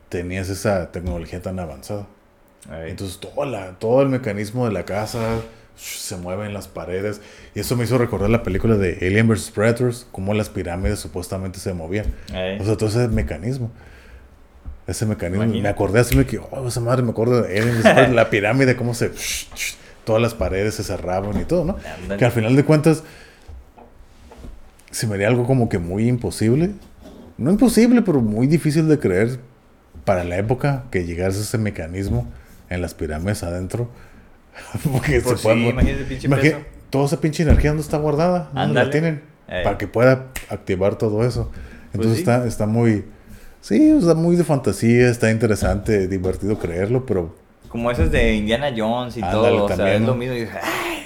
tenías esa tecnología tan avanzada. Entonces todo, la, todo el mecanismo de la casa se mueve en las paredes. Y eso me hizo recordar la película de Alien vs. Predators, cómo las pirámides supuestamente se movían. O sea, todo ese mecanismo. Ese mecanismo. Me acordé así, me que, oh, esa madre, me acuerdo de Alien vs. Predators, la pirámide, cómo se... todas las paredes se cerraban y todo, ¿no? Que al final de cuentas se me haría algo como que muy imposible. No imposible, pero muy difícil de creer para la época que llegase ese mecanismo en las pirámides adentro. Porque Pues se sí, imagínate pinche Imagina- peso. toda esa pinche energía dónde está guardada, ¿dónde la tienen Eh. para que pueda activar todo eso. Entonces sí. está, está muy, sí, está muy de fantasía, está interesante, divertido creerlo, pero Como esas de Indiana Jones y Ándale, todo. O sea, también, es ¿no? lo mismo. Y dije, ay,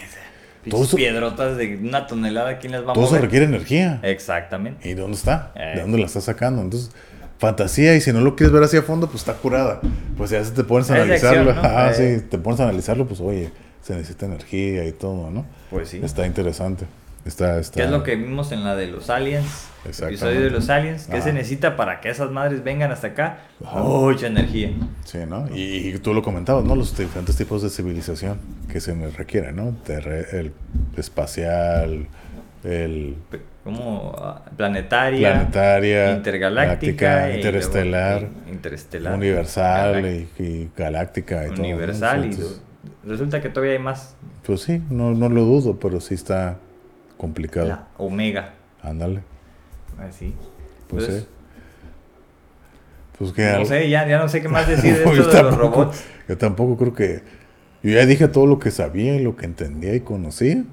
Todo eso- piedrotas de una tonelada, ¿quién las va a todo eso requiere energía. Exactamente. ¿Y de dónde está? Eh. ¿De dónde la estás sacando? Entonces, fantasía, y si no lo quieres ver así a fondo, pues está curada. Pues ya si te pones a Es de acción, analizarlo, ¿no? ah, Eh. sí, te pones a analizarlo, pues oye, se necesita energía y todo, ¿no? Pues sí. Está interesante. Está, está. ¿Qué es lo que vimos en la de los aliens? Episodio de los aliens. ¿Qué Ajá. se necesita para que esas madres vengan hasta acá? Ajá. Mucha energía. Sí, ¿no? Y, y tú lo comentabas, ¿no? Los diferentes tipos de civilización que se requieren, ¿no? Terre- el espacial, el Como ah, planetaria, planetaria, intergaláctica, galáctica, y interestelar, interestelar, universal y, y galáctica y todo. ¿no? universal. y Entonces, resulta que todavía hay más. Pues sí, no, no lo dudo, pero sí está complicado. La omega. Ándale, Así. pues Entonces, sí. Pues que No sé, ya, ya no sé qué más decir de No, esto de los robots. Yo tampoco creo que... Yo ya dije todo lo que sabía y lo que entendía y conocía.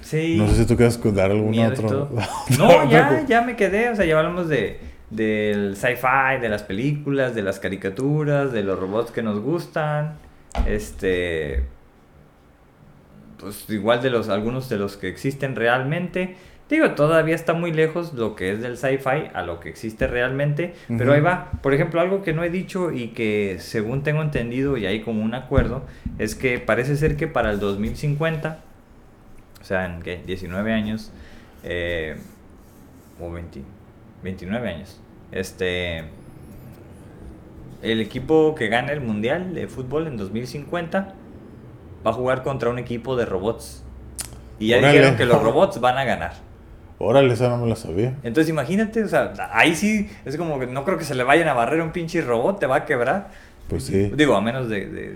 Sí. No sé si tú quieres dar algún otro... No, ya, ya me quedé. O sea, ya hablamos de, del sci-fi, de las películas, de las caricaturas, de los robots que nos gustan. Este. Pues igual de los algunos de los que existen realmente. Digo, todavía está muy lejos lo que es del sci-fi a lo que existe realmente, pero ahí va. Por ejemplo, algo que no he dicho y que según tengo entendido y hay como un acuerdo, es que parece ser que para el 2050, o sea, en ¿qué? 19 años, eh, o 20, 29 años, este, el equipo que gane el Mundial de Fútbol en 2050 va a jugar contra un equipo de robots. Y ya Órale. dijeron que los robots van a ganar. Órale, esa no me la sabía. Entonces imagínate, o sea, ahí sí es como que no creo que se le vayan a barrer a un pinche robot, te va a quebrar. Pues sí. Digo, a menos de, de-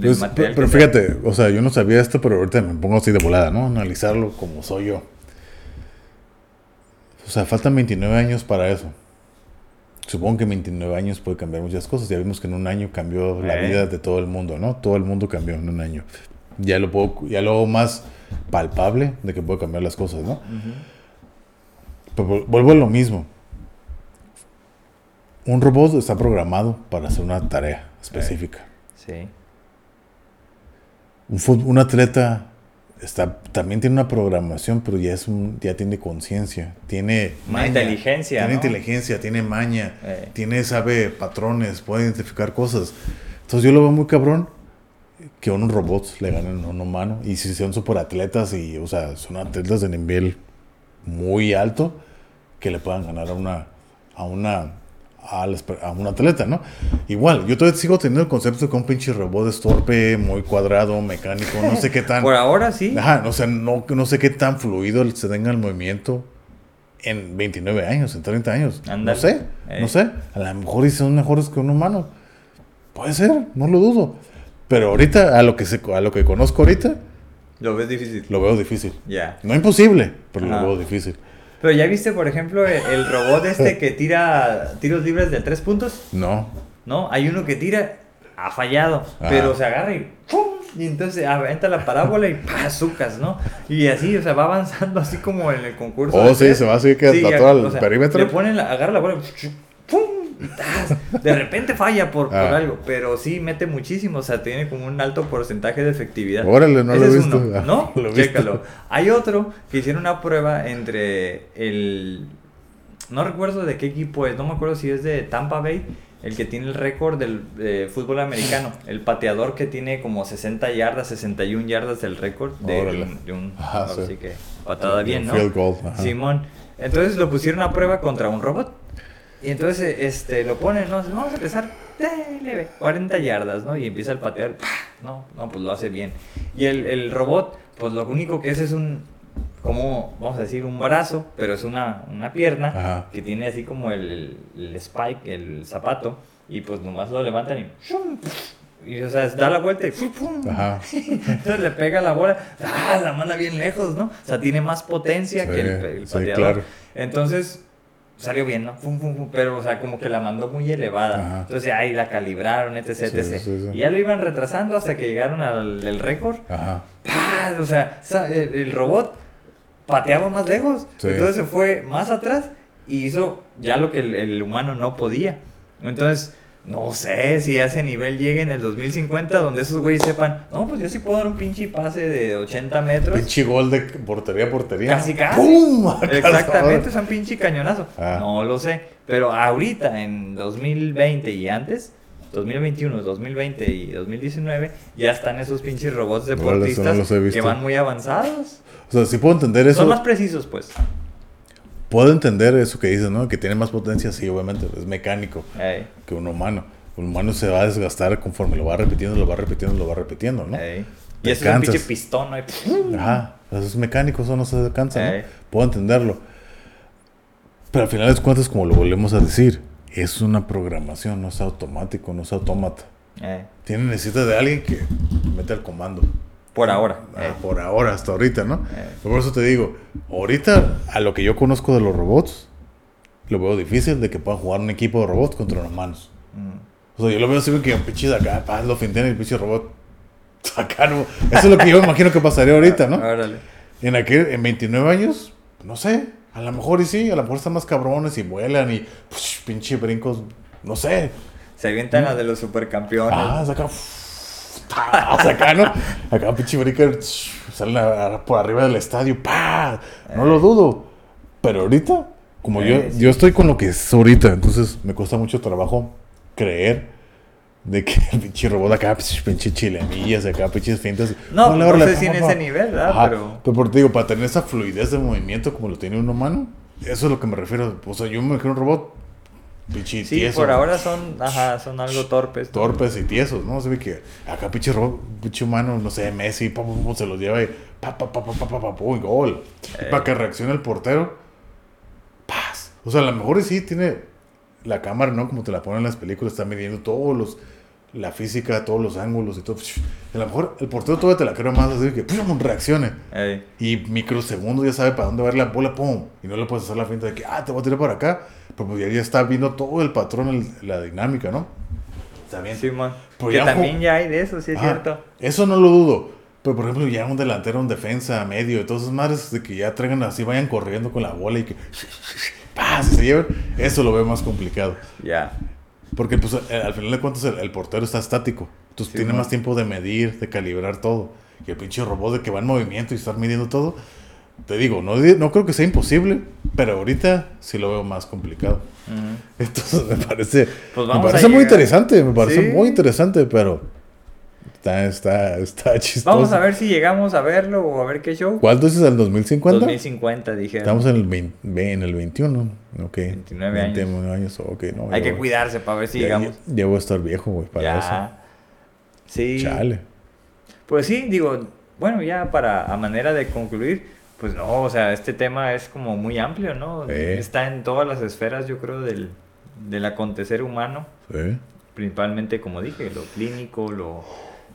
Pues, material pero sea. fíjate, o sea, yo no sabía esto, pero ahorita me pongo así de volada, ¿no? Analizarlo como soy yo. O sea, faltan 29 años para eso. Supongo que en 29 años puede cambiar muchas cosas. Ya vimos que en un año cambió la Eh. vida de todo el mundo, ¿no? Todo el mundo cambió en un año. Ya lo puedo, ya lo hago más palpable de que puede cambiar las cosas, ¿no? Vol- vuelvo a lo mismo. Un robot está programado para hacer una tarea específica. Sí. Un, fut- un atleta está, también tiene una programación, pero ya, es un, ya tiene conciencia, tiene maña, inteligencia, Tiene ¿no? inteligencia, tiene maña, Eh. tiene, sabe patrones, puede identificar cosas. Entonces yo lo veo muy cabrón que a unos robots le ganen a un humano. Y si son superatletas y, o sea, son atletas de nivel muy alto, que le puedan ganar a una, a una, a, las a un atleta, ¿no? Igual, yo todavía sigo teniendo el concepto de que un pinche robot es torpe, muy cuadrado, mecánico, no sé qué tan... Por ahora sí. Ajá, o sea, no, no sé qué tan fluido se tenga el movimiento en 29 años, en 30 años. No sé, Eh. no sé. A lo mejor son mejores que un humano. Puede ser, no lo dudo. Pero ahorita, a lo que, se, a lo que conozco ahorita, Lo ves difícil. lo veo difícil. Ya. No imposible, pero Ajá. lo veo difícil. Pero ya viste, por ejemplo, el, el robot este que tira tiros libres de tres puntos. No. ¿No? Hay uno que tira, ha fallado, Ajá. pero se agarra y ¡pum! Y entonces aventa la parábola y ¡pah! azúcar, ¿no? Y así, o sea, va avanzando así como en el concurso. Oh, sí, se va así que hasta ya, todo el o sea, perímetro. Le ponen la, agarra la bola y ¡pum! Y ¡tas! De repente falla por, por Ah. algo, pero sí mete muchísimo, o sea, tiene como un alto porcentaje de efectividad. Órale, no lo Ese he es visto. uno, ¿No? lo he visto. Chécalo. Hay otro que hicieron una prueba entre el. No recuerdo de qué equipo es, no me acuerdo si es de Tampa Bay, el que tiene el récord del eh, fútbol americano. El pateador que tiene como 60 yardas, 61 yardas del récord de, Órale. un- de un. Ajá, ahora sí. sí que patada bien, ¿no? goal. Simón. Entonces lo pusieron a prueba contra un robot. Y entonces este, lo ponen, ¿no? Vamos a empezar eh, leve, 40 yardas, ¿no? Y empieza el patear, ¡pah! no, no, pues lo hace bien. Y el, el robot, pues lo único que es es un, como, vamos a decir, un brazo, pero es una, una pierna Ajá. que tiene así como el, el spike, el zapato, y pues nomás lo levantan y, ¡shum! y o sea, da la vuelta y ¡pum! ¡pum! Ajá. Entonces le pega la bola, ¡ah! la manda bien lejos, ¿no? O sea, tiene más potencia Sí, que el, el sí, pateador. claro. Entonces, salió bien, ¿no? Fum, fum, fum, pero, o sea, como que la mandó muy elevada. Ajá. Entonces, ahí la calibraron, etc, Sí, etc. sí, sí. Y ya lo iban retrasando hasta que llegaron al récord. Ajá. ¡Pah! O sea, sa- el, el robot pateaba más lejos. Entonces se fue más atrás y hizo ya lo que el, el humano no podía. Entonces, no sé si a ese nivel llegue en el 2050 donde esos güeyes sepan, no, pues yo sí puedo dar un pinche pase de 80 metros. Pinche gol de portería a portería. Casi, casi. ¡Pum! Exactamente, es un pinche cañonazo. Ah. No lo sé. Pero ahorita, en 2020 y antes, 2021, 2020 y 2019, ya están esos pinches robots deportistas no que van muy avanzados. O sea, sí puedo entender eso. Son más precisos, pues. Puedo entender eso que dices, ¿no? Que tiene más potencia, sí, obviamente. Es mecánico Ey, que un humano. Un humano se va a desgastar conforme lo va repitiendo, lo va repitiendo, lo va repitiendo, ¿no? ey. Y eso es un pinche pistón, ¿no? Ajá. Eso es mecánico, eso no se cansa, Ey. ¿no? Puedo entenderlo. Pero al final de cuentas, como lo volvemos a decir, es una programación, no es automático, no es autómata. Tiene necesita de alguien que meta el comando. Por ahora. Ah, ey. por ahora, hasta ahorita, ¿no? Eh. Por eso te digo, ahorita, a lo que yo conozco de los robots, lo veo difícil de que puedan jugar un equipo de robots contra los humanos. Mm. O sea, yo lo veo así que pinches acá, paz, lo fintean el pinche robot. Acá no. Eso es lo que yo imagino que pasaría ahorita, ¿no? Órale. En aquel, en 29 años, no sé. A lo mejor y sí, a lo mejor están más cabrones y vuelan y pues, pinche brincos, no sé. Se avientan a de los supercampeones. Ah, saca. acá, ¿no? Acá pinche brinca, salen a- a- por arriba del estadio, ¡pa! No lo dudo. Pero ahorita, como yo, Eh, yo estoy con lo que es ahorita, entonces me cuesta mucho trabajo creer de que el pinche robot acá, pues, pinche chilenillas, acá, pinches fintas. No, Hola, no órale, sé si en ese nivel, ¿verdad? Ajá, Pero- Pero por te digo, para tener esa fluidez de movimiento como lo tiene un humano, eso es lo que me refiero. O sea, yo me imagino un robot, pinche Sí, tieso. por ahora son, ajá, son algo torpes. Torpes y tiesos, ¿no? Se ve que acá pinche pinche humano, no sé, Messi, pa, pa, pa, se los lleva y pa, pa, pa, pa, pa, pa, y gol. Eh. para que reaccione el portero, paz. O sea, a lo mejor sí tiene la cámara, ¿no? Como te la ponen en las películas, está midiendo todos los, la física, todos los ángulos y todo. A lo mejor el portero todavía te la creo más así que pum, reaccione. Ey, Y microsegundos ya sabe para dónde va a ir la bola, pum. Y no le puedes hacer la finta de que, ah, te voy a tirar para acá. Pero pues ya, ya está viendo todo el patrón, el- la dinámica, ¿no? Está bien. sí, man. Pero que ya un también ya hay de eso, sí es Ajá, cierto. Eso no lo dudo. Pero por ejemplo, ya un delantero, un defensa, medio, y todas esas madres de que ya traigan así, vayan corriendo con la bola y que ¡pah! se lleven, eso lo veo más complicado. Ya. Porque pues eh, al final de cuentas el, el portero está estático. Entonces Sí, tiene man. más tiempo de medir, de calibrar todo. Y el pinche robot de que va en movimiento y estar midiendo todo. Te digo, no, no creo que sea imposible, pero ahorita sí lo veo más complicado. Entonces me parece, Pues me parece muy interesante, me parece Sí. muy interesante, pero está, está, está chistoso. Vamos a ver si llegamos a verlo o a ver qué show. ¿Cuál dices al 2050? 2050, dije. Estamos en el, 20 en el 21, ok. 29 años. 29 años, ok, no. Hay que voy- cuidarse para ver si ya- llegamos. A estar viejo, güey, para eso. Ya. Sí. Chale. Pues sí, digo, bueno, ya para a manera de concluir, pues no, o sea, este tema es como muy amplio, ¿no? Está en todas las esferas, yo creo, del, del acontecer humano, Sí. principalmente, como dije, lo clínico, lo,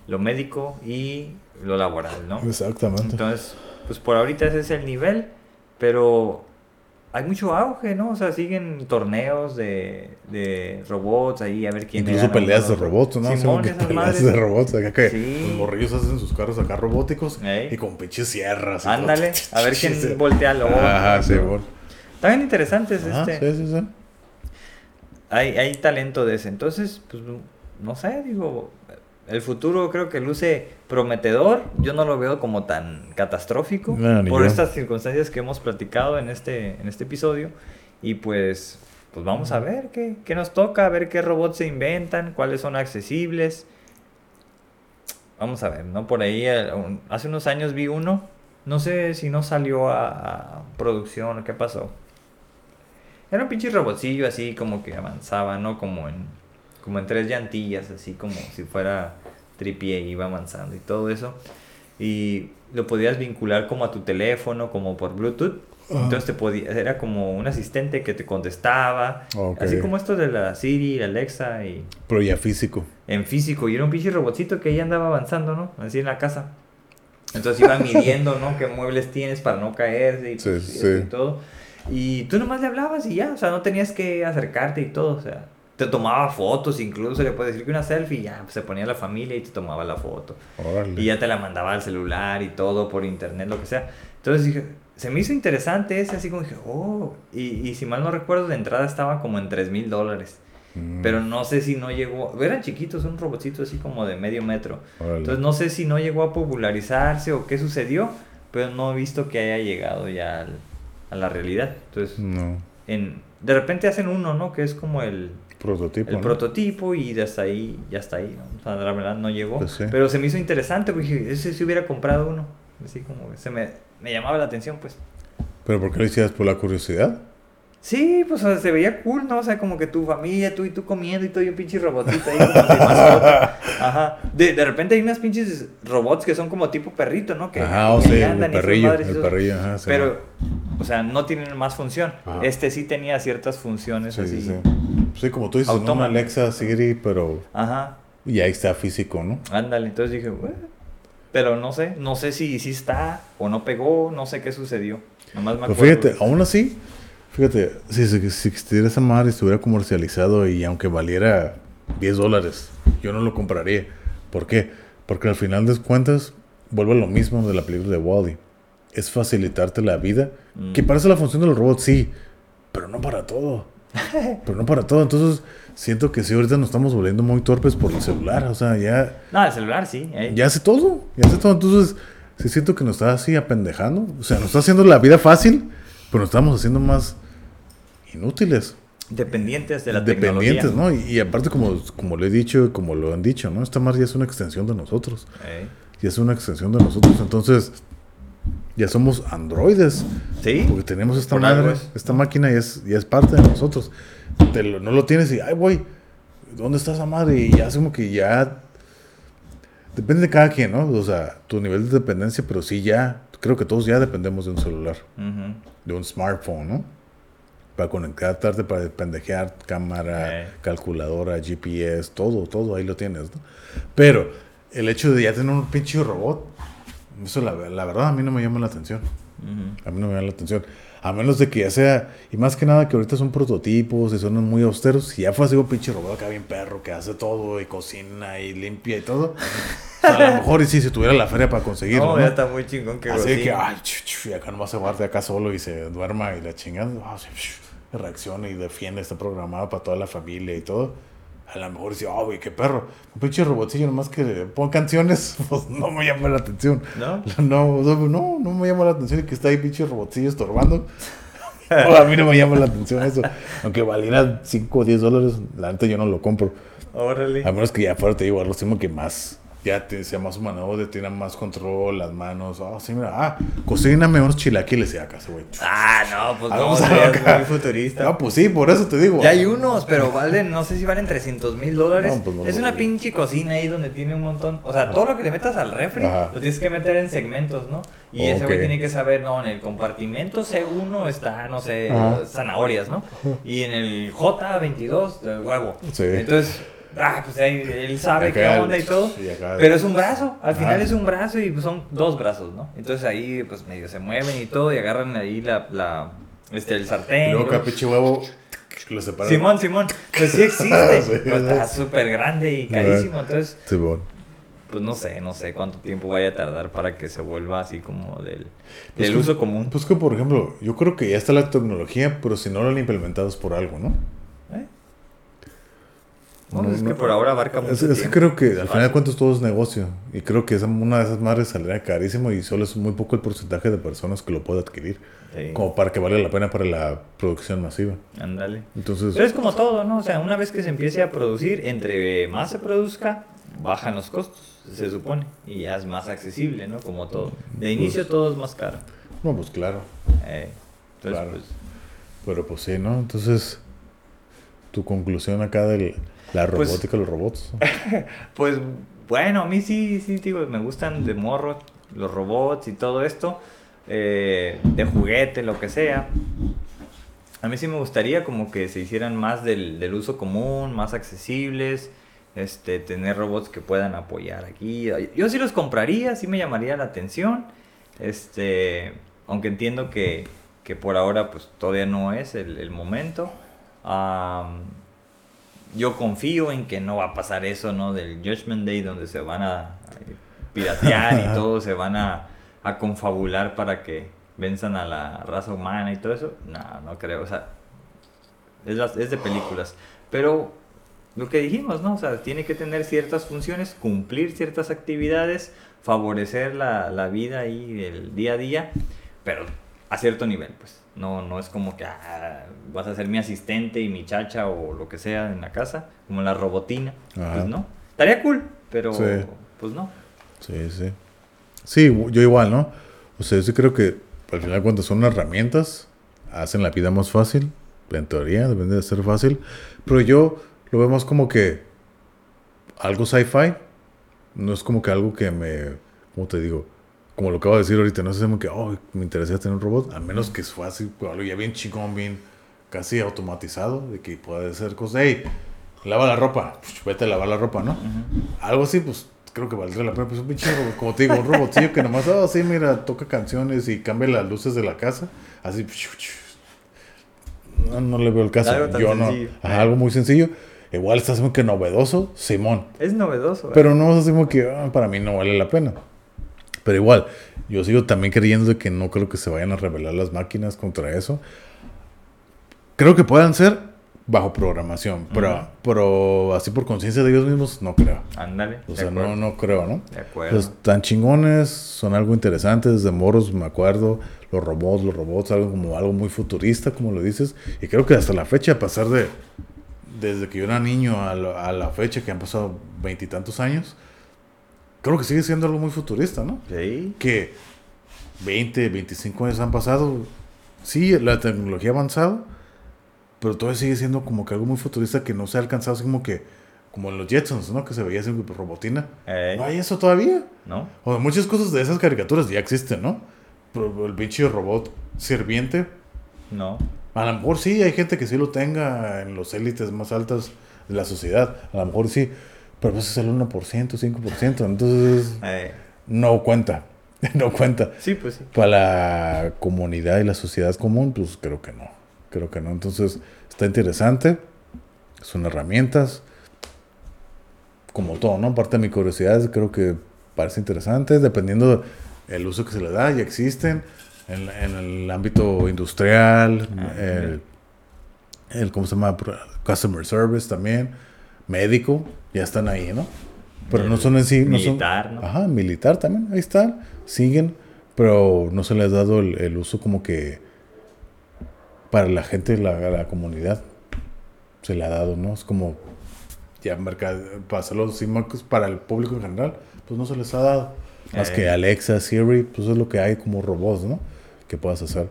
lo médico y lo laboral, ¿no? Exactamente. Entonces, pues por ahorita ese es el nivel, pero hay mucho auge, ¿no? O sea, siguen torneos de, de robots ahí a ver quién Incluso peleas de robots, ¿no? Simón, que peleas madres. de robots. Acá que Sí. los morrillos hacen sus carros acá robóticos y con pinches sierras. Ándale, a ver quién voltea al otro. Ajá, sí, por- Está bien interesantes Ajá, este. sí, sí, sí. Hay, hay talento de ese. Entonces, pues no sé, digo, el futuro creo que luce prometedor. Yo no lo veo como tan catastrófico No, por yo. estas circunstancias que hemos platicado en este, en este episodio. Y pues, pues vamos a ver qué, qué nos toca, a ver qué robots se inventan, cuáles son accesibles. Vamos a ver, ¿no? Por ahí, eh, hace unos años vi uno. No sé si no salió a, a producción o qué pasó. Era un pinche robotcillo así como que avanzaba, ¿no? Como en, como en tres llantillas, así como si fuera tripié, iba avanzando y todo eso. Y lo podías vincular como a tu teléfono, como por Bluetooth. Entonces te podía, era como un asistente que te contestaba. Así como esto de la Siri, la Alexa y Pero ya físico. en físico. Y era un pinche robotcito que ahí andaba avanzando, ¿no? Así en la casa. Entonces iba midiendo, ¿no? Qué muebles tienes para no caerse y, Sí, pues, y todo. Y tú nomás le hablabas y ya, o sea, no tenías que acercarte y todo, o sea, te tomaba fotos, incluso le puedes decir que una selfie ya, pues, se ponía la familia y te tomaba la foto. Y ya te la mandaba al celular y todo por internet, lo que sea. Entonces dije, se me hizo interesante ese, así como dije, oh, y, y si mal no recuerdo, de entrada estaba como en 3 mil dólares. Mm, Pero no sé si no llegó. Eran chiquitos, un robotcito así como de medio metro. Entonces no sé si no llegó a popularizarse o qué sucedió, pero no he visto que haya llegado ya al- a la realidad. Entonces, No. en, de repente hacen uno, ¿no? Que es como el, Prototipo. el ¿no? prototipo y hasta ahí, ya está ahí. ¿no? O sea, la verdad no llegó. Pues sí. Pero se me hizo interesante, porque ese si hubiera comprado uno. Así como que se me, me llamaba la atención, pues. ¿Pero por qué lo hicieras? ¿Por la curiosidad? Sí, pues o sea, se veía cool, ¿no? O sea, como que tu familia, tú y tú comiendo y todo, y un pinche robotito ahí como de mascota. Ajá. De, de repente hay unas pinches robots que son como tipo perrito, ¿no? Que Ajá, o sea, el perrillo. El perrillo, ajá. sí, Pero, o sea, no tienen más función. Ajá. Este sí tenía ciertas funciones Sí, así. sí, sí. Sí, como tú dices, ¿no? Una Alexa, Siri, pero Ajá. y ahí está físico, ¿no? Ándale, entonces dije, "Bueno". pero no sé, no sé si, si está o no pegó, no sé qué sucedió. Nomás me Pero acuerdo. fíjate, aún así, fíjate, si, si, si existiera esa madre y estuviera comercializado y aunque valiera 10 dólares, yo no lo compraría. ¿Por qué? Porque al final de cuentas vuelve a lo mismo de la película de Wally. es facilitarte la vida. Que parece la función de los robots, sí, pero no para todo. pero no para todo. Entonces, siento que sí, ahorita nos estamos volviendo muy torpes por el celular. O sea, ya. No, el celular sí. eh. Ya hace todo. Ya hace todo. Entonces, sí siento que nos está así apendejando. O sea, nos está haciendo la vida fácil, pero nos estamos haciendo más inútiles. Dependientes de la Dependientes, tecnología. ¿no? Y, y aparte, como, como lo he dicho y como lo han dicho, ¿no? Esta más ya es una extensión de nosotros. Eh. Ya es una extensión de nosotros. Entonces, ya somos androides. Sí. Porque tenemos esta Por madre, es. esta máquina y es, y es parte de nosotros. Te lo- no lo tienes y, ay, güey, ¿dónde está esa madre? Y ya es como que ya. Depende de cada quien, ¿no? O sea, tu nivel de dependencia, pero sí ya. Creo que todos ya dependemos de un celular, de un smartphone, ¿no? Para conectarte, para pendejear, cámara, Eh. calculadora, GPS, todo, todo, ahí lo tienes, ¿no? Pero el hecho de ya tener un pinche robot, eso la, la verdad a mí no me llama la atención. A mí no me llama la atención. A menos de que ya sea, y más que nada que ahorita son prototipos y son muy austeros. Si ya fue así un pinche robot acá bien perro que hace todo y cocina y limpia y todo. o sea, a lo mejor y sí, si tuviera la feria para conseguirlo. No, ¿no? ya está muy chingón que Así de que, cocina. ay, chu, chu, y acá nomás se guarde acá solo y se duerma y la chingada. ah, sí, reacciona y defiende, está programado para toda la familia y todo. A lo mejor dice, oh, güey, qué perro. Un pinche robotcillo nomás que pon canciones, pues no me llama la atención. ¿No? No, no, no, no me llama la atención que está ahí pinche robotcillo estorbando. No, a mí no me llama la atención eso. Aunque valiera 5 o 10 dólares, la neta yo no lo compro. Órale. A menos que ya fuera, te digo, así como que más, ya te sea más humanoide, tiene más control, las manos. Ah, sí, mira, ah, cocíname unos chilaquiles y acá, güey. Ah, no, pues no, Vamos a serías acá. muy futurista. Ah, pues sí, por eso te digo. Ya hay unos, pero valen, no sé si valen 300 mil dólares. No, pues no es una pinche cocina ahí donde tiene un montón. O sea, todo lo que te metas al refri Ajá. lo tienes que meter en segmentos, ¿no? Y ese güey tiene que saber, no, en el compartimento C1 está, no sé, Ajá. zanahorias, ¿no? Y en el J22, el huevo. Sí. Entonces, ah, pues ahí él sabe qué el- onda y todo. y Pero es un brazo, al final es un brazo y pues son dos brazos, ¿no? Entonces ahí, pues medio se mueven y todo y agarran ahí la, la este, el sartén. Y luego pinche huevo, lo separan. Simón, Simón, pues sí existe, Sí, pero está súper grande y carísimo, entonces, Simón. pues no sé, no sé cuánto tiempo vaya a tardar para que se vuelva así como del, Pues del que- uso común. Pues que, por ejemplo, yo creo que ya está la tecnología, pero si no lo han implementado es por algo, ¿no? No, es no. que por ahora abarca mucho Es, es que creo que al final de cuentas todo es negocio. Y creo que esa, una de esas madres saldría carísimo y solo es muy poco el porcentaje de personas que lo puede adquirir. Sí, Como para que valga la pena para la producción masiva. ándale. Entonces, Pero es como todo, ¿no? O sea, una vez que se empiece a producir, entre más se produzca, bajan los costos, se supone, y ya es más accesible, ¿no? Como todo. De inicio todo es más caro. no, pues claro. Eh, entonces, Claro. pues, Pero pues sí, ¿no? Entonces, tu conclusión acá de la Pues- robótica, los robots. Pues bueno, a mí sí, sí, digo, me gustan de morro los robots y todo esto, eh, de juguete, lo que sea. A mí sí me gustaría como que se hicieran más del, del uso común, más accesibles, este, tener robots que puedan apoyar aquí. Yo sí los compraría, sí me llamaría la atención, este, aunque entiendo que, que por ahora pues todavía no es el, el momento. Am, yo confío en que no va a pasar eso, ¿no? Del Judgment Day donde se van a piratear y todo, se van a, a confabular para que venzan a la raza humana y todo eso. No, no creo, o sea, es, las- es de películas. Pero lo que dijimos, ¿no? O sea, tiene que tener ciertas funciones, cumplir ciertas actividades, favorecer la, la vida y el día a día, pero a cierto nivel, pues. No, no es como que ah, vas a ser mi asistente y mi chacha o lo que sea en la casa, como la robotina. Ajá. Pues no. Estaría cool, pero Sí. pues no. Sí, sí. Sí, yo igual, ¿no? O sea, yo sí creo que al final cuentas son herramientas, hacen la vida más fácil, en teoría, deben de ser fácil, pero yo lo veo más como que algo sci-fi, no es como que algo que me, ¿cómo te digo? Como lo acabo de decir ahorita, no es como que, oh, me interesaría tener un robot, a menos que fue así, pues, algo ya bien chingón, bien casi automatizado, de que puede hacer cosas, hey, lava la ropa, pues, vete a lavar la ropa, ¿no? Algo así, pues creo que valdría la pena. Pues un pinche robot, como te digo, un robotillo que nomás, oh, sí, mira, toca canciones y cambia las luces de la casa. Así, no, no le veo el caso. Algo Yo no. Ajá, algo muy sencillo. Igual está como que novedoso, Simón. Es novedoso. ¿eh? Pero no es como que ah, para mí no vale la pena. Pero igual, yo sigo también creyendo de que no creo que se vayan a rebelar las máquinas contra eso. Creo que puedan ser bajo programación, pero, Ujú. pero así por conciencia de ellos mismos, no creo. Ándale. O sea, no, no creo, ¿no? De acuerdo. Tan chingones, son algo interesante, desde moros me acuerdo, los robots, los robots, algo como algo muy futurista, como lo dices, y creo que hasta la fecha, pasar de, desde que yo era niño a la, a la fecha, que han pasado veintitantos años, creo que sigue siendo algo muy futurista, ¿no? Sí. Que 20, 25 años han pasado, sí, la tecnología ha avanzado, pero todavía sigue siendo como que algo muy futurista que no se ha alcanzado, así como que, como en los Jetsons, ¿no? Que se veía así como robotina. Ey, No hay eso todavía. ¿No? O sea, muchas cosas de esas caricaturas ya existen, ¿no? Pero el pinche robot sirviente, No. a lo mejor sí, hay gente que sí lo tenga en los élites más altas de la sociedad. A lo mejor sí, pero pues es el 1%, 5%. Entonces, Ey, no cuenta. No cuenta. Sí, pues sí. Para la comunidad y la sociedad común, pues creo que no. Creo que no. Entonces, está interesante. Son herramientas. Como todo, ¿no? Parte de mi curiosidad, creo que parece interesante. Dependiendo del uso que se le da, ya existen. En, en el ámbito industrial, Ah, el, el, ¿cómo se llama? Customer service también. Médico, ya están ahí, ¿no? Pero no son en sí. no son- militar, ¿no? Ajá, militar también, ahí están, siguen, pero no se les ha dado el, el uso como que para la gente, la, la comunidad, se le ha dado, ¿no? Es como ya mercado, para hacerlo así más para el público en general, pues no se les ha dado. Más Eh. que Alexa, Siri, pues es lo que hay como robots, ¿no? Que puedas hacer.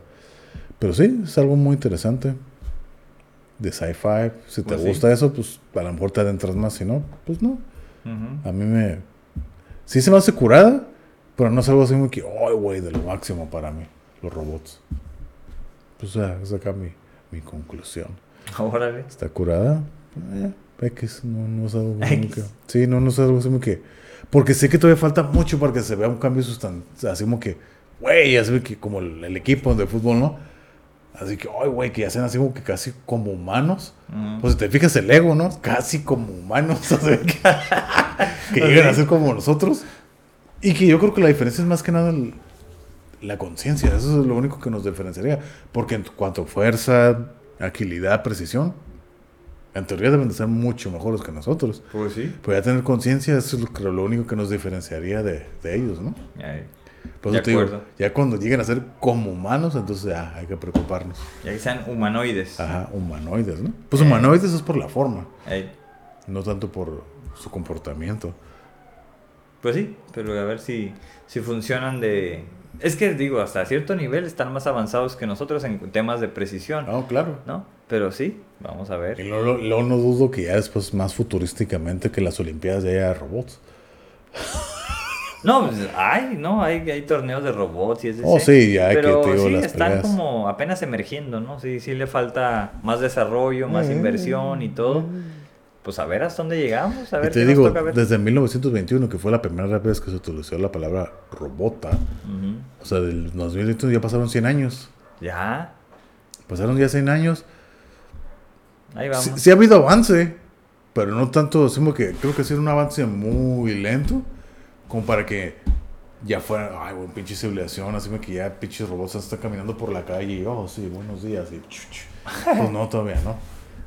Pero sí, es algo muy interesante. De sci-fi. Si te Pues sí. gusta eso, pues a lo mejor te adentras más. Si no, pues no. Ujú. A mí me. Sí se me hace curada, pero no es algo así muy que. ¡Ay, güey! De lo máximo para mí, los robots. Pues ya, es acá mi, mi conclusión. Órale. ¿Está curada? Eh, X, no, no es algo X. que. Sí, no, no es algo así como que. Porque sé que todavía falta mucho para que se vea un cambio sustancial. Así como que. Güey, así que como el, el equipo de fútbol, ¿no? Así que, ay, güey, que ya sean así como que casi como humanos. Pues si te fijas el ego, ¿no? Casi como humanos. o sea, que, que lleguen a ser como nosotros. Y que yo creo que la diferencia es más que nada el- la conciencia. Eso es lo único que nos diferenciaría. Porque en cuanto a fuerza, agilidad, precisión, en teoría deben de ser mucho mejores que nosotros. Pues sí. Pero ya tener conciencia, eso es lo, lo único que nos diferenciaría de, de ellos, ¿no? Ey, Por De eso te digo, acuerdo. ya cuando lleguen a ser como humanos, entonces ya hay que preocuparnos. Ya que sean humanoides. Ajá, humanoides, ¿no? Pues Eh. humanoides es por la forma. No tanto por su comportamiento. Pues sí, pero a ver si, si funcionan de... Es que digo, hasta cierto nivel están más avanzados que nosotros en temas de precisión, No, claro. ¿no? Pero sí, vamos a Y ver. luego, luego no dudo que ya después, más futurísticamente, que las Olimpiadas ya haya robots. No, pues hay, ¿no? Hay, hay torneos de robots y es Oh, sí, hay que, Pero te digo, sí, las están peleas. como apenas emergiendo, ¿no? Sí, sí le falta más desarrollo, más Mm. inversión y todo. Pues a ver hasta dónde llegamos, a Y ver te qué digo, nos toca ver. desde 1921, que fue la primera vez que se utilizó la palabra robota, o sea, del 2021 ya pasaron 100 años. Ya, Pasaron ya 100 años. ahí vamos. Sí, sí ha habido avance, pero no tanto, como que creo que ha sido un avance muy lento, como para que ya fuera, ay, bueno, pinche civilización, así como que ya pinches robots están caminando por la calle y, oh, sí, buenos días, y. Pues no, todavía no.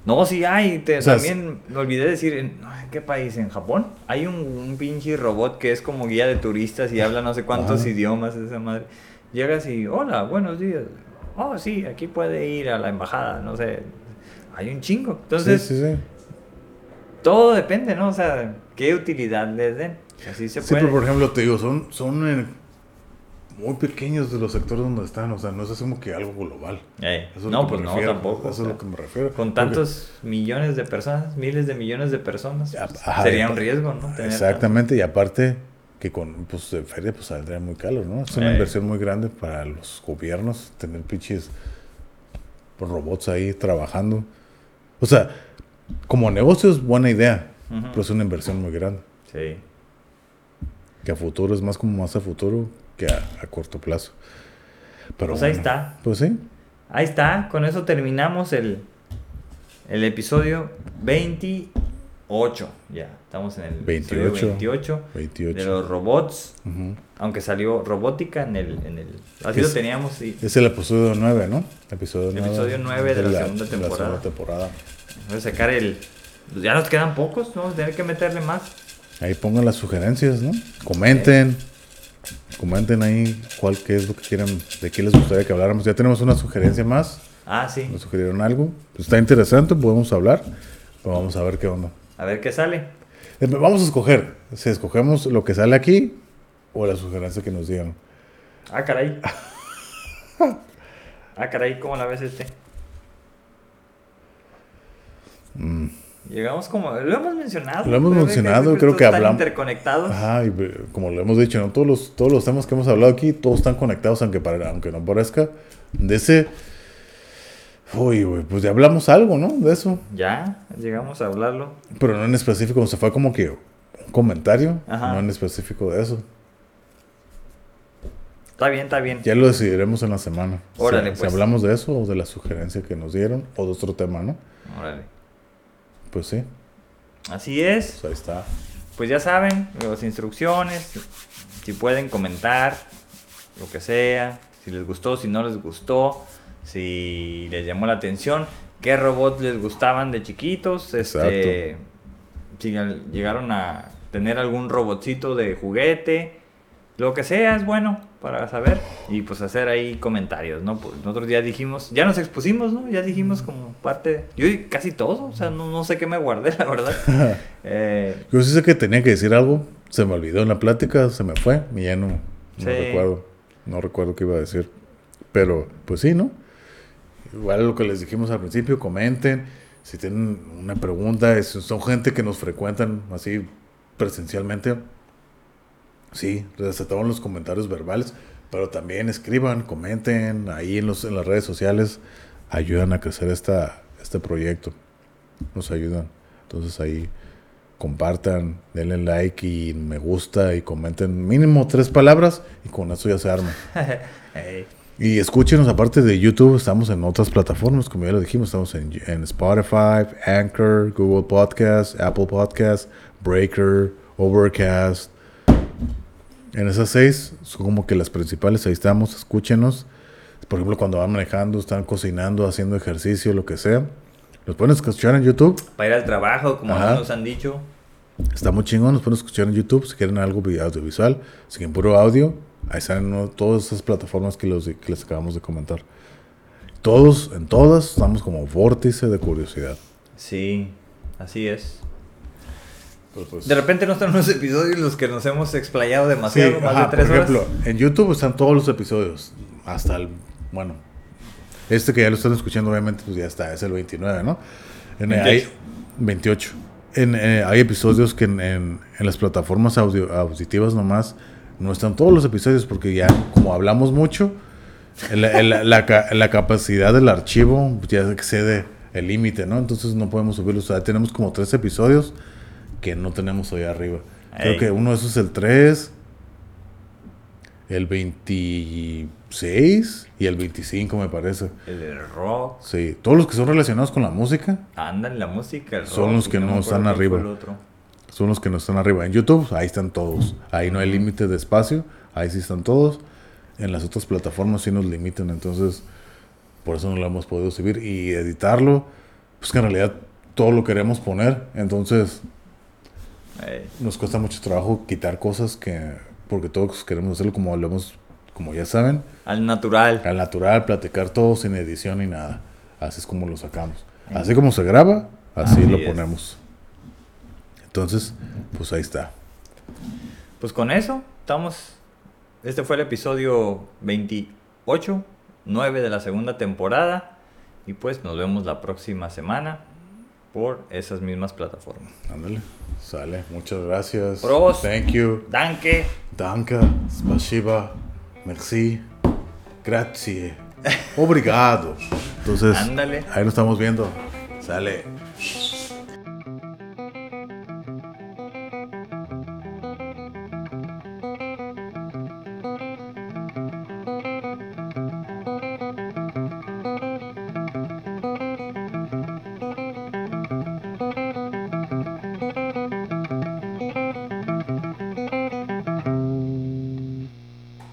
No, sí hay. te- O sea, también me olvidé decir, ¿en qué país? ¿En Japón? Hay un, un pinche robot que es como guía de turistas y habla no sé cuántos Ajá. idiomas, esa madre. Llegas y, hola, buenos días. Oh, sí, aquí puede ir a la embajada, no sé. Hay un chingo. Entonces, sí, sí, sí. todo depende, ¿no? O sea, qué utilidad les den. Así se Sí, puede. pero por ejemplo, te digo, son, son eh, muy pequeños de los sectores donde están, o sea, no es así como que algo global. Ey, Eso es lo no, pues no, tampoco. Eso o es sea, lo que me refiero. Con Porque- tantos millones de personas, miles de millones de personas, pues, ajá, sería un riesgo, ¿no? Tener Exactamente, y aparte que con pues de feria pues saldría muy caro, ¿no? Es una Eh. inversión muy grande para los gobiernos tener pinches pues, robots ahí trabajando. O sea, como negocio es buena idea, pero es una inversión muy grande. Sí. Que a futuro es más como más a futuro que a, a corto plazo. Pero Pues ahí bueno, está. Pues sí. Ahí está, con eso terminamos el, el episodio 8, ya. Estamos en el 28. episodio 28, 28. de los robots. Ujú. Aunque salió robótica en el... En el así Es- lo teníamos, sí. Es el episodio 9, ¿no? Episodio 9. Episodio nueve de la segunda temporada. segunda temporada. Voy a sacar el... Ya nos quedan pocos, ¿no? Vamos a tener que meterle más. Ahí pongan las sugerencias, ¿no? Comenten. Comenten ahí cuál qué es lo que quieran, de qué les gustaría que habláramos. Ya tenemos una sugerencia más. Ah, sí. Nos sugirieron algo. Pues está interesante, podemos hablar. Pero vamos a ver qué onda. A ver qué sale. Eh, Vamos a escoger. Si escogemos lo que sale aquí o la sugerencia que nos dieron. Ah, caray. ah, caray, ¿cómo la ves este? Llegamos como... Lo hemos mencionado. Lo hemos mencionado, creo que hablamos- interconectados. Ajá, y eh, como lo hemos dicho, ¿no? todos, los, todos los temas que hemos hablado aquí, todos están conectados, aunque, para, aunque no parezca. De ese. Uy, güey, pues ya hablamos algo, ¿no? De eso. Ya, llegamos a hablarlo. Pero no en específico, se fue como que un comentario, Ajá. no en específico de eso. Está bien, está bien. Ya lo decidiremos en la semana. Si- Órale, si, pues. hablamos de eso o de la sugerencia que nos dieron o de otro tema, ¿no? Órale. Pues sí, Así es. pues ahí está. Pues ya saben, las instrucciones. Si pueden comentar, lo que sea. Si les gustó, si no les gustó. Si les llamó la atención. ¿Qué robots les gustaban de chiquitos? Este, si llegaron a tener algún robotcito de juguete. Lo que sea es bueno para saber. Y pues hacer ahí comentarios, ¿no? Pues nosotros ya dijimos, ya nos expusimos, ¿no? Ya dijimos como parte. Yo casi todo, o sea, no, no sé qué me guardé, la verdad. Eh, Yo sí sé que tenía que decir algo, se me olvidó en la plática, se me fue y ya no, no Sí. recuerdo. No recuerdo qué iba a decir. Pero, pues sí, ¿no? Igual lo que les dijimos al principio, comenten. Si tienen una pregunta, son gente que nos frecuentan así presencialmente, sí, resaltamos los comentarios verbales, pero también escriban, comenten ahí en, los, en las redes sociales, ayudan a crecer esta, este proyecto, nos ayudan. Entonces ahí compartan, denle like y me gusta y comenten mínimo tres palabras y con eso ya se arma. Y escúchenos, aparte de YouTube, estamos en otras plataformas, como ya lo dijimos, estamos en, en Spotify, Anchor, Google Podcast, Apple Podcast, Breaker, Overcast. En esas seis son como que las principales, ahí estamos, escúchenos. Por ejemplo, cuando van manejando, están cocinando, haciendo ejercicio, lo que sea. Nos pueden escuchar en YouTube. para ir al trabajo, como Ajá. algunos han dicho. Está muy chingón, nos pueden escuchar en YouTube si quieren algo vi- audiovisual, si quieren puro audio, ahí están ¿no? todas esas plataformas que, los, que les acabamos de comentar. Todos, en todas, estamos como vórtice de curiosidad. Sí, así es. Pero, pues, De repente no están unos episodios en los que nos hemos explayado sí, demasiado, más ajá, de tres por ejemplo, horas. en YouTube están todos los episodios, hasta el, bueno, este que ya lo están escuchando obviamente pues ya está, es el 29, ¿no? En, 28. Hay, 28. En, eh, hay episodios que en, en- en las plataformas audio- auditivas nomás no están todos los episodios porque ya como hablamos mucho, el- el- la, ca- la capacidad del archivo pues, ya excede el límite, ¿no? Entonces no podemos subirlos. O sea, tenemos como tres episodios que no tenemos hoy arriba. Creo Ey. que uno de esos es el 3, el 26 y el 25 me parece. El del rock, Sí, todos los que son relacionados con la música andan la música, el Son rock, los y que no me están arriba. son los que no están arriba. En YouTube, ahí están todos. Ahí no hay límite de espacio. Ahí sí están todos. En las otras plataformas sí nos limitan. Entonces, por eso no lo hemos podido subir. Y editarlo, pues que en realidad todo lo queremos poner. Entonces, nos cuesta mucho trabajo quitar cosas que... Porque todos queremos hacerlo como hemos... Como ya saben, al natural. al natural, platicar todo sin edición ni nada. Así es como lo sacamos. Así como se graba, así, Así lo es. ponemos. Entonces, pues ahí está. Pues con eso, estamos. Este fue el episodio 28, 9 de la segunda temporada. Y pues nos vemos la próxima semana por esas mismas plataformas. Ándale. Sale. Muchas gracias. Prost. Thank you. Danke. Danke. Spasiba. Merci. Grazie. Obrigado. Entonces, Ándale. ahí nos estamos viendo. Sale.